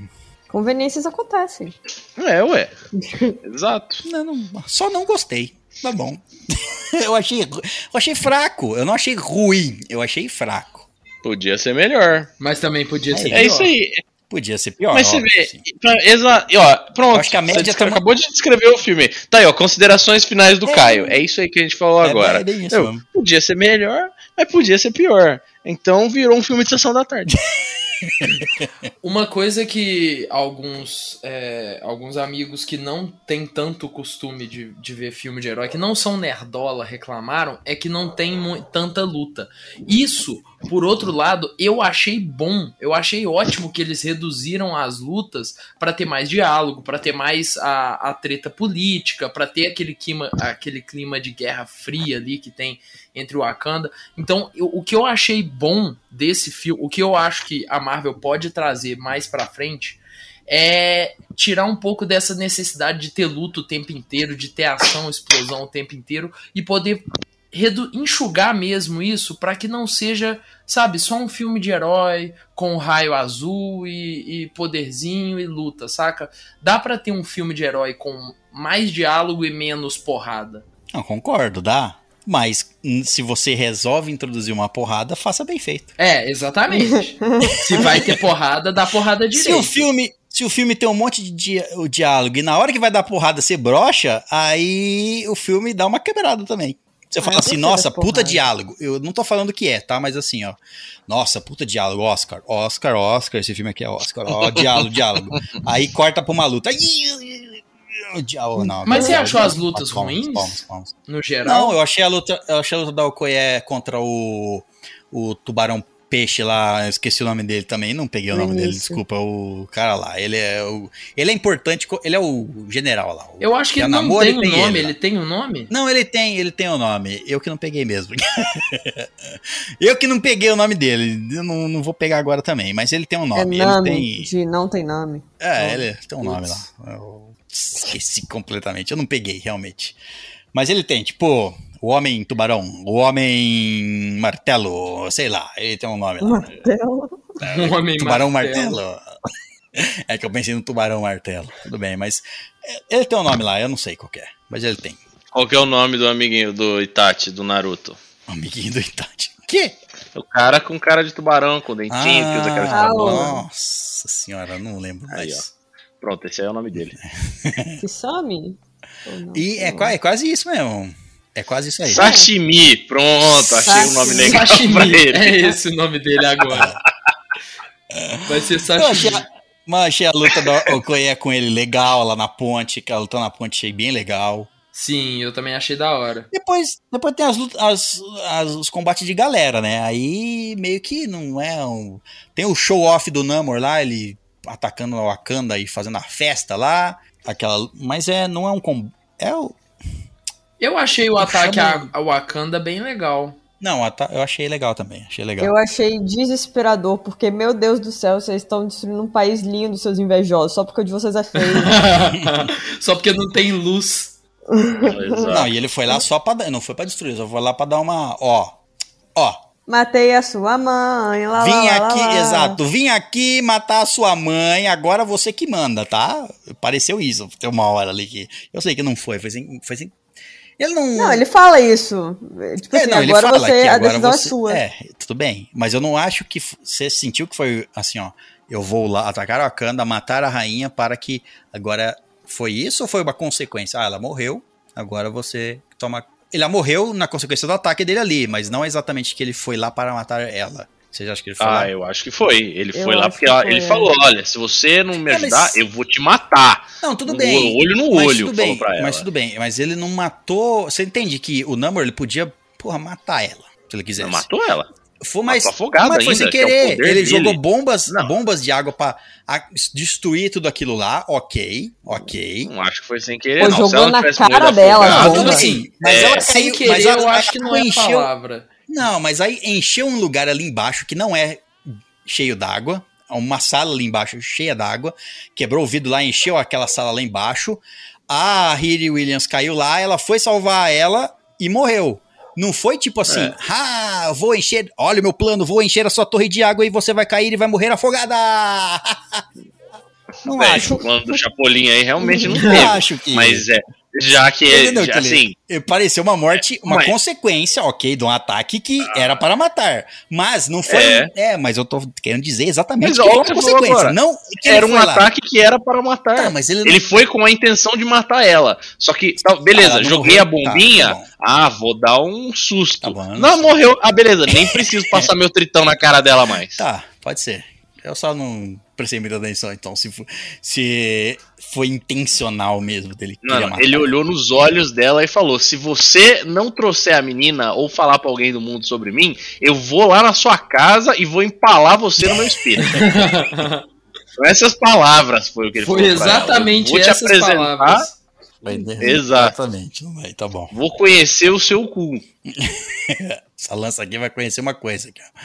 Conveniências acontecem. É, ué. Exato. Não, não- só não gostei, tá bom. eu, achei, eu achei fraco, eu não achei ruim, eu achei fraco. Podia ser melhor. Mas também podia ser É pior. isso aí. Podia ser pior. Mas você vê. sim. Exa ó, pronto. Eu acho que a média você tá- acabou de descrever o filme. Tá aí, ó. Considerações finais do É. Caio. É isso aí que a gente falou É, agora. é isso mesmo. podia ser melhor, mas podia ser pior. Então virou um filme de sessão da tarde. Uma coisa que alguns, é, alguns amigos que não têm tanto costume de, de ver filme de herói, que não são nerdola, reclamaram, é que não tem tanta luta. Isso, por outro lado, eu achei bom. Eu achei ótimo que eles reduziram as lutas para ter mais diálogo, para ter mais a, a treta política, para ter aquele clima, aquele clima de guerra fria ali que tem entre o Wakanda. Então, eu- o que eu achei bom desse filme, o que eu acho que a Marvel pode trazer mais pra frente é tirar um pouco dessa necessidade de ter luta o tempo inteiro, de ter ação, explosão o tempo inteiro e poder enxugar mesmo isso pra que não seja, sabe, só um filme de herói com raio azul e, e poderzinho e luta, saca? Dá pra ter um filme de herói com mais diálogo e menos porrada. Não, concordo, dá. Mas se você resolve introduzir uma porrada, faça bem feito. É, exatamente. Se vai ter porrada, dá porrada direito. Se o filme, se o filme tem um monte de dia- o diálogo e na hora que vai dar porrada você brocha, aí o filme dá uma quebrada também. Você Ah, fala eu assim, nossa, puta diálogo. Eu não tô falando que é, tá? Mas assim, ó. Nossa, puta diálogo, Oscar, Oscar, Oscar, esse filme aqui é Oscar, ó, diálogo, diálogo. Aí corta pra uma luta. O Mas você achou as lutas palmas, ruins? palmas, palmas. No geral. Não, eu achei a luta, eu achei a luta da Okoye contra o, o tubarão peixe lá, eu esqueci o nome dele também, não peguei o No nome dele, desculpa, o cara lá, ele é o, ele é importante, ele é o general lá. o- Eu acho que é ele não tem e um nome. ele Ele, tem um nome? Não, ele tem, ele tem o nome, eu que não peguei mesmo. eu que não peguei o nome dele, eu não, não vou pegar agora também, mas ele tem um É nome, ele nome tem... de não tem nome. É, ele tem um nome lá. Eu esqueci completamente. Eu não peguei, realmente. Mas ele tem, tipo, o Homem Tubarão, o Homem Martelo, sei lá, ele tem um nome lá. Martelo. Um homem Tubarão martelo. Martelo. É que eu pensei no Tubarão Martelo. Tudo bem, mas ele tem um nome lá, eu não sei qual que é, mas ele tem. Qual que é o nome do amiguinho do Itachi, do Naruto? Amiguinho do Itachi. Que? O cara com cara de tubarão, com dentinho, que usa aquela Ah, espada. o- nossa senhora, não lembro Aí, mais. Pronto, esse aí é o nome dele. Ou não? E é, qua- é quase isso mesmo. É quase isso aí. Sashimi, pronto, achei um nome legal pra Sashimi. ele. É esse o nome dele agora. Vai ser Sashimi. mas achei a luta do Okoye com ele legal lá na ponte, que a luta na ponte achei bem legal. Sim, eu também achei da hora. Depois, depois tem as, lutas- as- as- os combates de galera, né? Aí meio que não é um. Tem o show off do Namor lá, ele atacando a Wakanda e fazendo a festa lá. Aquela, mas é, não é um com É o. Eu achei o Eu ataque chamo- a, Wakanda bem legal. Não, eu achei legal também. Achei legal. Eu achei desesperador, porque, meu Deus do céu, vocês estão destruindo um país lindo, seus invejosos, só porque o de vocês é feio. Só porque não tem luz. Não, e ele foi lá só pra. dar- Não foi pra destruir, só foi lá pra dar uma. Ó. Ó. Matei a sua mãe, lá, Vim lá, aqui, lá. exato. Vim aqui matar a sua mãe, agora você que manda, tá? Pareceu isso. Tem uma hora ali que. Eu sei que não foi, foi sem. Foi sem ele não. Não, ele fala isso. Tipo É, assim, não, ele agora fala você, a decisão você- é sua. É, tudo bem. Mas eu não acho que você sentiu que foi assim, ó. Eu vou lá atacar a Wakanda, matar a rainha para que. Agora, foi isso ou foi uma consequência? Ah, ela morreu, agora você toma. Ele morreu na consequência do ataque dele ali, mas não exatamente que ele foi lá para matar ela. Você já acha que ele foi lá? Ah, eu acho que foi. Ele Eu foi lá porque que ela- foi, ele é. falou: olha, se você não me É, ajudar, mas- eu vou te matar. Não, tudo No bem. olho no mas olho, tudo falou bem, pra ela. Mas tudo bem, mas ele não matou. Você entende que o Namor ele podia, porra, matar ela, se ele quisesse. Não matou ela. Foi, mas, mas foi ainda, sem que é querer. ele dele. jogou bombas, Não. bombas de água pra a- destruir tudo aquilo lá. Ok, ok. Não acho que foi sem querer, Pô, não. Jogou na cara dela, Não, assim. Mas É, ela Sem querer, mas ela, eu acho que não é a encheu, palavra. Não, mas aí encheu um lugar ali embaixo que não é cheio d'água. Uma sala ali embaixo cheia d'água. Quebrou o vidro lá, encheu aquela sala lá embaixo. A Riri Williams caiu lá, ela foi salvar ela e morreu. Não foi tipo assim, É. ah, vou encher, olha o meu plano, vou encher a sua torre de água e você vai cair e vai morrer afogada. Não É, acho. o plano do Chapolin aí realmente não Não teve. acho que. Mas é, já que é, Entendeu, já, assim, Pareceu uma morte, uma Mas- consequência, ok, de um ataque que era para matar. Mas não foi. É. É, mas eu tô querendo dizer exatamente Mas que consequência. agora. Não era um lá. ataque que era para matar. Tá, mas ele não. Ele foi com a intenção de matar ela. Só que, tá, beleza, não joguei a morreu. Tá, bombinha. tá ah, vou dar um susto. Tá bom, não não, morreu. Ah, beleza, nem preciso passar meu tritão na cara dela mais. Tá, pode ser. Eu só não prestei muita atenção, então, se, se foi intencional mesmo dele. matar. ele olhou nos olhos dela e falou: Se você não trouxer a menina ou falar pra alguém do mundo sobre mim, eu vou lá na sua casa e vou empalar você no meu espelho. Com essas palavras foi o que ele Foi falou. ela. exatamente Eu vou te essas apresentar, palavras. Vai-. Exatamente. Não vai, tá bom. Vou conhecer o seu cu. Essa lança aqui vai conhecer uma coisa aqui, ó.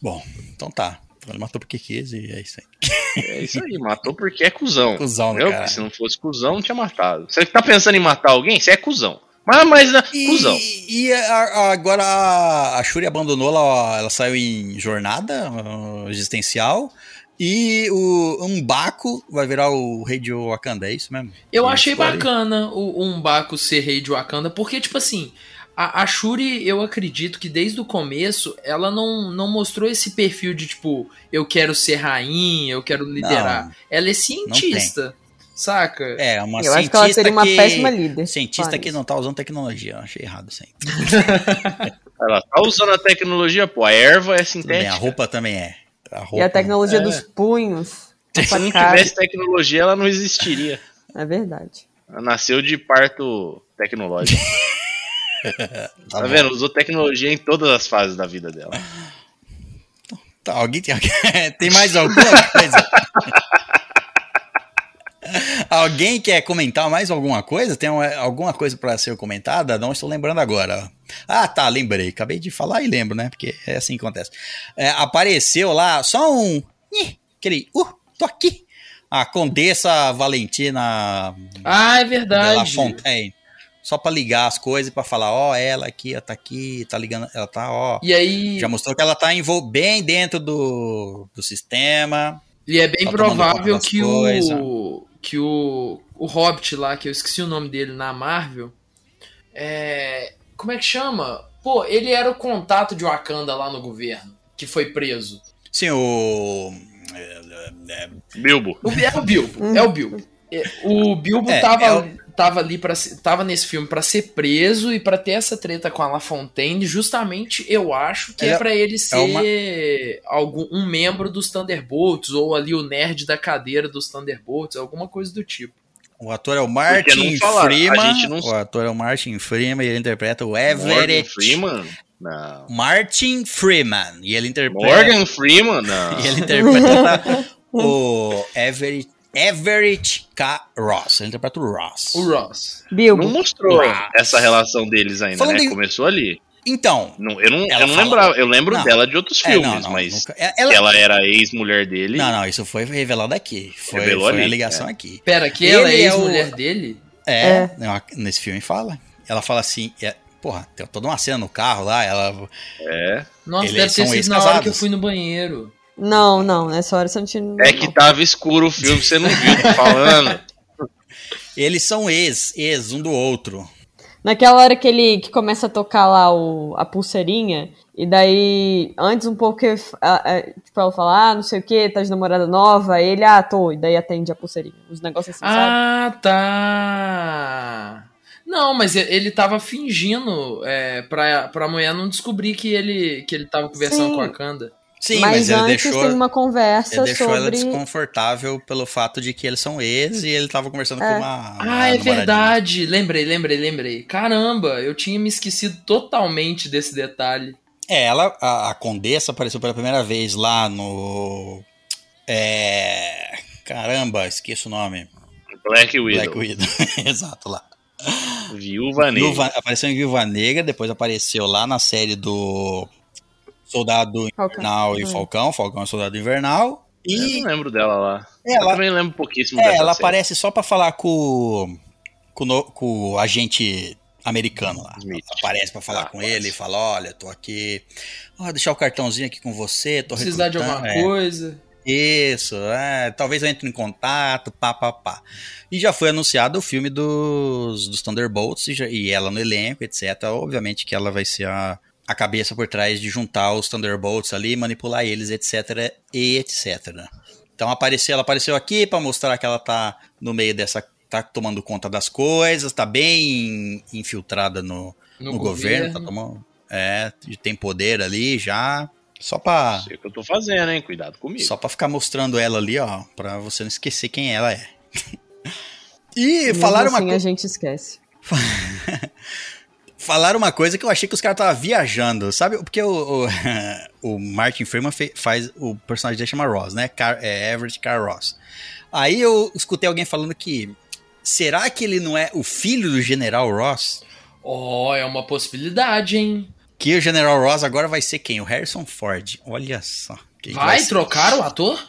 Bom, então tá. Ele matou porque quis e é isso aí. É isso aí, matou porque é cuzão. Cusão. Porque se não fosse cuzão, não tinha matado. Você tá pensando em matar alguém? Você é cuzão. Mas, mas né, cuzão. E, e a- a- agora a, a Shuri abandonou, ela, ela saiu em jornada uh, existencial. E o Umbaco vai virar o rei de Wakanda, é isso mesmo? Eu achei bacana o, o Umbaco ser rei de Wakanda, porque, tipo assim, a, a Shuri, eu acredito que desde o começo ela não, não mostrou esse perfil de, tipo, eu quero ser rainha, eu quero liderar. Não. ela é cientista, saca? É, uma Eu acho cientista que ela seria uma que- péssima líder. Cientista que isso. não tá usando tecnologia. Eu achei errado isso aí. Ela tá usando a tecnologia, pô. A erva é Tudo bem, a sintética. roupa também é. A roupa, E a tecnologia É. dos punhos. Se não tivesse tecnologia, ela não existiria. É verdade. Ela nasceu de parto tecnológico. Tá Tá vendo? Usou tecnologia em todas as fases da vida dela. Tá, alguém tem, tem mais alguma coisa? alguém quer comentar mais alguma coisa? Tem uma- alguma coisa para ser comentada? Não estou lembrando agora. Ah, tá, lembrei. Acabei de falar e lembro, né? Porque é assim que acontece. É, apareceu lá só um. Ih, Aquele. Uh, tô aqui. A Condessa Valentina Ah, é de La verdade. Fontaine. Só para ligar as coisas e para falar, ó, ela aqui, ela tá aqui, tá ligando, ela tá, ó. E aí, Já mostrou que ela tá envol- bem dentro do, do sistema. e é bem tá provável que coisas. o que o o Hobbit lá, que eu esqueci o nome dele na Marvel, É, como é que chama? Pô, ele era o contato de Wakanda lá no governo, que foi preso. Sim, o. é, é, Bilbo. O, é o Bilbo, é o Bilbo. É, O Bilbo É, tava, é o- tava ali para tava nesse filme pra ser preso e pra ter essa treta com a La Fontaine, justamente eu acho que é é- pra ele ser uma- algum um membro dos Thunderbolts ou ali o nerd da cadeira dos Thunderbolts, alguma coisa do tipo. o ator é o Martin Freeman. não- O ator é o Martin Freeman e ele interpreta o Morgan Everett. Freeman? Não. Martin Freeman. E ele interpreta. Morgan Freeman? Não. E ele interpreta o Everett, Everett K. Ross. Ele interpreta o Ross. O Ross. Bilbo. Não mostrou Ah. essa relação deles ainda, Falando né? em- Começou ali. Então. Não, eu não, eu não fala- lembrava. Eu lembro Não. dela de outros é, filmes, não, não, mas nunca- é- ela, ela era ex-mulher dele. Não, não, isso foi revelado aqui. Foi, Revelou foi a ali, ligação é. aqui. Pera, que ela é Ele é o- ex-mulher dele? É, É. não, nesse filme fala. Ela fala assim, é, porra, tem toda uma cena no carro lá, ela É. Nossa, Eles deve ter sido na hora que eu fui no banheiro. Não, não, nessa hora você não tinha. É que tava escuro o filme, você não viu, tô falando. eles são ex, ex um do outro. Naquela hora que ele que começa a tocar lá o, a pulseirinha, e daí, antes um pouco, que, a- a- tipo, ela fala, ah, não sei o que, tá de namorada nova, aí ele, ah, tô, e daí atende a pulseirinha. Os negócios assim, sabe? Ah, tá. Não, mas ele tava fingindo é, pra, pra mulher não descobrir que ele, que ele tava conversando Sim. com a Kanda. Sim, mas, mas, ele antes deixou, tem uma conversa ele deixou ela sobre. desconfortável pelo fato de que eles são ex e ele tava conversando É. com uma. uma Ah, é verdade. Lembrei, lembrei, lembrei. Caramba, eu tinha me esquecido totalmente desse detalhe. É, ela, a, a Condessa apareceu pela primeira vez lá no. É. Caramba, esqueço o nome. Black Widow. Black Widow. Exato, lá. Viúva Negra. Viúva- apareceu em Viúva Negra, depois apareceu lá na série do Soldado Falcão. Invernal e Hum. Falcão, Falcão e Soldado Invernal. Eu E não lembro dela lá. Eu ela, também lembro pouquíssimo é, dessa ela série. aparece só pra falar com, com, o no- com o agente americano lá. Smith. Aparece pra falar Ah, com ele e fala: Olha, tô aqui. Ó, deixar o cartãozinho aqui com você. Tô Precisar de recrutando." alguma É. coisa. Isso, é, talvez eu entre em contato, pá, pá, pá. E já foi anunciado o filme dos, dos Thunderbolts e, já- e ela no elenco, etc. Obviamente que ela vai ser a, a cabeça por trás de juntar os Thunderbolts ali, manipular eles, etc. e etc. Então apareceu, ela apareceu aqui pra mostrar que ela tá no meio dessa. tá tomando conta das coisas, tá bem infiltrada no, No, no governo, tá tomando. É, tem poder ali já. Só pra. Sei o que eu tô fazendo, hein? Cuidado comigo. Só pra ficar mostrando ela ali, ó, pra você não esquecer quem ela é. e Mesmo falaram uma, assim, co- a gente esquece. falaram uma coisa que eu achei que os caras estavam viajando, sabe? Porque o, o, o Martin Freeman fe- faz. O personagem dele chama Ross, né? Car, é Everett Car Ross. Aí eu escutei alguém falando que. Será que ele não é o filho do General Ross? Oh, é uma possibilidade, hein? Que o General Ross agora vai ser quem? O Harrison Ford. Olha só. Vai ser? trocar o ator?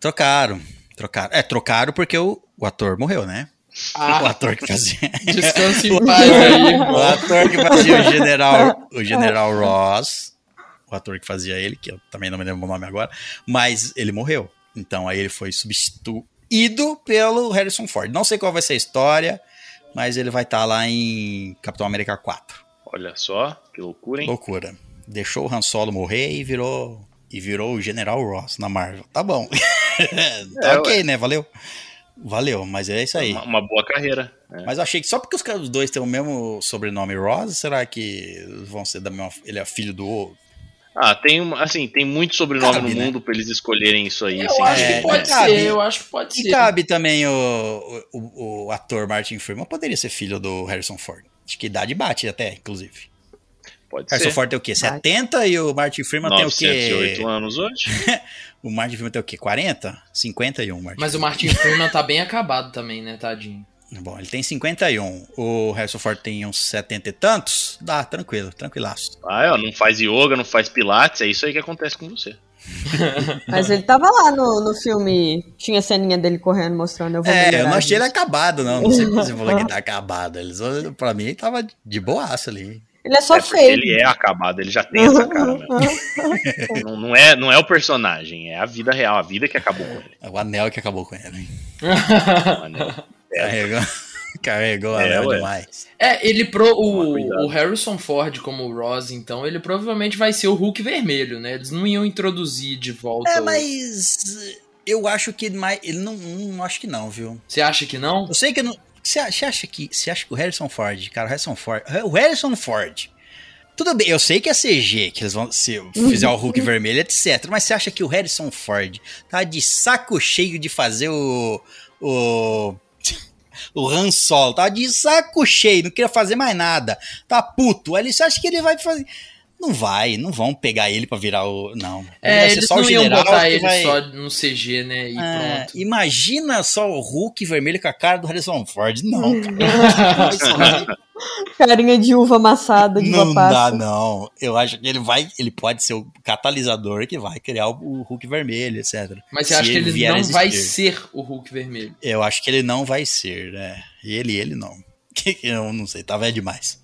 Trocaram. Trocaram. É, trocaram porque o, o ator morreu, né? O Ah, ator que fazia. descanse em paz aí, O ator que fazia o General, o General Ross, o ator que fazia ele, que eu também não me lembro o nome agora, mas ele morreu. Então aí ele foi substituído pelo Harrison Ford. Não sei qual vai ser a história, mas ele vai estar lá em Capitão América 4. Olha só, que loucura, hein? Loucura. Deixou o Han Solo morrer e virou e virou o General Ross na Marvel. Tá bom. tá É, ok, né? Valeu. Valeu, mas é isso aí. Uma, uma boa carreira. né? Mas eu achei que só porque os dois têm o mesmo sobrenome Ross, será que vão ser da mesma. Ele é filho do outro? Ah, tem uma- assim, tem muito sobrenome Cabe, no né? mundo pra eles escolherem isso aí. Eu assim, acho é, que pode cabe. ser, eu acho que pode E ser. cabe também o, o, o ator Martin Freeman, poderia ser filho do Harrison Ford. Acho que idade bate até, inclusive. Pode Harrison ser. Ford tem o quê? Bate. 70 e o Martin Freeman tem o 908 quê? anos hoje. O Martin Freeman tem o quê? 40? 51, Martin Mas o. Martin Freeman tá bem acabado também, né, tadinho? Bom, ele tem 51. O Harrison Ford tem uns 70 e tantos. Dá, tranquilo, tranquilaço. Ah, é, ó, não faz yoga, não faz pilates, é isso aí que acontece com você. Mas ele tava lá no, no filme, tinha a ceninha dele correndo, mostrando, eu vou É, eu não achei ele disso. acabado, não. Não sei porque você falou que tá acabado. Eles, pra mim, ele tava de boaça ali. Ele é só é feio. ele é acabado, ele já tem essa cara mesmo. não, não é, não é o personagem, é a vida real, a vida que acabou com ele. É o anel que acabou com ele. hein? Mano, Carregou, Carregou a É, ué. demais. É, ele pro. O, o Harrison Ford como o Ross, então, ele provavelmente vai ser o Hulk vermelho, né? Eles não iam introduzir de volta. É, o- mas eu acho que mais, ele não, não acho que não, viu? Você acha que não? Eu sei que não. Você acha, que você acha que o Harrison Ford, cara, o Harrison Ford, o Harrison Ford. Tudo bem, eu sei que é CG, que eles vão se fizer o Hulk vermelho, etc. Mas você acha que o Harrison Ford tá de saco cheio de fazer o o o Han Solo, tá de saco cheio, não queria fazer mais nada. Tá puto. Aí você acha que ele vai fazer não vai, não vão pegar ele pra virar o. Não. É, vai ser eles só o não iam botar que ele vai- só no CG, né? E é, pronto. imagina só o Hulk vermelho com a cara do Harrison Ford. Não, cara. Isso não, Carinha de uva amassada, de não uva dá, não. Eu acho que ele vai. Ele pode ser o catalisador que vai criar o, o Hulk vermelho, etc. Mas você Se acha que ele vier a não vai existir. ser o Hulk vermelho? Eu acho que ele não vai ser, né? Ele, ele não. Eu não sei, tá velho demais.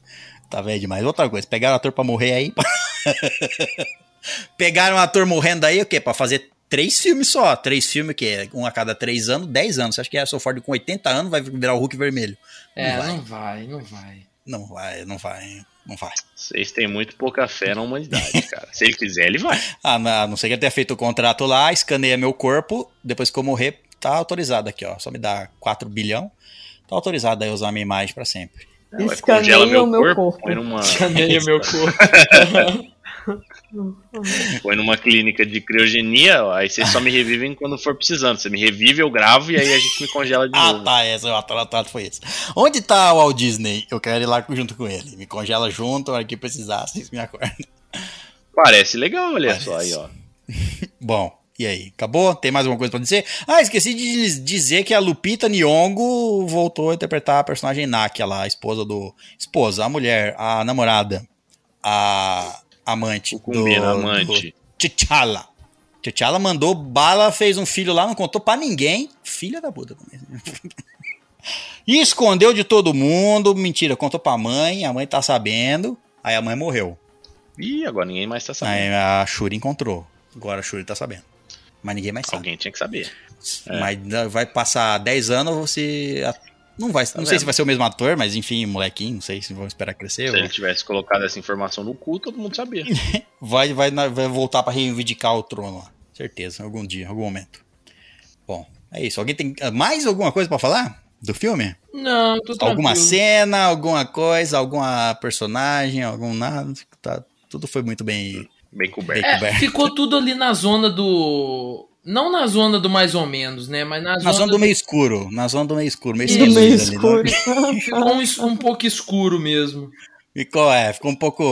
Tá velho demais. Outra coisa, pegaram ator pra morrer aí. pegaram um ator morrendo aí, o quê? Pra fazer três filmes só. Três filmes que é um a cada três anos, dez anos. Você acha que Harrison Ford com 80 anos vai virar o Hulk vermelho? É, vai. não vai, não vai. Não vai, não vai, não vai. Vocês têm muito pouca fé na humanidade, cara. Se ele quiser, ele vai. Ah, não, a não ser que ele tenha feito o contrato lá, escaneia meu corpo, depois que eu morrer, tá autorizado aqui, ó. Só me dá 4 bilhão. Tá autorizado aí usar a minha imagem pra sempre. Vai, Escaneia o meu corpo. põe numa, Escaneia meu corpo. põe numa clínica de criogenia, aí vocês só me revivem quando for precisando. Você me revive, eu gravo e aí a gente me congela de Ah, novo. tá, essa, o contrato foi esse. Onde tá o Walt Disney? Eu quero ir lá junto com ele. Me congela junto, a hora que precisar, vocês me acordam. Parece legal, olha Parece. só aí, ó. Bom, e aí? Acabou? Tem mais alguma coisa pra dizer? Ah, esqueci de dizer que a Lupita Nyong'o voltou a interpretar a personagem Nakia lá, a esposa do... Esposa, a mulher, a namorada, a amante O Kumbina, amante. do T'Challa. T'Challa mandou bala, fez um filho lá, não contou pra ninguém. Filha da puta. E escondeu de todo mundo. Mentira, contou pra mãe, a mãe tá sabendo. Aí a mãe morreu. Ih, agora ninguém mais tá sabendo. Aí a Shuri encontrou. Agora a Shuri tá sabendo. Mas ninguém mais sabe. Alguém tinha que saber. É. Mas vai passar 10 anos, você. Não vai, não sei vendo? se vai ser o mesmo ator, mas enfim, molequinho, não sei se vão esperar crescer. Se ou- ele tivesse colocado essa informação no cu, todo mundo sabia. Vai, vai, vai voltar pra reivindicar o trono lá. Certeza, algum dia, algum momento. Bom, é isso. Alguém tem mais alguma coisa pra falar do filme? Não, tô Alguma tranquilo. cena, alguma coisa, alguma personagem, algum nada. Tá, tudo foi muito bem. Bem coberto. É, ficou tudo ali na zona do. Não na zona do mais ou menos, né? Mas na, Na zona, zona do meio escuro. Na zona do meio escuro. Meio escuro meio ali, né? escuro. Ficou um, um pouco escuro mesmo. Ficou, é, ficou um pouco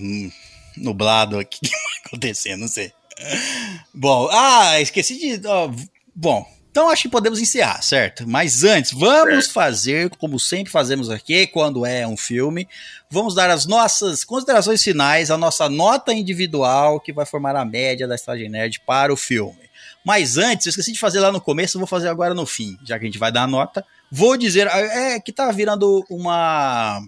hum, nublado aqui. O que vai acontecer? Não sei. Bom, ah, esqueci de. ó, bom, então acho que podemos encerrar, certo? Mas antes, vamos fazer, como sempre fazemos aqui, quando é um filme, vamos dar as nossas considerações finais, a nossa nota individual que vai formar a média da Estalagem Nerd para o filme. Mas antes, eu esqueci de fazer lá no começo, vou fazer agora no fim, já que a gente vai dar a nota. Vou dizer, é que tá virando uma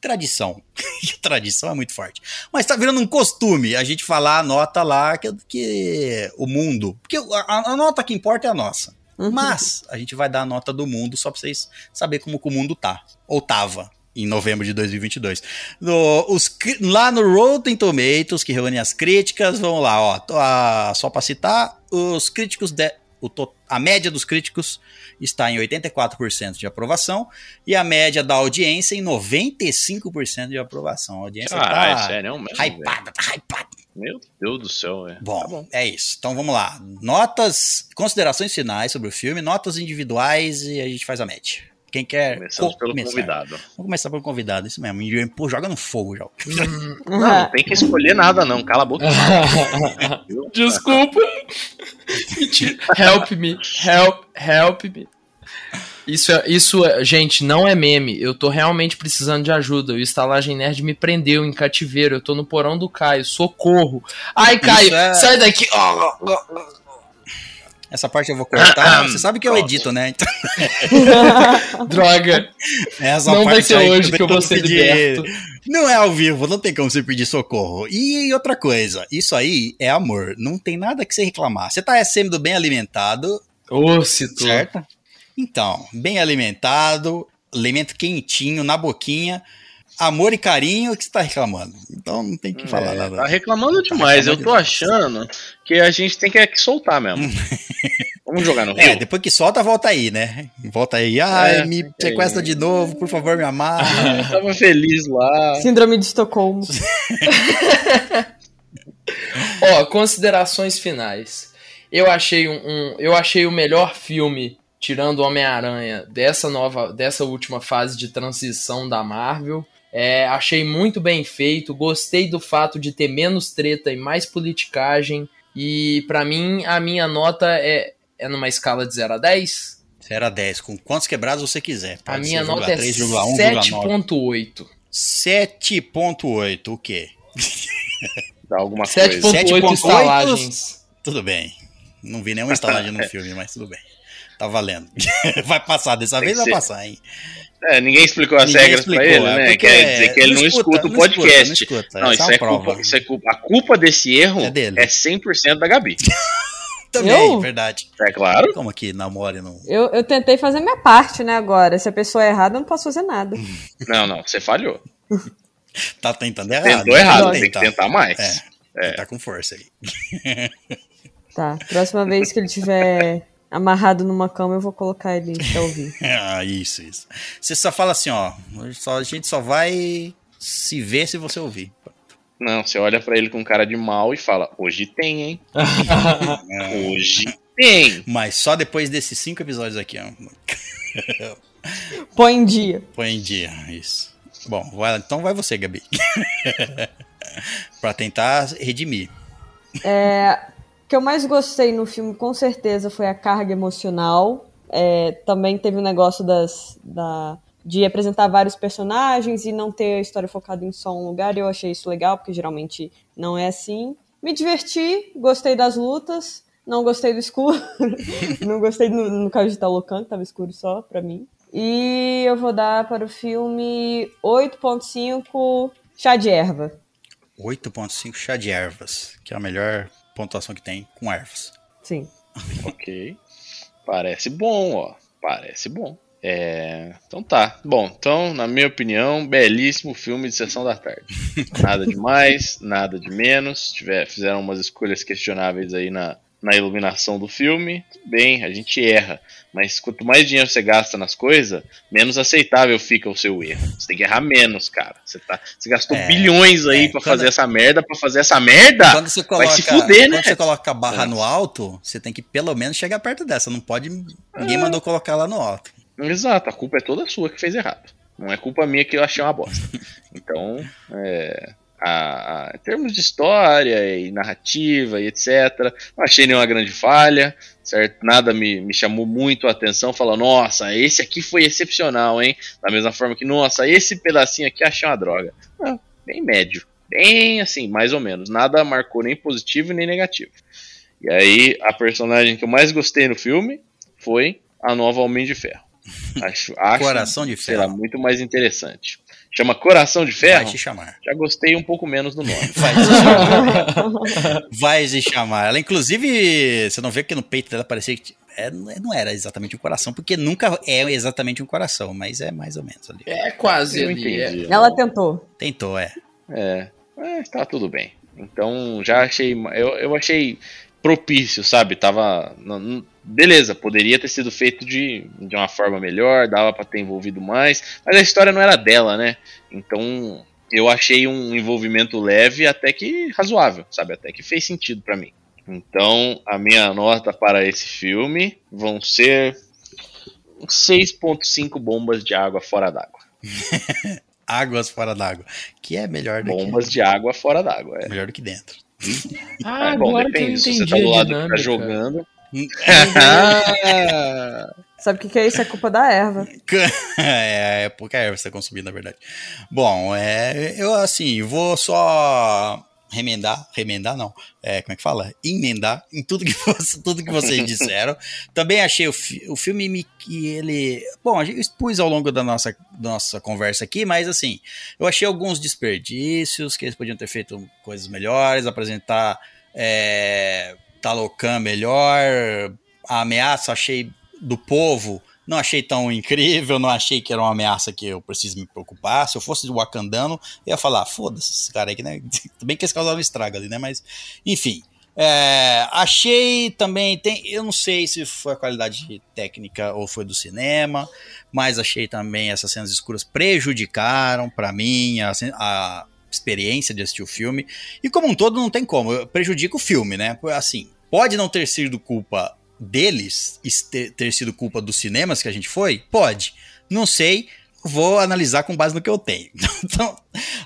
tradição. tradição é muito forte. Mas tá virando um costume a gente falar a nota lá que, que o mundo. Porque a, a nota que importa é a nossa. Uhum. Mas a gente vai dar a nota do mundo só pra vocês saberem como que o mundo tá. Ou tava. Em novembro de 2022. No, os, lá no Rotten Tomatoes, que reúne as críticas, vamos lá, ó. a- só pra citar, os críticos. De, to- a média dos críticos está em 84% de aprovação e a média da audiência em 95% de aprovação. A audiência Caralho, tá sério, é um mesmo, hypada, tá hypada. Meu Deus do céu, velho. Bom, Tá bom. é isso. Então vamos lá. Notas, considerações finais sobre o filme, notas individuais e a gente faz a média. Quem quer Começamos pelo começar? convidado. Vamos começar pelo convidado, isso mesmo. E, Pô, joga no fogo já. Não, não tem que escolher nada, não. Cala a boca. Desculpa. Help me. Help, help me. Isso, é, isso, é- gente, não é meme. Eu tô realmente precisando de ajuda. O Estalagem Nerd me prendeu em cativeiro. Eu tô no porão do Caio. Socorro. Ai, Caio, é- sai daqui. Oh, Essa parte eu vou cortar. Você sabe que eu edito, né? Então, droga. essa Não vai ser hoje que eu vou ser pedir- liberto. Não é ao vivo, não tem como você pedir socorro. E outra coisa, isso aí é amor. Não tem nada que você reclamar. Você tá sendo bem alimentado, Ô, Citor. certo? Então, bem alimentado, alimento quentinho na boquinha, amor e carinho que você tá reclamando. Então não tem que falar É, nada. Tá reclamando demais. Eu reclamando tô achando que a gente tem que, é que soltar mesmo. Vamos jogar no É, Rio? depois que solta, volta aí, né? Volta aí. Ai, É, me sequestra aí. de novo, por favor, me amarra. Eu tava feliz lá. Síndrome de Estocolmo. Ó, considerações finais. Eu achei um, um- eu achei o melhor filme tirando o Homem-Aranha dessa nova, dessa última fase de transição da Marvel. É, achei muito bem feito, gostei do fato de ter menos treta e mais politicagem. E pra mim a minha nota é é numa escala de 0 a 10. 0 a 10, com quantos quebrados você quiser. A Pode minha ser nota é 3,1,9. 7.8. 7.8, o quê? Dá alguma coisa. 7.8 7.8 estalagens. Tudo bem. Não vi nenhuma estalagem no filme, mas tudo bem. Tá valendo. Vai passar, dessa Tem vez vai ser. passar, hein? É, ninguém explicou as Ninguém regras explicou, pra ele, é né? Quer dizer que ele não escuta, o podcast. não escuta, Não, essa isso é é, prova. culpa, isso é culpa. A culpa desse erro É é, dele. 100% da Gabi. Também, Eu? verdade. É claro. Como que namore não. Eu, eu tentei fazer minha parte, né, agora. Se a pessoa é errada, eu não posso fazer nada. Não, não, você falhou. Tá tentando errado. Tentou errado, Tem tem que tentar mais. É, tá com força aí. Tá, próxima vez que ele tiver amarrado numa cama, eu vou colocar ele pra ouvir. Ah, isso, isso. Você só fala assim, ó. só- a gente só vai se ver se você ouvir. Não, você olha pra ele com cara de mal e fala: Hoje tem, hein? É. Hoje tem. Mas só depois desses cinco episódios aqui, ó. Põe em dia. Põe em dia, isso. Bom, vai, então vai você, Gabi. pra tentar redimir. O que eu mais gostei no filme, com certeza, foi a carga emocional. É, também teve o negócio das, da, de apresentar vários personagens e não ter a história focada em só um lugar. Eu achei isso legal, porque geralmente não é assim. Me diverti, gostei das lutas, não gostei do escuro. não gostei no, no caso de Talocan, que tava escuro só pra mim. E eu vou dar para o filme 8.5 Chá de Erva. 8.5 chá de ervas, que é a melhor pontuação que tem com ervas. Sim. Ok. Parece bom, ó. Parece bom. É, Então tá. Bom, então, na minha opinião, belíssimo filme de sessão da tarde. Nada de mais, nada de menos. Tiver, fizeram umas escolhas questionáveis aí na, na iluminação do filme. Tudo bem, a gente erra. Mas quanto mais dinheiro você gasta nas coisas, menos aceitável fica o seu erro. Você tem que errar menos, cara. Você, tá, você gastou É, bilhões aí é, pra quando- fazer essa merda, pra fazer essa merda. Quando você Ah, vai coloca, se fuder, né? quando você coloca a barra É. no alto, você tem que pelo menos chegar perto dessa. Não pode. Ninguém É. mandou colocar lá no alto. Exato, a culpa é toda sua que fez errado. Não é culpa minha que eu achei uma bosta. Então, é, a- a- em termos de história e narrativa e etc., não achei nenhuma grande falha, certo? Nada me, me chamou muito a atenção, falando, nossa, esse aqui foi excepcional, hein? Da mesma forma que, nossa, esse pedacinho aqui achei uma droga. Não, bem médio. Bem assim, mais ou menos. Nada marcou nem positivo nem negativo. E aí, a personagem que eu mais gostei no filme foi a nova Homem de Ferro. Acho, acho Coração de sei lá, ferro. muito mais interessante. Chama Coração de Ferro? Vai te chamar. Já gostei um pouco menos do nome. Vai se chamar. Vai se chamar. Ela, inclusive, você não vê que no peito dela parecia que. é, não era exatamente um coração, porque nunca é exatamente um coração, mas é mais ou menos ali. É quase Eu ali. é. entendi. Ela tentou. Tentou, é. É, é, tá tudo bem. Então já achei. Eu, eu achei propício, sabe? Tava. não- beleza, poderia ter sido feito de, de uma forma melhor, dava pra ter envolvido mais, mas a história não era dela, né? Então eu achei um envolvimento leve até que razoável, sabe? Até que fez sentido pra mim. Então a minha nota para esse filme vão ser 6.5 bombas de água fora d'água. Águas fora d'água. Que é melhor do Bombas de água fora d'água, que, é. melhor do que dentro. Ah, É, bom, agora que eu depende. Se você tá do lado que tá jogando. Sabe o que, que é isso? É culpa da erva. é, é pouca erva que você tá consumindo, na verdade. Bom, é, eu assim, vou só remendar, remendar não, é, como é que fala? Emendar em tudo que, você- tudo que vocês disseram. Também achei o, fi- o filme me- que ele... Bom, a gente expus ao longo da nossa, da nossa conversa aqui, mas assim, eu achei alguns desperdícios, que eles podiam ter feito coisas melhores, apresentar é, Talocan melhor, a ameaça achei do povo Não achei tão incrível, não achei que era uma ameaça que eu preciso me preocupar. Se eu fosse do Wakandano, eu ia falar, foda-se esse cara aí, né? Bem que eles causaram estrago ali, né? Mas, enfim. É, achei também, tem, eu não sei se foi a qualidade técnica ou foi do cinema, mas achei também essas cenas escuras prejudicaram para mim a, a, experiência de assistir o filme. E como um todo não tem como, prejudica o filme, né? Assim, pode não ter sido culpa deles, ter sido culpa dos cinemas que a gente foi? Pode. Não sei, vou analisar com base no que eu tenho. Então,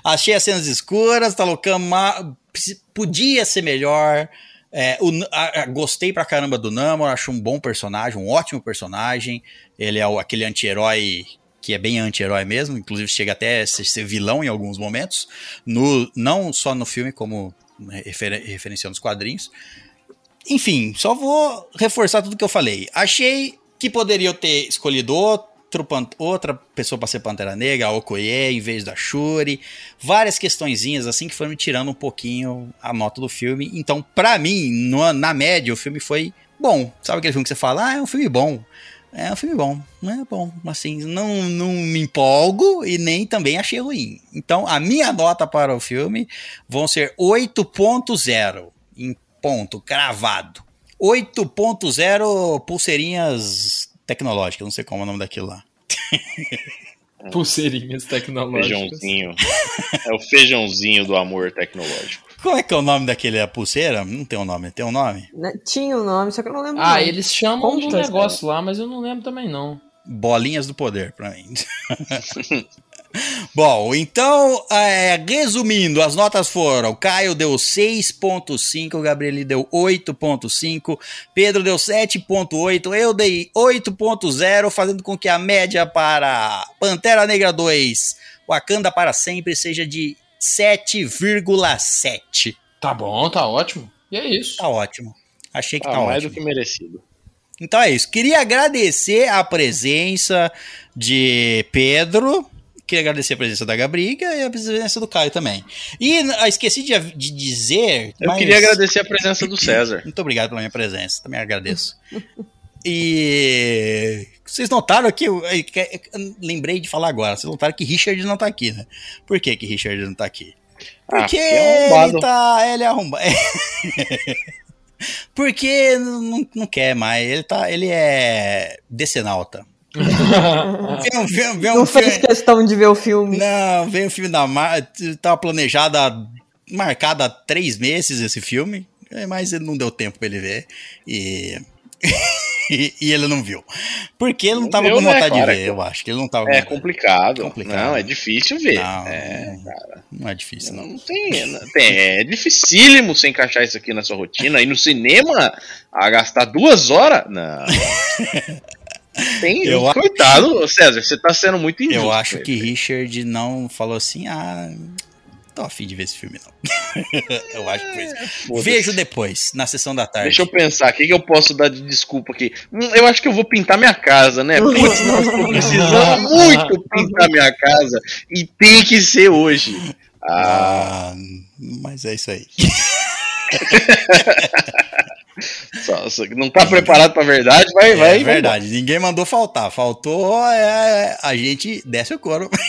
achei as cenas escuras, Talocama podia ser melhor. É, o, a, a, gostei pra caramba do Namor, acho um bom personagem, um ótimo personagem. Ele é o, aquele anti-herói que é bem anti-herói mesmo, inclusive chega até a ser, vilão em alguns momentos, no, não só no filme, como refer, referenciando os quadrinhos. Enfim, só vou reforçar tudo que eu falei. Achei que poderia ter escolhido outro outra pessoa para ser Pantera Negra, a Okoye, em vez da Shuri. Várias questõezinhas assim que foram me tirando um pouquinho a nota do filme. Então, para mim, no, na média, o filme foi bom. Sabe aquele filme que você fala, ah, é um filme bom. É um filme bom, não é bom, assim, não, não me empolgo e nem também achei ruim. Então, a minha nota para o filme vão ser 8.0 em ponto, cravado. 8.0 pulseirinhas tecnológicas, não sei como é o nome daquilo lá. Pulseirinhas tecnológicas. Feijãozinho. É o feijãozinho do amor tecnológico. Como é que é o nome daquele? A pulseira? Não tem um nome. Tem um nome? Né, tinha um nome, só que eu não lembro. Ah, eles chamam de um negócio lá, mas eu não lembro também não. Bolinhas do poder, pra mim. Bom, então, é, resumindo, as notas foram: Caio deu 6,5, Gabriel deu 8,5, Pedro deu 7,8, eu dei 8,0, fazendo com que a média para Pantera Negra 2, Wakanda para sempre, seja de 7,7. Tá bom, tá ótimo. E é isso. Tá ótimo. Achei que tá, tá mais ótimo. do que merecido. Então é isso. Queria agradecer a presença de Pedro. Queria agradecer a presença da Gabriga e a presença do Caio também. E ah, esqueci de, de dizer. Eu mas... queria agradecer a presença do César. Muito obrigado pela minha presença. Também agradeço. E vocês notaram que eu, lembrei de falar agora. Vocês notaram que Richard não tá aqui, né? Por que que Richard não tá aqui? Porque ah, é ele tá, ele é arrombado. Porque não, não quer mais. Ele tá, ele é decenalta. vem, vem, vem não um fez filme... questão de ver o filme. Não, vem o filme da Mar... Tava planejado, marcado há três meses esse filme, mas não deu tempo pra ele ver. E e, e, ele não viu. Porque ele não tava com né, vontade né, de ver, eu acho. que ele não tava É complicado. complicado. Não, é difícil ver. Não, é, cara. não é difícil, não. Não tem, não tem. É dificílimo você encaixar isso aqui na sua rotina. E no cinema, a gastar duas horas? Não. Tem, eu coitado, acho... César, você tá sendo muito injusto. Eu acho que Richard não falou assim, ah, tô afim de ver esse filme, não. eu acho que foi isso. É, Vejo depois, na sessão da tarde. Deixa eu pensar, o que, que eu posso dar de desculpa aqui? Hum, eu acho que eu vou pintar minha casa, né? Putz, nós tô precisando muito pintar minha casa e tem que ser hoje. Ah, ah mas é isso aí. Só, só, não tá preparado pra verdade, vai, é, vai. Verdade, vai. ninguém mandou faltar. Faltou é, a gente desce o couro.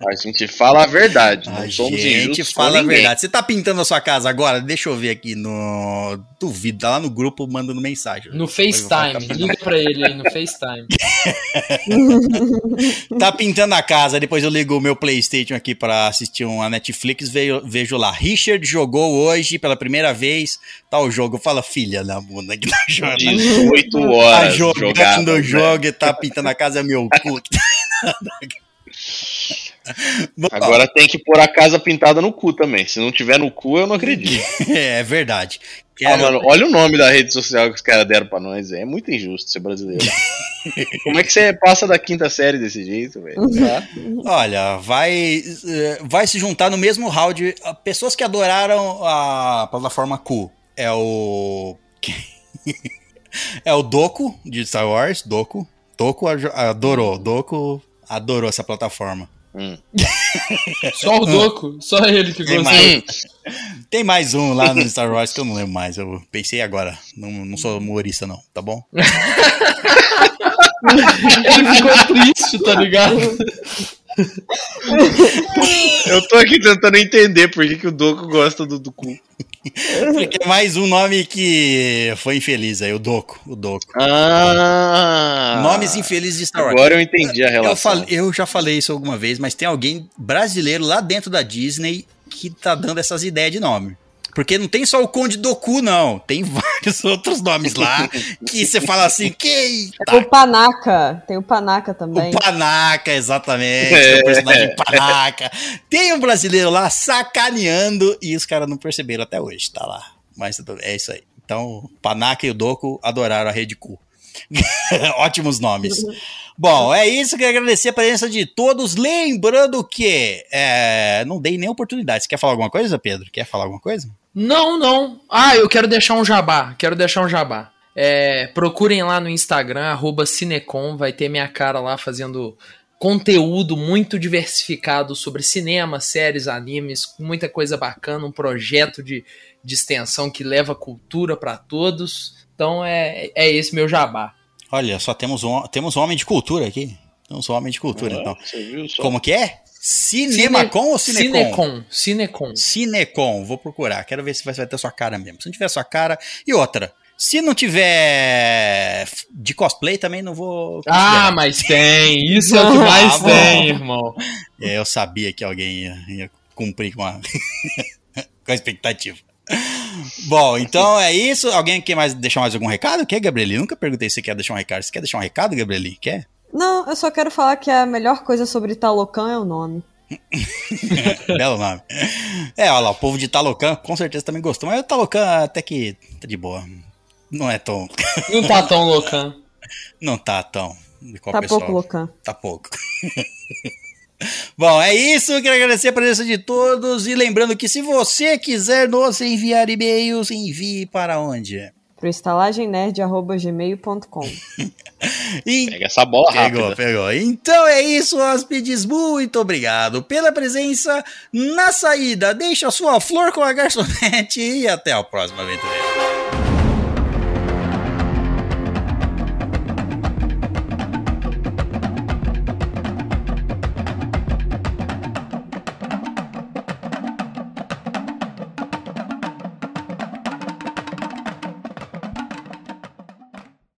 A gente fala a verdade. A gente fala a verdade. Você tá pintando a sua casa agora? Deixa eu ver aqui no. Duvido, tá lá no grupo mandando mensagem. No FaceTime. Liga pra ele aí no FaceTime. tá pintando a casa, depois eu ligo o meu PlayStation aqui pra assistir uma Netflix. Vejo, vejo lá. Richard jogou hoje pela primeira vez. Tá o jogo. Fala, filha da bunda que tá jogando. 18 horas. Tá jogando o jogo e tá pintando a casa, é meu cu. Agora tem que pôr a casa pintada no cu também. Se não tiver no cu, eu não acredito. é, é verdade. Quero... Ah, mano, olha o nome da rede social que os caras deram pra nós. É muito injusto ser brasileiro. Como é que você passa da quinta série desse jeito, velho? Uhum. Olha, vai, eh, vai se juntar no mesmo round pessoas que adoraram a plataforma Q. É o. é o Doku de Star Wars. Doku. Doku adorou. Doku adorou essa plataforma. Hum. só o Doku, só ele que gostou. Tem mais, tem mais um lá no Star Wars que eu não lembro mais. Eu pensei agora. Não, não sou humorista, não, tá bom? isso, tá ligado? Eu tô aqui tentando entender por que, que o Doku gosta do, do cu. Porque é mais um nome que foi infeliz aí, o Doco, o Doco. Ah! Nomes infelizes de Star Wars. Agora eu entendi a Eu, relação. falei- eu já falei isso alguma vez, mas tem alguém brasileiro lá dentro da Disney que tá dando essas ideias de nome. Porque não tem só o Conde Doku, não. Tem vários outros nomes lá que você fala assim, que O Panaca. Tem o Panaca também. O Panaca, exatamente. É. O personagem Panaca. Tem um brasileiro lá sacaneando e os caras não perceberam até hoje, tá lá. Mas é isso aí. Então, Panaca e o Doku adoraram a Rede Cu. Ótimos nomes. Bom, é isso. Quero agradecer a presença de todos. Lembrando que é, não dei nem oportunidade. Você quer falar alguma coisa, Pedro? Quer falar alguma coisa? Não, não. Ah, eu quero deixar um jabá. Quero deixar um jabá. É, procurem lá no Instagram, Cinecom, vai ter minha cara lá fazendo conteúdo muito diversificado sobre cinema, séries, animes, muita coisa bacana, um projeto de, de extensão que leva cultura para todos. Então é, é esse meu jabá. Olha, só temos um, temos um homem de cultura aqui. Temos um homem de cultura, Ah, então. Você viu só? Como que é? Cinemacon ou Cinecon? Cinecom. Cinecom. Cinecon, vou procurar. Quero ver se vai, vai ter sua cara mesmo. Se não tiver sua cara. E outra, se não tiver de cosplay, também não vou. Ah, considerar. mas tem. Isso é o que mais Ah, tem, irmão. É, eu sabia que alguém ia, ia cumprir com a, com a expectativa. Bom, então é isso. Alguém quer mais deixar mais algum recado? Quer, Gabrieli? Nunca perguntei se você quer deixar um recado. Você quer deixar um recado, Gabrieli? Quer? Não, eu só quero falar que a melhor coisa sobre Talocan é o nome. Belo nome. É, olha lá, o povo de Talocan com certeza também gostou, mas o Talocan até que tá de boa. Não é tão. Não tá tão loucão. Não tá tão. Tá pessoal. pouco Locan. Tá pouco. Bom, é isso. Quero agradecer a presença de todos. E lembrando que se você quiser nos enviar e-mails, envie para onde? Pro estalagemnerd.gmail.com E- Pega essa bola Pegou, rápida. pegou. Então é isso, hóspedes. Muito obrigado pela presença. Na saída, deixa a sua flor com a garçonete e até a próxima aventura.